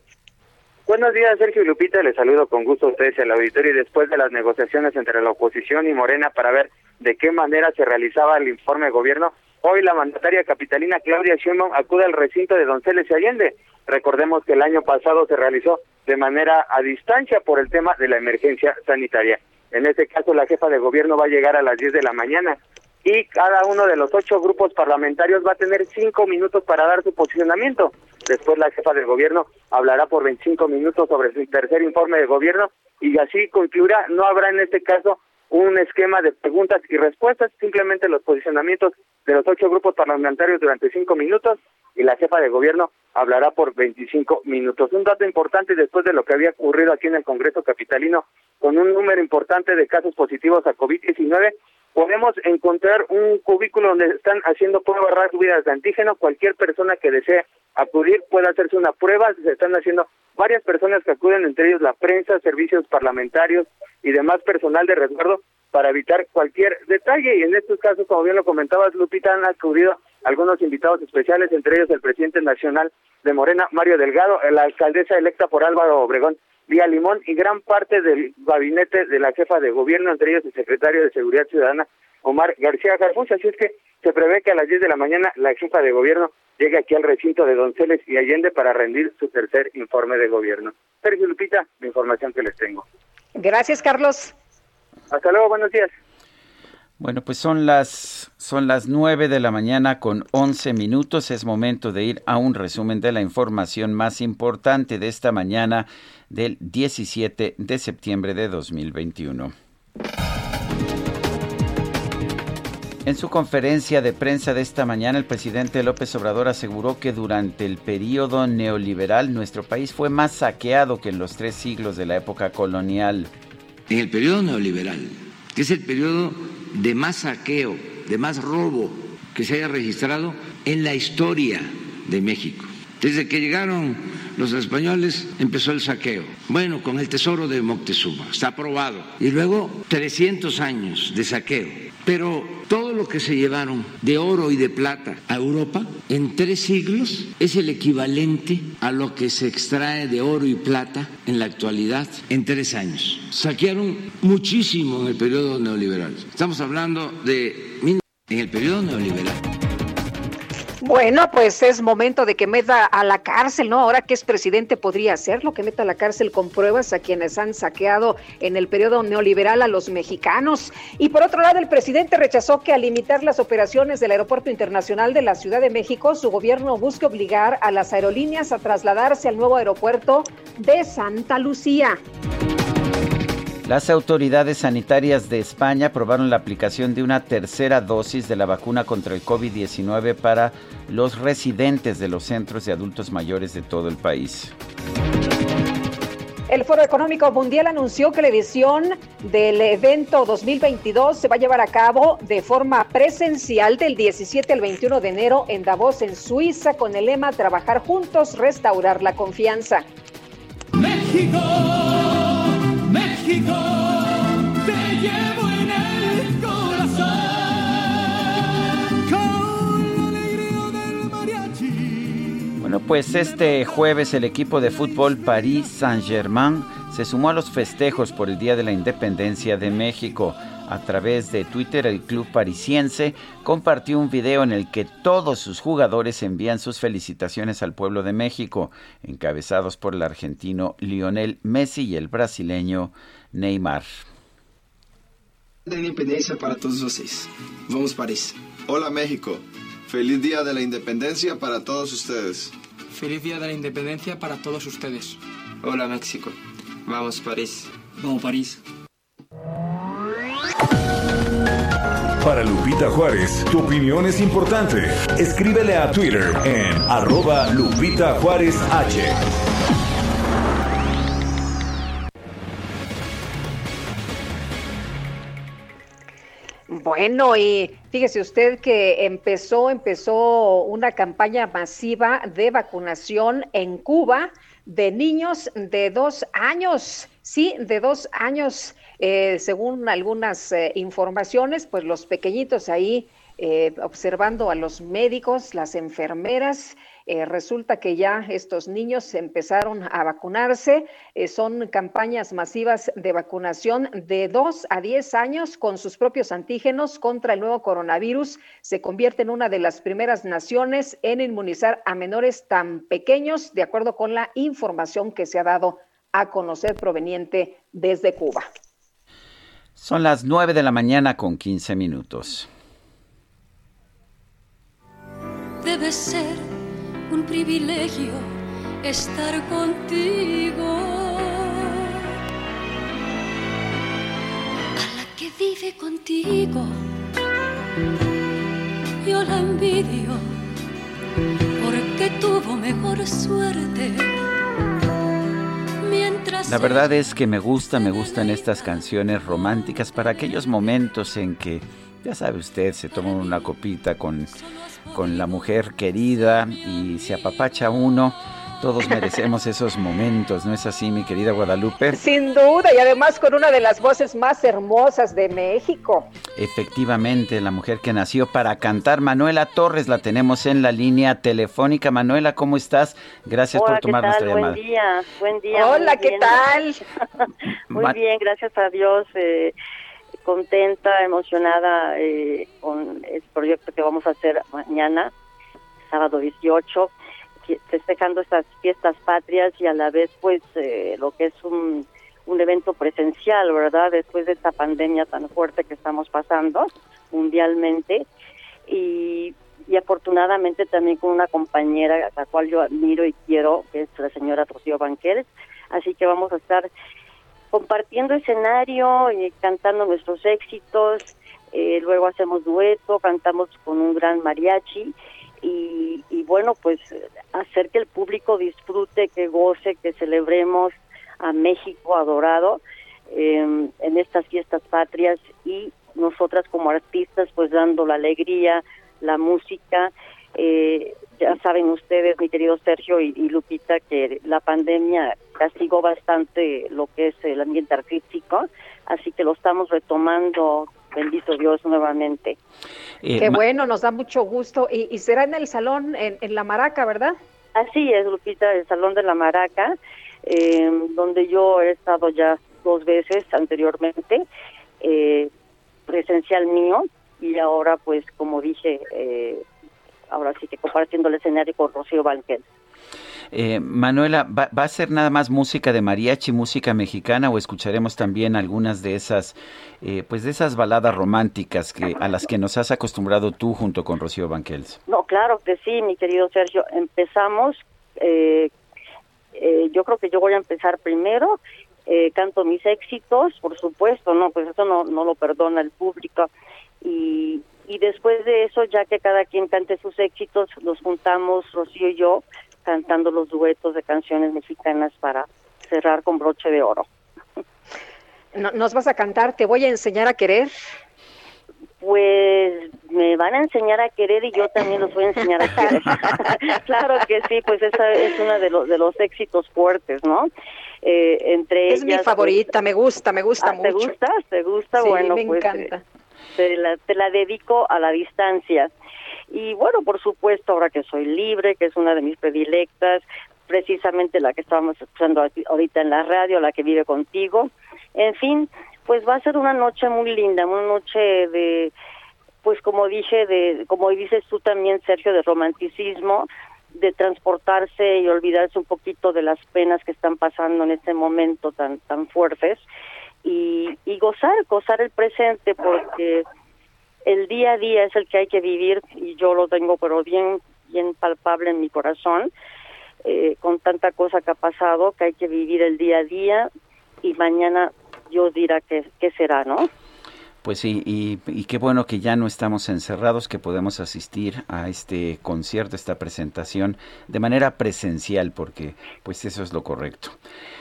Buenos días, Sergio y Lupita. Les saludo con gusto a ustedes y al auditorio. Y después de las negociaciones entre la oposición y Morena para ver de qué manera se realizaba el informe de gobierno, hoy la mandataria capitalina Claudia Sheinbaum acude al recinto de Donceles y Allende Recordemos que el año pasado se realizó de manera a distancia por el tema de la emergencia sanitaria. En este caso, la jefa de gobierno va a llegar a las 10 de la mañana y cada uno de los ocho grupos parlamentarios va a tener cinco minutos para dar su posicionamiento. Después la jefa del gobierno hablará por 25 minutos sobre su tercer informe de gobierno y así concluirá. No habrá en este caso un esquema de preguntas y respuestas, simplemente los posicionamientos de los ocho grupos parlamentarios durante cinco minutos y la jefa de gobierno hablará por 25 minutos. Un dato importante después de lo que había ocurrido aquí en el Congreso Capitalino con un número importante de casos positivos a COVID-19, podemos encontrar un cubículo donde están haciendo pruebas rápidas de antígeno. Cualquier persona que desee acudir puede hacerse una prueba. Se están haciendo varias personas que acuden, entre ellos la prensa, servicios parlamentarios y demás personal de resguardo para evitar cualquier detalle. Y en estos casos, como bien lo comentabas, Lupita, han acudido algunos invitados especiales, entre ellos el presidente nacional de Morena, Mario Delgado, la alcaldesa electa por Álvaro Obregón, Vía Limón, y gran parte del gabinete de la jefa de gobierno, entre ellos el secretario de Seguridad Ciudadana, Omar García Garfús. Así es que se prevé que a las 10 de la mañana la jefa de gobierno llegue aquí al recinto de Donceles y Allende para rendir su tercer informe de gobierno. Sergio Lupita, la información que les tengo. Gracias, Carlos. Hasta luego, buenos días. Bueno, pues son las son las 9 de la mañana con 11 minutos. Es momento de ir a un resumen de la información más importante de esta mañana del 17 de septiembre de 2021. En su conferencia de prensa de esta mañana, el presidente López Obrador aseguró que durante el periodo neoliberal nuestro país fue más saqueado que en los tres siglos de la época colonial. En el periodo neoliberal, que es el periodo de más saqueo, de más robo que se haya registrado en la historia de México. Desde que llegaron los españoles empezó el saqueo. Bueno, con el tesoro de Moctezuma, está aprobado. Y luego 300 años de saqueo pero todo lo que se llevaron de oro y de plata a Europa en tres siglos es el equivalente a lo que se extrae de oro y plata en la actualidad en tres años. Saquearon muchísimo en el periodo neoliberal. Estamos hablando de en el periodo neoliberal. Bueno, pues es momento de que meta a la cárcel, ¿no? Ahora que es presidente podría hacerlo, que meta a la cárcel con pruebas a quienes han saqueado en el periodo neoliberal a los mexicanos. Y por otro lado, el presidente rechazó que al limitar las operaciones del Aeropuerto Internacional de la Ciudad de México, su gobierno busque obligar a las aerolíneas a trasladarse al nuevo aeropuerto de Santa Lucía. Las autoridades sanitarias de España aprobaron la aplicación de una tercera dosis de la vacuna contra el COVID-19 para los residentes de los centros de adultos mayores de todo el país. El Foro Económico Mundial anunció que la edición del evento 2022 se va a llevar a cabo de forma presencial del 17 al 21 de enero en Davos, en Suiza, con el lema Trabajar juntos, restaurar la confianza. México Te llevo en el corazón con la alegría del mariachi. Bueno, pues este jueves el equipo de fútbol París Saint-Germain se sumó a los festejos por el Día de la Independencia de México. A través de Twitter, el club parisiense compartió un video en el que todos sus jugadores envían sus felicitaciones al pueblo de México, encabezados por el argentino Lionel Messi y el brasileño Neymar. De independencia para todos ustedes. Vamos París. Hola México. Feliz Día de la Independencia para todos ustedes. Feliz Día de la Independencia para todos ustedes. Hola México. Vamos París. Vamos París. Para Lupita Juárez, tu opinión es importante. Escríbele a Twitter en arroba Lupita Juárez H. Bueno, y fíjese usted que empezó, empezó una campaña masiva de vacunación en Cuba de niños de dos años, sí, de dos años, eh, según algunas eh, informaciones, pues los pequeñitos ahí eh, observando a los médicos, las enfermeras, eh, resulta que ya estos niños empezaron a vacunarse. Eh, son campañas masivas de vacunación de 2 a 10 años con sus propios antígenos contra el nuevo coronavirus. Se convierte en una de las primeras naciones en inmunizar a menores tan pequeños, de acuerdo con la información que se ha dado a conocer proveniente desde Cuba. Son las 9 de la mañana con 15 minutos. Debe ser un privilegio estar contigo. A la que vive contigo, yo la envidio porque tuvo mejor suerte. Mientras La verdad es que me gusta, me gustan estas canciones románticas para aquellos momentos en que, ya sabe usted, se toma una copita con, con la mujer querida y se apapacha uno. Todos merecemos esos momentos, ¿no es así, mi querida Guadalupe? Sin duda, y además con una de las voces más hermosas de México. Efectivamente, la mujer que nació para cantar, Manuela Torres, la tenemos en la línea telefónica. Manuela, ¿cómo estás? Gracias por tomar nuestra llamada. Buen día, buen día. Hola, ¿qué tal? muy bien, gracias a Dios. Eh, contenta, emocionada eh, con el proyecto que vamos a hacer mañana, sábado 18 festejando estas fiestas patrias y a la vez pues eh, lo que es un, un evento presencial, ¿verdad? Después de esta pandemia tan fuerte que estamos pasando mundialmente y, y afortunadamente también con una compañera a la cual yo admiro y quiero, que es la señora Rocío Banqueres, así que vamos a estar compartiendo escenario y cantando nuestros éxitos, eh, luego hacemos dueto, cantamos con un gran mariachi y, y bueno, pues hacer que el público disfrute, que goce, que celebremos a México adorado eh, en estas fiestas patrias y nosotras como artistas pues dando la alegría, la música. Eh, ya saben ustedes, mi querido Sergio y, y, Lupita, que la pandemia castigó bastante lo que es el ambiente artístico, así que lo estamos retomando bendito Dios nuevamente. Eh, Qué bueno, nos da mucho gusto. Y, y será en el salón, en, en, La Maraca, ¿verdad? Así es, Lupita, el Salón de La Maraca, eh, donde yo he estado ya dos veces anteriormente, eh, presencial mío, y ahora, pues, como dije, eh, ahora sí que compartiendo el escenario con Rocío Banquel. Eh, Manuela, ¿va, ¿va, a ser nada más música de mariachi, música mexicana o escucharemos también algunas de esas, eh, pues de esas baladas románticas que a las que nos has acostumbrado tú junto con Rocío Banquels? No, claro que sí, mi querido Sergio. Empezamos, eh, yo creo que yo voy a empezar primero. canto mis éxitos, por supuesto, no, pues eso no, no lo perdona el público. Y, y después de eso, ya que cada quien cante sus éxitos, nos juntamos Rocío y yo cantando los duetos de canciones mexicanas para cerrar con broche de oro. ¿Nos vas a cantar? ¿Te voy a enseñar a querer? Pues me van a enseñar a querer y yo también los voy a enseñar a querer. claro que sí, pues esa es una de los de los éxitos fuertes, ¿no? Eh, entre es ellas, mi favorita, pues, me gusta, me gusta ah, mucho. ¿Te gusta? ¿Te gusta? Sí, bueno, me pues encanta. Eh, te, la, te la dedico a la distancia. Y bueno, por supuesto, ahora que soy libre, que es una de mis predilectas, precisamente la que estábamos escuchando ahorita en la radio, la que vive contigo. En fin, pues va a ser una noche muy linda, una noche de, pues como dije, de, como dices tú también, Sergio, de romanticismo, de transportarse y olvidarse un poquito de las penas que están pasando en este momento tan, tan fuertes y, y gozar, gozar el presente, porque el día a día es el que hay que vivir y yo lo tengo pero bien bien palpable en mi corazón eh, con tanta cosa que ha pasado que hay que vivir el día a día y mañana Dios dirá qué, qué será, ¿no? Pues sí, y, y, qué bueno que ya no estamos encerrados, que podemos asistir a este concierto, esta presentación de manera presencial, porque pues eso es lo correcto.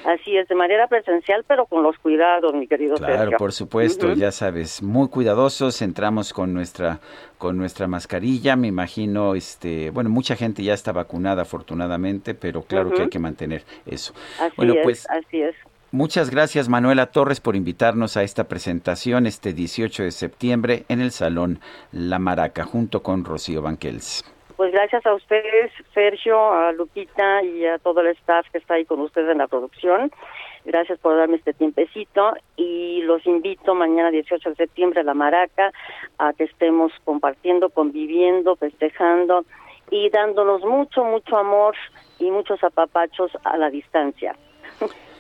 Así es, de manera presencial, pero con los cuidados, mi querido Claro, Sergio. por supuesto, uh -huh. ya sabes, muy cuidadosos, entramos con nuestra con nuestra mascarilla, me imagino, este, bueno, mucha gente ya está vacunada afortunadamente, pero claro uh -huh. que hay que mantener eso. Así bueno, es, pues así es. Muchas gracias Manuela Torres por invitarnos a esta presentación este 18 de septiembre en el Salón La Maraca junto con Rocío Banquels. Pues gracias a ustedes, Sergio, a Lupita y a todo el staff que está ahí con ustedes en la producción. Gracias por darme este tiempecito y los invito mañana 18 de septiembre a La Maraca a que estemos compartiendo, conviviendo, festejando y dándonos mucho, mucho amor y muchos apapachos a la distancia.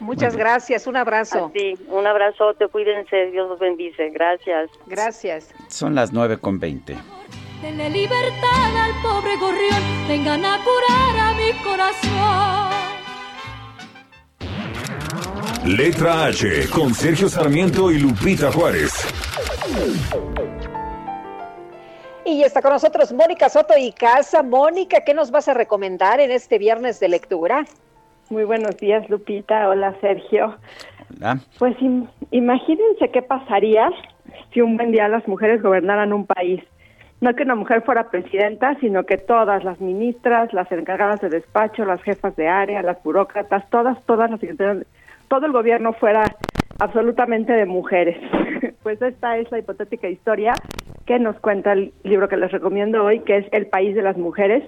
Muchas gracias, un abrazo. Sí, un abrazote, cuídense, Dios los bendice, gracias. Gracias. Son las 9 con 20. Denle libertad al pobre gorrión, vengan a curar a mi corazón. Letra H con Sergio Sarmiento y Lupita Juárez. Y está con nosotros Mónica Soto y Casa. Mónica, ¿qué nos vas a recomendar en este viernes de lectura? Muy buenos días, Lupita. Hola, Sergio. Hola. Pues imagínense qué pasaría si un buen día las mujeres gobernaran un país. no que una mujer fuera presidenta, sino que todas las ministras, las encargadas de despacho, las jefas de área, las burócratas, todas, todas las todo el gobierno fuera absolutamente de mujeres. pues esta es la hipotética historia que nos cuenta el libro que les recomiendo hoy, que es El País de las Mujeres,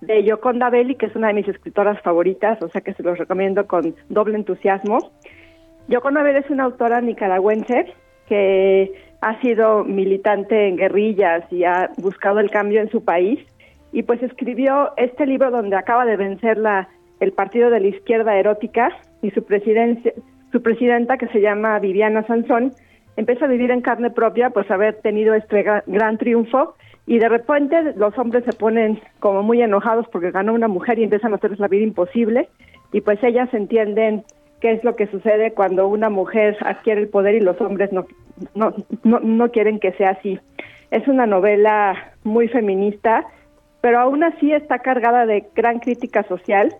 de Yoconda Belli, que es una de mis escritoras favoritas, o sea que se los recomiendo con doble entusiasmo. Yoconda Belli es una autora nicaragüense que ha sido militante en guerrillas y ha buscado el cambio en su país y pues escribió este libro donde acaba de vencer la, el partido de la izquierda erótica y su su presidenta que se llama Viviana Sansón empieza a vivir en carne propia pues haber tenido este gran triunfo y de repente los hombres se ponen como muy enojados porque ganó una mujer y empiezan a hacerles la vida imposible y pues ellas entienden qué es lo que sucede cuando una mujer adquiere el poder y los hombres no, no, no, no quieren que sea así. Es una novela muy feminista, pero aún así está cargada de gran crítica social.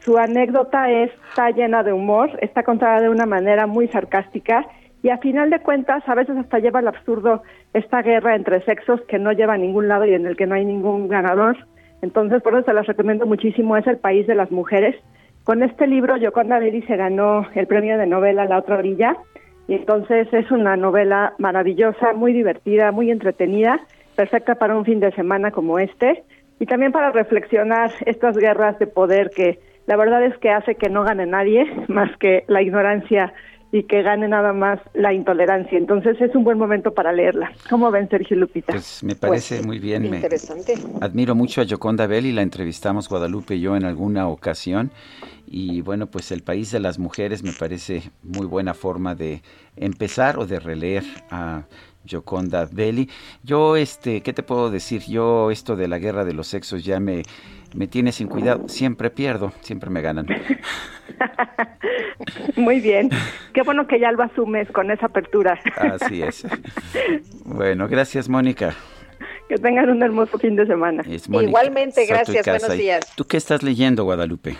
Su anécdota está llena de humor, está contada de una manera muy sarcástica y a final de cuentas a veces hasta lleva al absurdo esta guerra entre sexos que no lleva a ningún lado y en el que no hay ningún ganador. Entonces, por eso se las recomiendo muchísimo, es El País de las Mujeres. Con este libro, Yoconda Belli se ganó el premio de novela La Otra Orilla, y entonces es una novela maravillosa, muy divertida, muy entretenida, perfecta para un fin de semana como este, y también para reflexionar estas guerras de poder que la verdad es que hace que no gane nadie más que la ignorancia y que gane nada más la intolerancia. Entonces es un buen momento para leerla. ¿Cómo ven, Sergio Lupita? Pues me parece Pues, muy bien. interesante. Me admiro mucho a Yoconda Belli, la entrevistamos Guadalupe y yo en alguna ocasión. Y bueno, pues El País de las Mujeres me parece muy buena forma de empezar o de releer a Yoconda Belli. Yo, este, ¿qué te puedo decir? Yo esto de la guerra de los sexos ya me, me tiene sin cuidado. Siempre pierdo, siempre me ganan. Muy bien. Qué bueno que ya lo asumes con esa apertura. Así es. Bueno, gracias Mónica. Que tengan un hermoso fin de semana. Igualmente, gracias, buenos ¿Y días. ¿Tú qué estás leyendo, Guadalupe?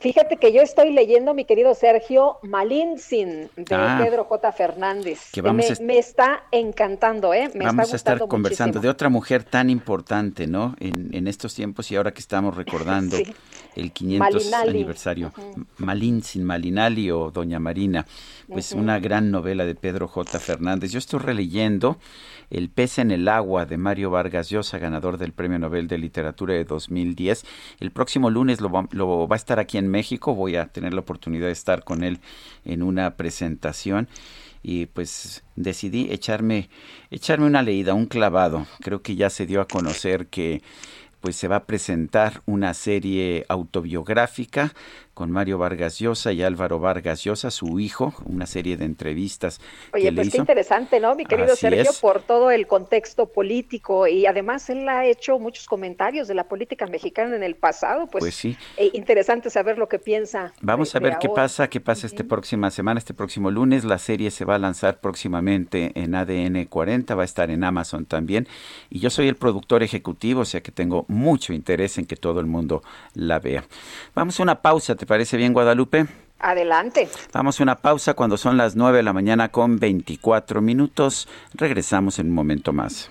Fíjate que yo estoy leyendo, mi querido Sergio, Malintzin de Ah. Pedro J. Fernández. Que vamos me, a est- me está encantando, ¿eh? Me Vamos está a estar conversando muchísimo. de otra mujer tan importante, ¿no? En, en estos tiempos y ahora que estamos recordando Sí. el 500 Malinali. aniversario. Malin sin Malinali o Doña Marina, pues una gran novela de Pedro J. Fernández. Yo estoy releyendo El pez en el agua de Mario Vargas Llosa, ganador del Premio Nobel de Literatura de 2010. El próximo lunes lo va, a estar aquí en México. Voy a tener la oportunidad de estar con él en una presentación y pues decidí echarme echarme una leída, un clavado. Creo que ya se dio a conocer que pues se va a presentar una serie autobiográfica con Mario Vargas Llosa y Álvaro Vargas Llosa, su hijo, una serie de entrevistas Oye, que le pues qué hizo. interesante, ¿no, mi querido Así Sergio? es. Por todo el contexto político y además él ha hecho muchos comentarios de la política mexicana en el pasado, pues, Pues sí. eh, interesante saber lo que piensa. Vamos de- a ver qué ahora. pasa, qué pasa esta próxima semana, este próximo lunes. La serie se va a lanzar próximamente en ADN 40, va a estar en Amazon también. Y yo soy el productor ejecutivo, o sea que tengo mucho interés en que todo el mundo la vea. Vamos a una pausa, ¿te parece bien, Guadalupe? Adelante. Vamos a una pausa cuando son las 9 de la mañana con 24 minutos. Regresamos en un momento más.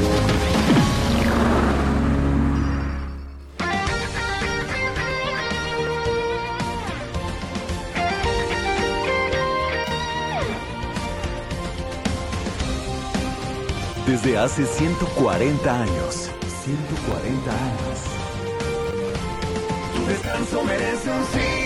Desde hace 140 años. 140 años. Tu descanso merece un cine.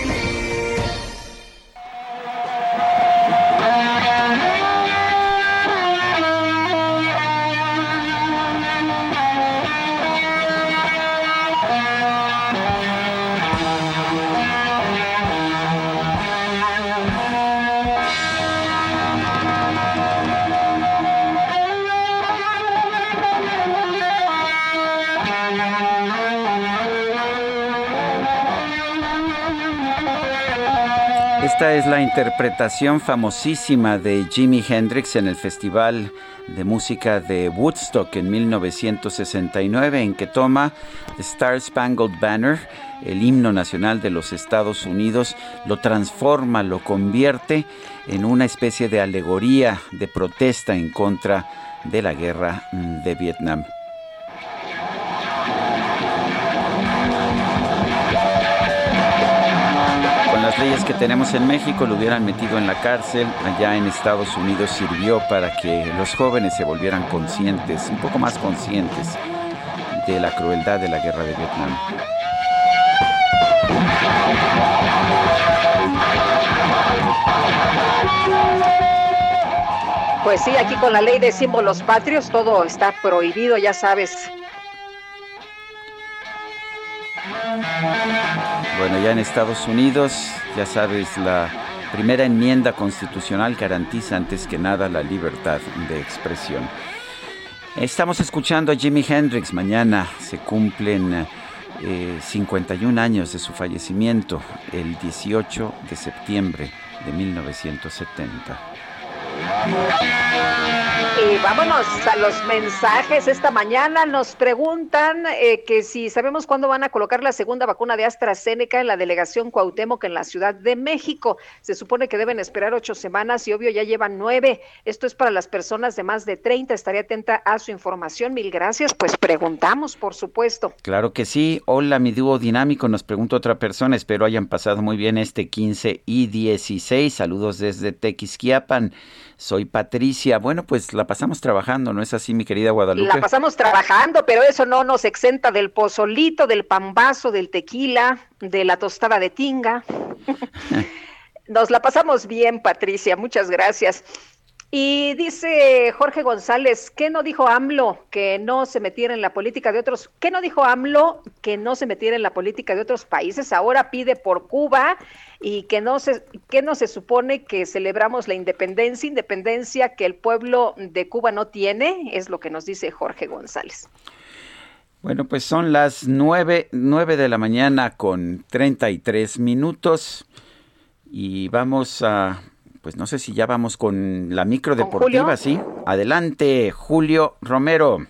Esta es la interpretación famosísima de Jimi Hendrix en el Festival de Música de Woodstock en 1969, en que toma The Star Spangled Banner, el himno nacional de los Estados Unidos, lo transforma, lo convierte en una especie de alegoría de protesta en contra de la guerra de Vietnam. Leyes que tenemos en México lo hubieran metido en la cárcel, allá en Estados Unidos sirvió para que los jóvenes se volvieran conscientes, un poco más conscientes de la crueldad de la guerra de Vietnam. Pues sí, aquí con la ley de símbolos patrios todo está prohibido, ya sabes. Bueno, ya en Estados Unidos, ya sabes, la primera enmienda constitucional garantiza antes que nada la libertad de expresión. Estamos escuchando a Jimi Hendrix. Mañana se cumplen 51 eh, años de su fallecimiento, el 18 de septiembre de 1970. Y vámonos a los mensajes. Esta mañana nos preguntan eh, que si sabemos cuándo van a colocar la segunda vacuna de AstraZeneca en la delegación Cuauhtémoc en la Ciudad de México. Se supone que deben esperar ocho semanas y obvio ya llevan nueve. Esto es para las personas de más de 30. Estaré atenta a su información. Mil gracias. Pues preguntamos, por supuesto. Claro que sí. Hola, mi dúo dinámico. Nos pregunta otra persona. Espero hayan pasado muy bien este 15 y 16. Saludos desde Tequisquiapan. Soy Patricia. Bueno, pues la pasamos trabajando, ¿no es así, mi querida Guadalupe? La pasamos trabajando, pero eso no nos exenta del pozolito, del pambazo, del tequila, de la tostada de tinga. nos la pasamos bien, Patricia. Muchas gracias. Y dice Jorge González, ¿qué no dijo AMLO que no se metiera en la política de otros? ¿Qué no dijo AMLO que no se metiera en la política de otros países? Ahora pide por Cuba y que no se que no se supone que celebramos la independencia, independencia que el pueblo de Cuba no tiene, es lo que nos dice Jorge González. Bueno, pues son las nueve, nueve de la mañana con treinta y tres minutos y vamos a pues no sé si ya vamos con la micro deportiva, ¿sí? Adelante, Julio Romero.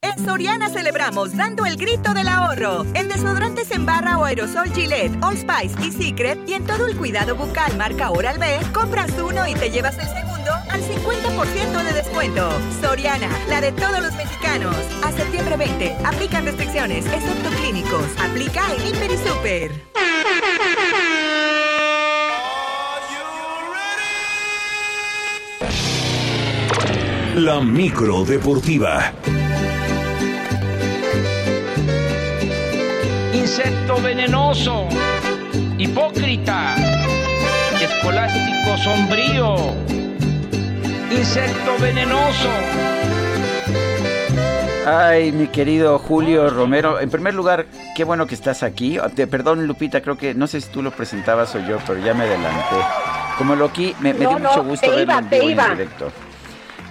En Soriana celebramos dando el grito del ahorro. En desodorantes en barra o aerosol Gillette, All Spice y Secret y en todo el cuidado bucal marca Oral B, compras uno y te llevas el segundo al 50% de descuento. Soriana, la de todos los mexicanos. A septiembre 20, aplican restricciones, excepto clínicos. Aplica en Hiper y Super. La micro deportiva. Insecto venenoso, hipócrita, escolástico sombrío, insecto venenoso. Ay, mi querido Julio Romero, en primer lugar, qué bueno que estás aquí. perdón, Lupita, creo que no sé si tú lo presentabas o yo, pero ya me adelanté. Como lo aquí, me, dio mucho gusto verlo en directo.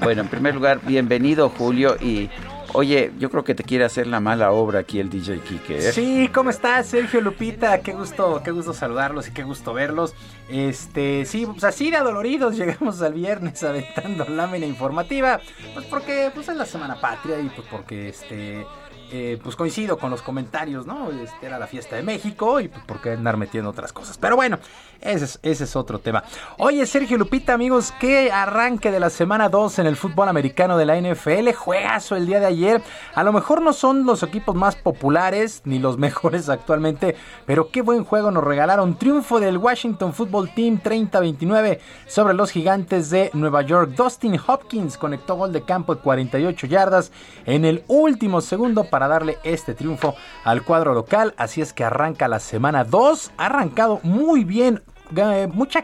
Bueno, en primer lugar, bienvenido Julio y Oye, yo creo que te quiere hacer la mala obra aquí el DJ Kike. ¿eh? Sí, ¿cómo estás, Sergio Lupita? Qué gusto, qué gusto saludarlos y qué gusto verlos. Este, sí, pues así de adoloridos llegamos al viernes aventando lámina informativa. Pues porque pues es la semana patria y pues porque este eh, pues coincido con los comentarios, ¿no? Este era la fiesta de México y pues por qué andar metiendo otras cosas. Pero bueno, ese es, ese es otro tema. Oye, Sergio Lupita, amigos, qué arranque de la semana 2 en el fútbol americano de la NFL. Juegazo el día de ayer. A lo mejor no son los equipos más populares ni los mejores actualmente, pero qué buen juego nos regalaron. Triunfo del Washington Football Team 30-29 sobre los gigantes de Nueva York. Dustin Hopkins conectó gol de campo de 48 yardas en el último segundo para darle este triunfo al cuadro local. Así es que arranca la semana 2. Ha arrancado muy bien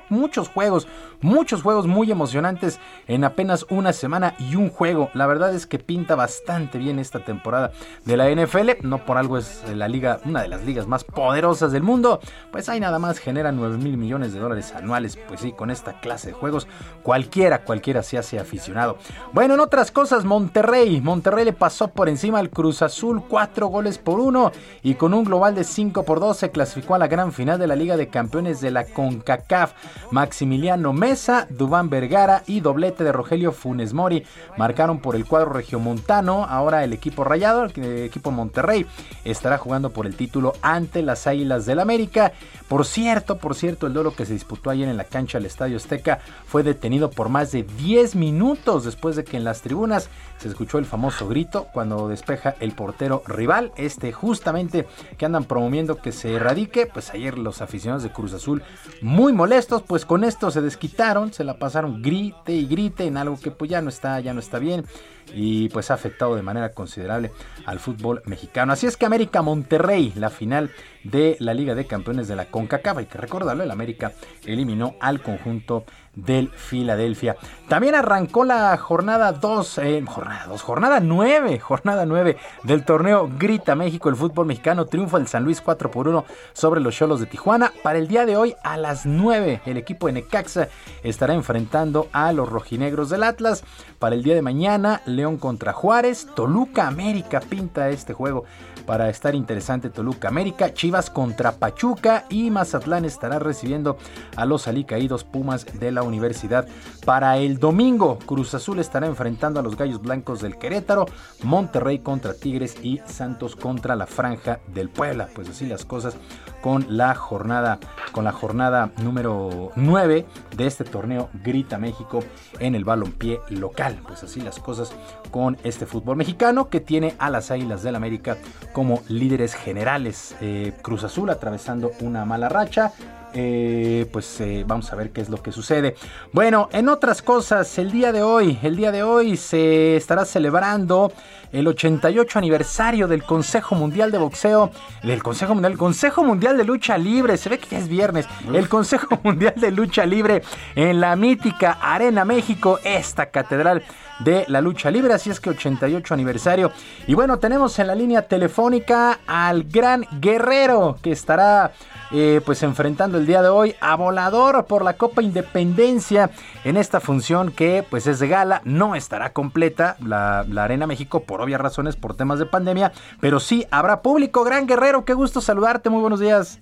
muchos juegos, muchos juegos muy emocionantes en apenas una semana y un juego. La verdad es que pinta bastante bien esta temporada de la NFL. No por algo es la liga, una de las ligas más poderosas del mundo. Pues ahí nada más generan 9 mil millones de dólares anuales. Pues sí, con esta clase de juegos, cualquiera, cualquiera se hace aficionado. Bueno, en otras cosas, Monterrey. Monterrey le pasó por encima al Cruz Azul 4 goles por 1 y con un global de 5 por 2 se clasificó a la gran final de la Liga de Campeones de la CONCACAF CONCACAF. Maximiliano Mesa, Dubán Vergara y doblete de Rogelio Funes Mori marcaron por el cuadro regiomontano. Ahora el equipo rayado, el equipo Monterrey, estará jugando por el título ante las Águilas del América. Por cierto, por cierto, el duelo que se disputó ayer en la cancha del Estadio Azteca fue detenido por más de 10 minutos después de que en las tribunas se escuchó el famoso grito cuando despeja el portero rival, este justamente que andan promoviendo que se erradique, pues ayer los aficionados de Cruz Azul muy molestos, pues con esto se desquitaron, se la pasaron grite y grite en algo que pues ya no está, ya no está bien y pues ha afectado de manera considerable al fútbol mexicano. Así es que América Monterrey, la final de la Liga de Campeones de la CONCACAF, hay que recordarlo, el América eliminó al conjunto del Filadelfia. También arrancó la jornada 2, eh, jornada 2, jornada 9, jornada 9 del torneo Grita México, el fútbol mexicano, triunfa el San Luis 4 por 1 sobre los Cholos de Tijuana. Para el día de hoy a las 9, el equipo de Necaxa estará enfrentando a los rojinegros del Atlas. Para el día de mañana, León contra Juárez, Toluca América pinta este juego para estar interesante Toluca América, Chivas contra Pachuca y Mazatlán estará recibiendo a los alicaídos Pumas de la Universidad. Para el domingo, Cruz Azul estará enfrentando a los Gallos Blancos del Querétaro, Monterrey contra Tigres y Santos contra la Franja del Puebla. Pues así las cosas con la jornada con la jornada número 9 de este torneo Grita México en el balompié local. Pues así las cosas con este fútbol mexicano que tiene a las Águilas del América como líderes generales. Eh, Cruz Azul atravesando una mala racha. Eh, pues eh, vamos a ver qué es lo que sucede. Bueno, en otras cosas, el día de hoy, el día de hoy se estará celebrando el 88 aniversario del Consejo Mundial de Boxeo, del Consejo Mundial, el Consejo Mundial de Lucha Libre, se ve que ya es viernes, el Consejo Mundial de Lucha Libre en la mítica Arena México, esta catedral de la lucha libre, así es que 88 aniversario. Y bueno, tenemos en la línea telefónica al gran guerrero que estará eh, pues enfrentando el día de hoy a Volador por la Copa Independencia en esta función que pues es de gala, no estará completa la, la Arena México por obvias razones, por temas de pandemia, pero sí habrá público. Gran Guerrero, qué gusto saludarte, muy buenos días.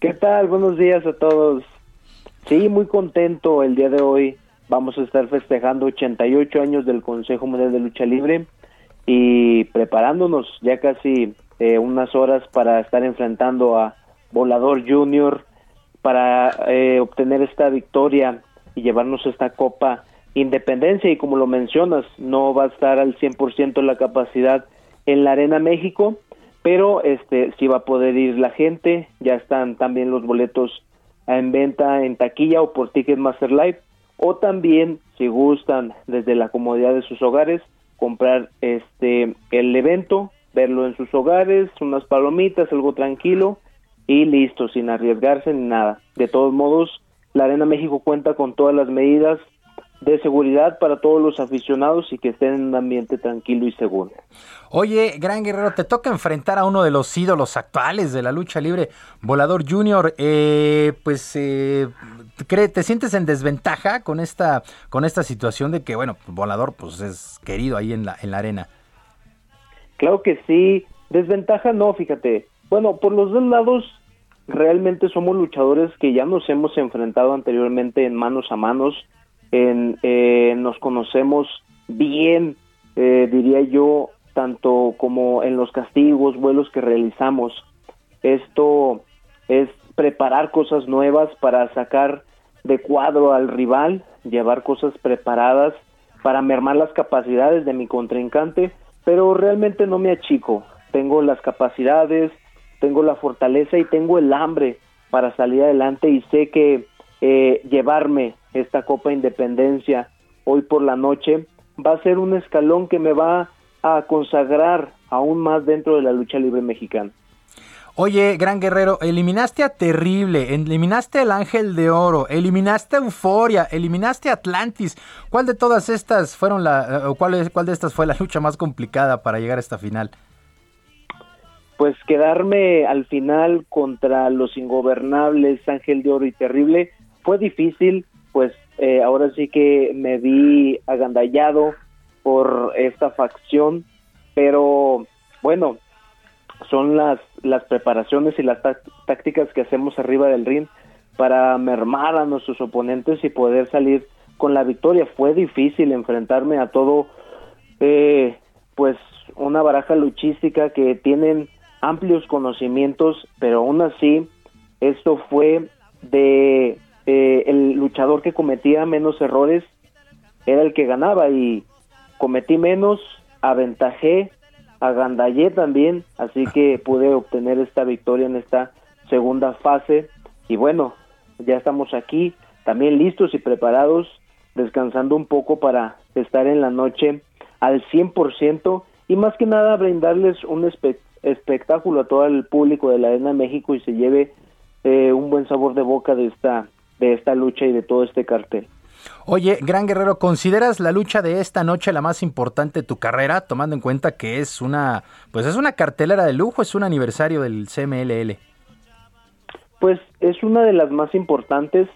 ¿Qué tal? Buenos días a todos. Sí, muy contento el día de hoy. Vamos a estar festejando 88 años del Consejo Mundial de Lucha Libre y preparándonos ya casi eh, unas horas para estar enfrentando a Volador Junior para eh, obtener esta victoria y llevarnos esta copa independencia. Y como lo mencionas, no va a estar al 100% la capacidad en la Arena México, pero este sí va a poder ir la gente, ya están también los boletos en venta en taquilla o por Ticketmaster Live o también si gustan desde la comodidad de sus hogares comprar este el evento, verlo en sus hogares, unas palomitas, algo tranquilo y listo, sin arriesgarse ni nada. De todos modos, la Arena México cuenta con todas las medidas de seguridad para todos los aficionados y que estén en un ambiente tranquilo y seguro. Oye, Gran Guerrero, te toca enfrentar a uno de los ídolos actuales de la lucha libre, Volador Junior. Eh, pues, eh, ¿te sientes en desventaja con esta, con esta situación de que, bueno, Volador pues es querido ahí en la, en la arena? Claro que sí. Desventaja no, fíjate. Bueno, por los dos lados realmente somos luchadores que ya nos hemos enfrentado anteriormente en manos a manos, en, eh, nos conocemos bien, eh, diría yo, tanto como en los castigos, vuelos que realizamos. Esto es preparar cosas nuevas para sacar de cuadro al rival, llevar cosas preparadas para mermar las capacidades de mi contrincante, pero realmente no me achico. Tengo las capacidades, tengo la fortaleza y tengo el hambre para salir adelante y sé que eh, llevarme esta Copa Independencia hoy por la noche va a ser un escalón que me va a consagrar aún más dentro de la lucha libre mexicana. Oye, gran guerrero, eliminaste a Terrible, eliminaste al Ángel de Oro, eliminaste a Euforia, eliminaste a Atlantis. ¿Cuál de todas estas fueron la, o cuál, cuál de estas fue la lucha más complicada para llegar a esta final? pues quedarme al final contra los ingobernables Ángel de Oro y Terrible fue difícil, pues eh, ahora sí que me vi agandallado por esta facción, pero bueno, son las, las preparaciones y las tácticas que hacemos arriba del ring para mermar a nuestros oponentes y poder salir con la victoria. Fue difícil enfrentarme a todo, eh, pues una baraja luchística que tienen amplios conocimientos, pero aún así esto fue de eh, el luchador que cometía menos errores era el que ganaba y cometí menos, aventajé, agandallé también, así que pude obtener esta victoria en esta segunda fase. Y bueno, ya estamos aquí, también listos y preparados, descansando un poco para estar en la noche al 100% y más que nada brindarles un espectáculo a todo el público de la Arena México y se lleve eh, un buen sabor de boca de esta de esta lucha y de todo este cartel. Oye, Gran Guerrero, ¿consideras la lucha de esta noche la más importante de tu carrera, tomando en cuenta que es una, pues es una cartelera de lujo, es un aniversario del CMLL? Pues es una de las más importantes.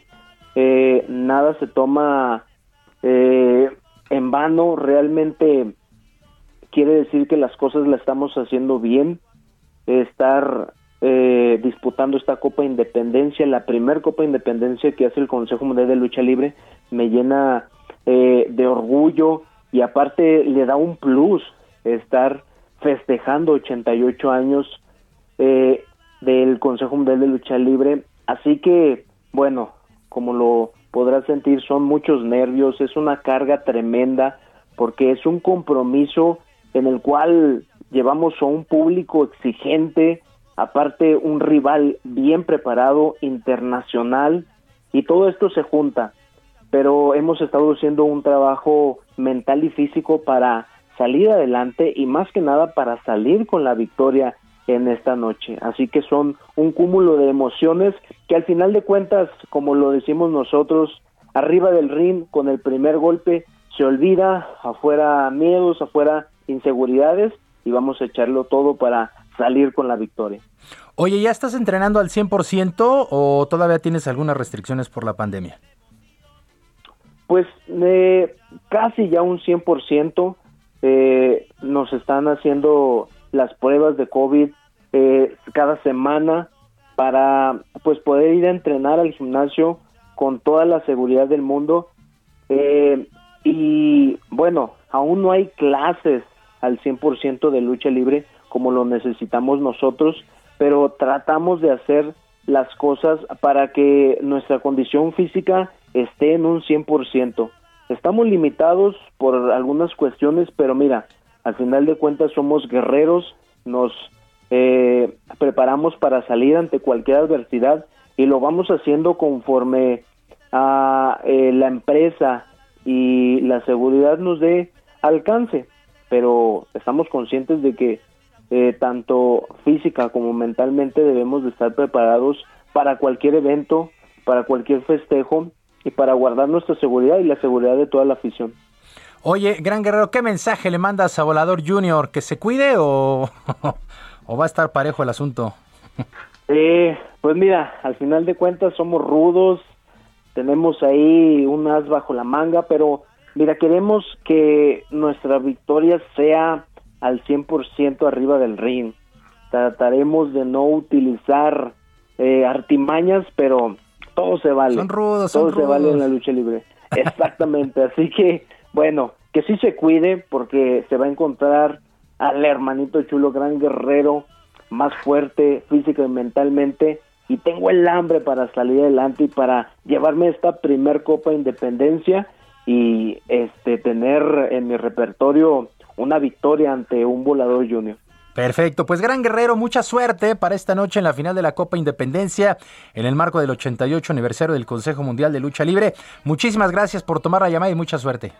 Eh, nada se toma eh, en vano. Realmente quiere decir que las cosas las estamos haciendo bien. Estar eh, disputando esta Copa Independencia, la primer Copa Independencia que hace el Consejo Mundial de Lucha Libre, me llena de orgullo y aparte le da un plus estar festejando 88 años eh, del Consejo Mundial de Lucha Libre. Así que, bueno, como lo podrás sentir, son muchos nervios, es una carga tremenda, porque es un compromiso en el cual llevamos a un público exigente, aparte un rival bien preparado, internacional, y todo esto se junta. Pero hemos estado haciendo un trabajo mental y físico para salir adelante y más que nada para salir con la victoria en esta noche. Así que son un cúmulo de emociones que al final de cuentas, como lo decimos nosotros, arriba del ring con el primer golpe se olvida, afuera miedos, afuera inseguridades y vamos a echarlo todo para salir con la victoria. Oye, ¿ya estás entrenando al 100% o todavía tienes algunas restricciones por la pandemia? Pues eh, casi ya un 100%. Eh, nos están haciendo las pruebas de COVID eh, cada semana para pues poder ir a entrenar al gimnasio con toda la seguridad del mundo eh, y bueno aún no hay clases al 100% de lucha libre como lo necesitamos nosotros pero tratamos de hacer las cosas para que nuestra condición física esté en un 100%. Estamos limitados por algunas cuestiones, pero mira, al final de cuentas somos guerreros, nos eh, preparamos para salir ante cualquier adversidad y lo vamos haciendo conforme a eh, la empresa y la seguridad nos dé alcance, pero estamos conscientes de que eh, tanto física como mentalmente debemos de estar preparados para cualquier evento, para cualquier festejo y para guardar nuestra seguridad y la seguridad de toda la afición. Oye, Gran Guerrero, ¿qué mensaje le mandas a Volador Junior? ¿Que se cuide o, o va a estar parejo el asunto? Eh, pues mira, al final de cuentas somos rudos, tenemos ahí un as bajo la manga, pero mira, queremos que nuestra victoria sea al 100% arriba del ring. Trataremos de no utilizar eh, artimañas, pero todo se vale. Son rudos, todo son se vale en la lucha libre. Exactamente, así que bueno, que sí se cuide porque se va a encontrar al hermanito chulo, gran guerrero, más fuerte física y mentalmente y tengo el hambre para salir adelante y para llevarme esta primer Copa Independencia y este tener en mi repertorio una victoria ante un volador junior. Perfecto, pues Gran Guerrero, mucha suerte para esta noche en la final de la Copa Independencia en el marco del 88 aniversario del Consejo Mundial de Lucha Libre. Muchísimas gracias por tomar la llamada y mucha suerte.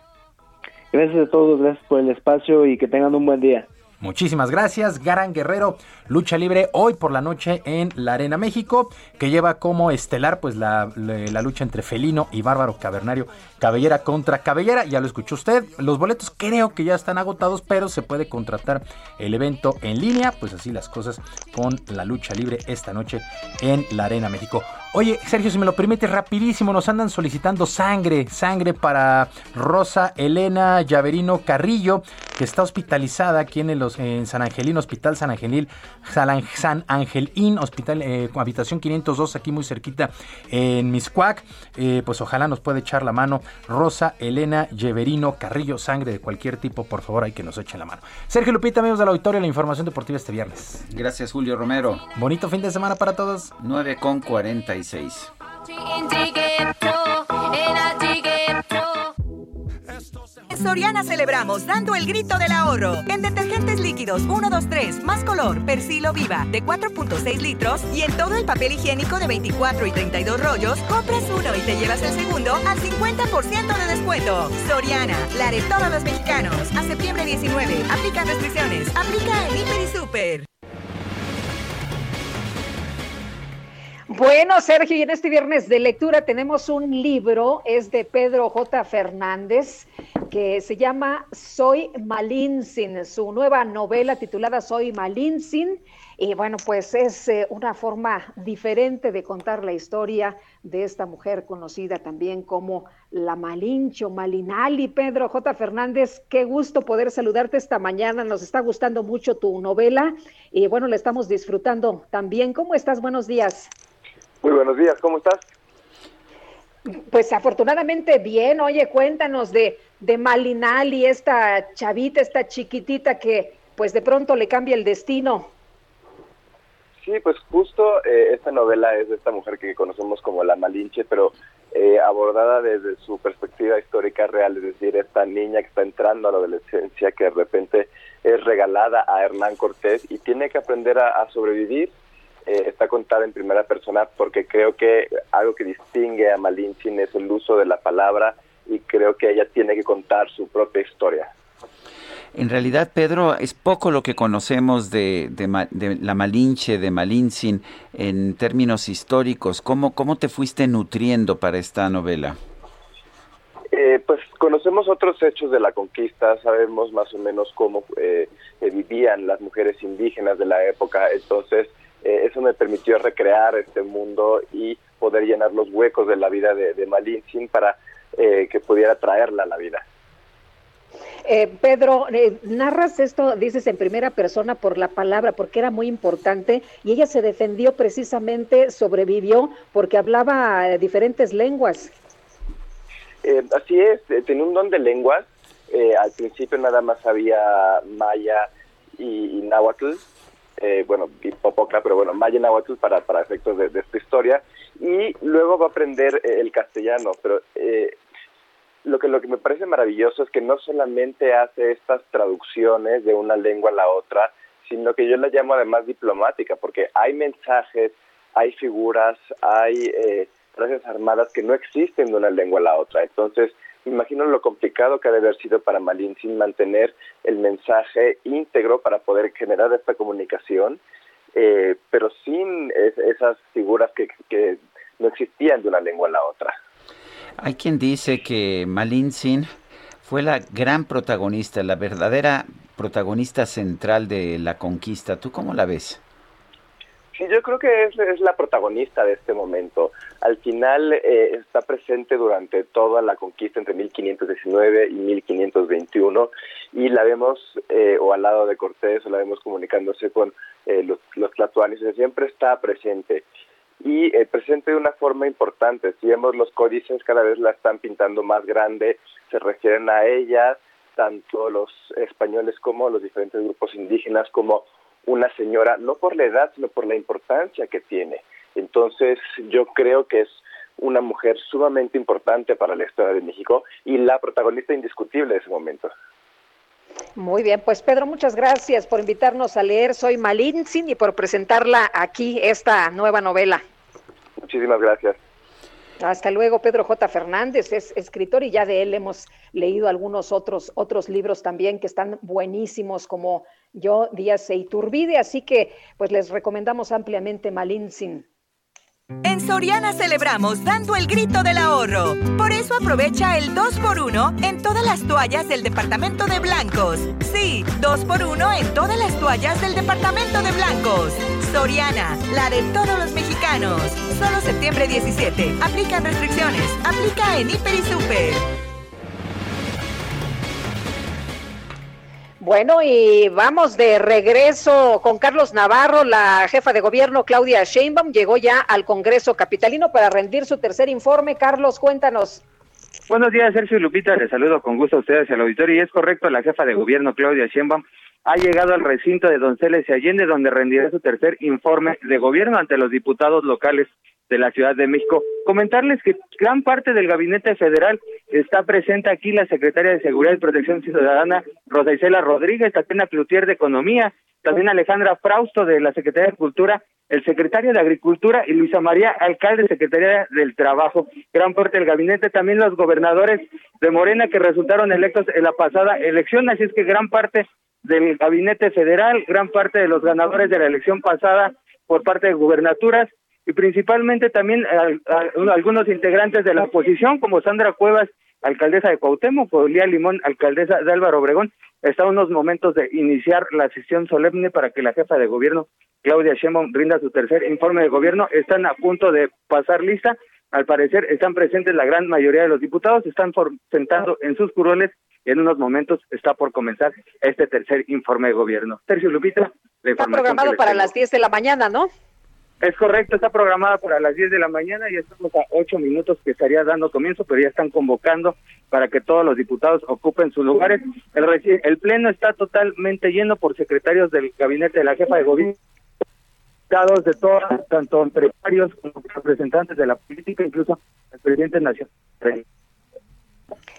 Gracias a todos, gracias por el espacio y que tengan un buen día. Muchísimas gracias, Gran Guerrero, lucha libre hoy por la noche en la Arena México, que lleva como estelar pues la, la, la, lucha entre Felino y Bárbaro Cavernario, cabellera contra cabellera, ya lo escuchó usted, los boletos creo que ya están agotados, pero se puede contratar el evento en línea, pues así las cosas con la lucha libre esta noche en la Arena México. Oye, Sergio, si me lo permite, rapidísimo, nos andan solicitando sangre, sangre para Rosa Elena Llaverino Carrillo, que está hospitalizada aquí en, el, en San Angelín, Hospital San Angelín, San Angelín, Hospital, eh, habitación 502, aquí muy cerquita en Miscuac. Eh, pues ojalá nos puede echar la mano Rosa Elena Llaverino Carrillo, sangre de cualquier tipo, por favor, hay que nos echen la mano. Sergio Lupita, amigos del auditorio, la información deportiva este viernes. Gracias, Julio Romero. Bonito fin de semana para todos. 9 con 40 1986. Soriana celebramos dando el grito del ahorro. En detergentes líquidos 1, 2, 3, más color, persilo viva de 4.6 litros y en todo el papel higiénico de 24 y 32 rollos, compras uno y te llevas el segundo al 50% de descuento. Soriana, la de todos los mexicanos. A septiembre 19, aplica restricciones, aplica en Hiper y Super. Bueno, Sergio, y en este viernes de lectura tenemos un libro, es de Pedro J. Fernández, que se llama Soy Malinsin, su nueva novela titulada Soy Malinsin. Y bueno, pues es eh, una forma diferente de contar la historia de esta mujer conocida también como la Malincho, Malinali. Pedro J. Fernández, qué gusto poder saludarte esta mañana. Nos está gustando mucho tu novela y bueno, la estamos disfrutando también. ¿Cómo estás? Buenos días. Muy buenos días, ¿cómo estás? Pues afortunadamente bien, oye, cuéntanos de, de Malinali, esta chavita, esta chiquitita que pues de pronto le cambia el destino. Sí, pues justo eh, esta novela es de esta mujer que conocemos como la Malinche, pero eh, abordada desde su perspectiva histórica real, es decir, esta niña que está entrando a la adolescencia, que de repente es regalada a Hernán Cortés y tiene que aprender a sobrevivir eh, está contada en primera persona porque creo que algo que distingue a Malintzin es el uso de la palabra y creo que ella tiene que contar su propia historia. En realidad, Pedro, es poco lo que conocemos de, la Malinche, de Malintzin, en términos históricos. ¿Cómo, cómo te fuiste nutriendo para esta novela? Eh, pues conocemos otros hechos de la conquista, sabemos más o menos cómo eh, vivían las mujeres indígenas de la época, entonces eh, eso me permitió recrear este mundo y poder llenar los huecos de la vida de, de Malintzin para eh, que pudiera traerla a la vida. Eh, Pedro, narras esto, dices en primera persona por la palabra, porque era muy importante y ella se defendió precisamente, sobrevivió porque hablaba diferentes lenguas. así es, tenía un don de lenguas. al principio nada más sabía maya y, y náhuatl, eh, bueno, Popocla, pero bueno, Maya Nahuatl para, para efectos de, esta historia, y luego va a aprender eh, el castellano, pero eh, lo, que, lo que me parece maravilloso es que no solamente hace estas traducciones de una lengua a la otra, sino que yo la llamo además diplomática, porque hay mensajes, hay figuras, hay eh, frases armadas que no existen de una lengua a la otra. Entonces, imagino lo complicado que ha de haber sido para Malin mantener el mensaje íntegro para poder generar esta comunicación, eh, pero sin esas figuras que, no existían de una lengua a la otra. Hay quien dice que Malin fue la gran protagonista, la verdadera protagonista central de la conquista. ¿Tú cómo la ves? Sí, yo creo que es, la protagonista de este momento. Al final eh, está presente durante toda la conquista entre 1519 y 1521 y la vemos eh, o al lado de Cortés o la vemos comunicándose con eh, los, los siempre está presente y presente de una forma importante. Si vemos los códices, cada vez la están pintando más grande, se refieren a ella, tanto los españoles como los diferentes grupos indígenas, como una señora, no por la edad, sino por la importancia que tiene. Entonces, yo creo que es una mujer sumamente importante para la historia de México y la protagonista indiscutible de ese momento. Muy bien, pues Pedro, muchas gracias por invitarnos a leer Soy Malintzin y por presentarla aquí, esta nueva novela. Muchísimas gracias. Hasta luego, Pedro J. Fernández es escritor y ya de él hemos leído algunos otros, otros libros también que están buenísimos, como Yo, Díaz e Iturbide, así que pues les recomendamos ampliamente Malintzin. En Soriana celebramos dando el grito del ahorro. Por eso aprovecha el 2x1 en todas las toallas del departamento de blancos. Sí, 2x1 en todas las toallas del departamento de blancos. Soriana, la de todos los mexicanos. Solo septiembre 17. Aplican restricciones. Aplica en Hiper y Super. Bueno, y vamos de regreso con Carlos Navarro, la jefa de gobierno Claudia Sheinbaum llegó ya al Congreso Capitalino para rendir su tercer informe. Carlos, cuéntanos. Buenos días, Sergio y Lupita. Les saludo con gusto a ustedes y al auditorio. Y es correcto, la jefa de gobierno Claudia Sheinbaum ha llegado al recinto de Donceles y Allende, donde rendirá su tercer informe de gobierno ante los diputados locales de la Ciudad de México. Comentarles que gran parte del gabinete federal está presente aquí la secretaria de Seguridad y Protección Ciudadana, Rosa Isela Rodríguez, Tatiana Cloutier de Economía, también Alejandra Frausto de la Secretaría de Cultura, el secretario de Agricultura y Luisa María Alcalde, Secretaría del Trabajo. Gran parte del gabinete, también los gobernadores de Morena que resultaron electos en la pasada elección, así es que gran parte del gabinete federal, gran parte de los ganadores de la elección pasada por parte de gubernaturas y principalmente también algunos integrantes de la oposición como Sandra Cuevas, alcaldesa de Cuauhtémoc, o Lía Limón, alcaldesa de Álvaro Obregón, está a unos momentos de iniciar la sesión solemne para que la jefa de gobierno, Claudia Sheinbaum, brinda su tercer informe de gobierno. Están a punto de pasar lista. Al parecer están presentes la gran mayoría de los diputados, están sentando en sus curoles y en unos momentos está por comenzar este tercer informe de gobierno. Sergio Lupita, Está programado para las 10 de la mañana, ¿no? Es correcto, está programada para las 10 de la mañana y estamos a 8 minutos que estaría dando comienzo, pero ya están convocando para que todos los diputados ocupen sus lugares. El, el pleno está totalmente lleno por secretarios del gabinete de la jefa de gobierno, diputados de todas, tanto empresarios como representantes de la política, incluso el presidente nacional.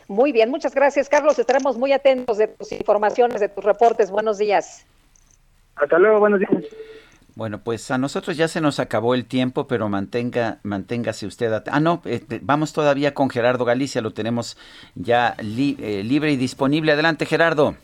Muy bien, muchas gracias, Carlos. Estaremos muy atentos de tus informaciones, de tus reportes. Buenos días. Hasta luego, buenos días. Bueno, pues a nosotros ya se nos acabó el tiempo, pero mantenga, manténgase usted. Ah, no, este, vamos todavía con Gerardo Galicia, lo tenemos ya eh, libre y disponible. Adelante, Gerardo.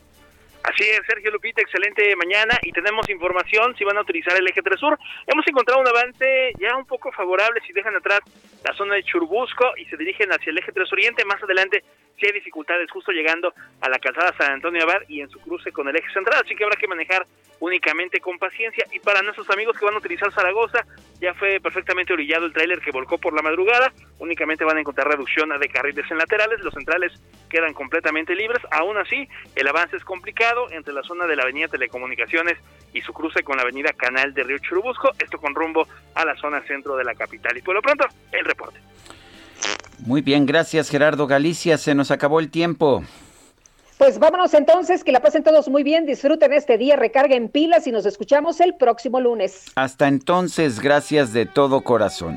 Así es, Sergio Lupita, excelente mañana y tenemos información si van a utilizar el eje 3 sur. Hemos encontrado un avance ya un poco favorable si dejan atrás la zona de Churbusco y se dirigen hacia el eje 3 oriente. Más adelante si hay dificultades justo llegando a la calzada San Antonio Abad y en su cruce con el eje central, así que habrá que manejar únicamente con paciencia. Y para nuestros amigos que van a utilizar Zaragoza, ya fue perfectamente orillado el tráiler que volcó por la madrugada, únicamente van a encontrar reducción de carriles en laterales, los centrales quedan completamente libres, aún así el avance es complicado entre la zona de la avenida Telecomunicaciones y su cruce con la avenida Canal de Río Churubusco, esto con rumbo a la zona centro de la capital. Y por lo pronto, el reporte. Muy bien, gracias Gerardo Galicia, se nos acabó el tiempo. Pues vámonos entonces, que la pasen todos muy bien, disfruten este día, recarguen pilas y nos escuchamos el próximo lunes. Hasta entonces, gracias de todo corazón.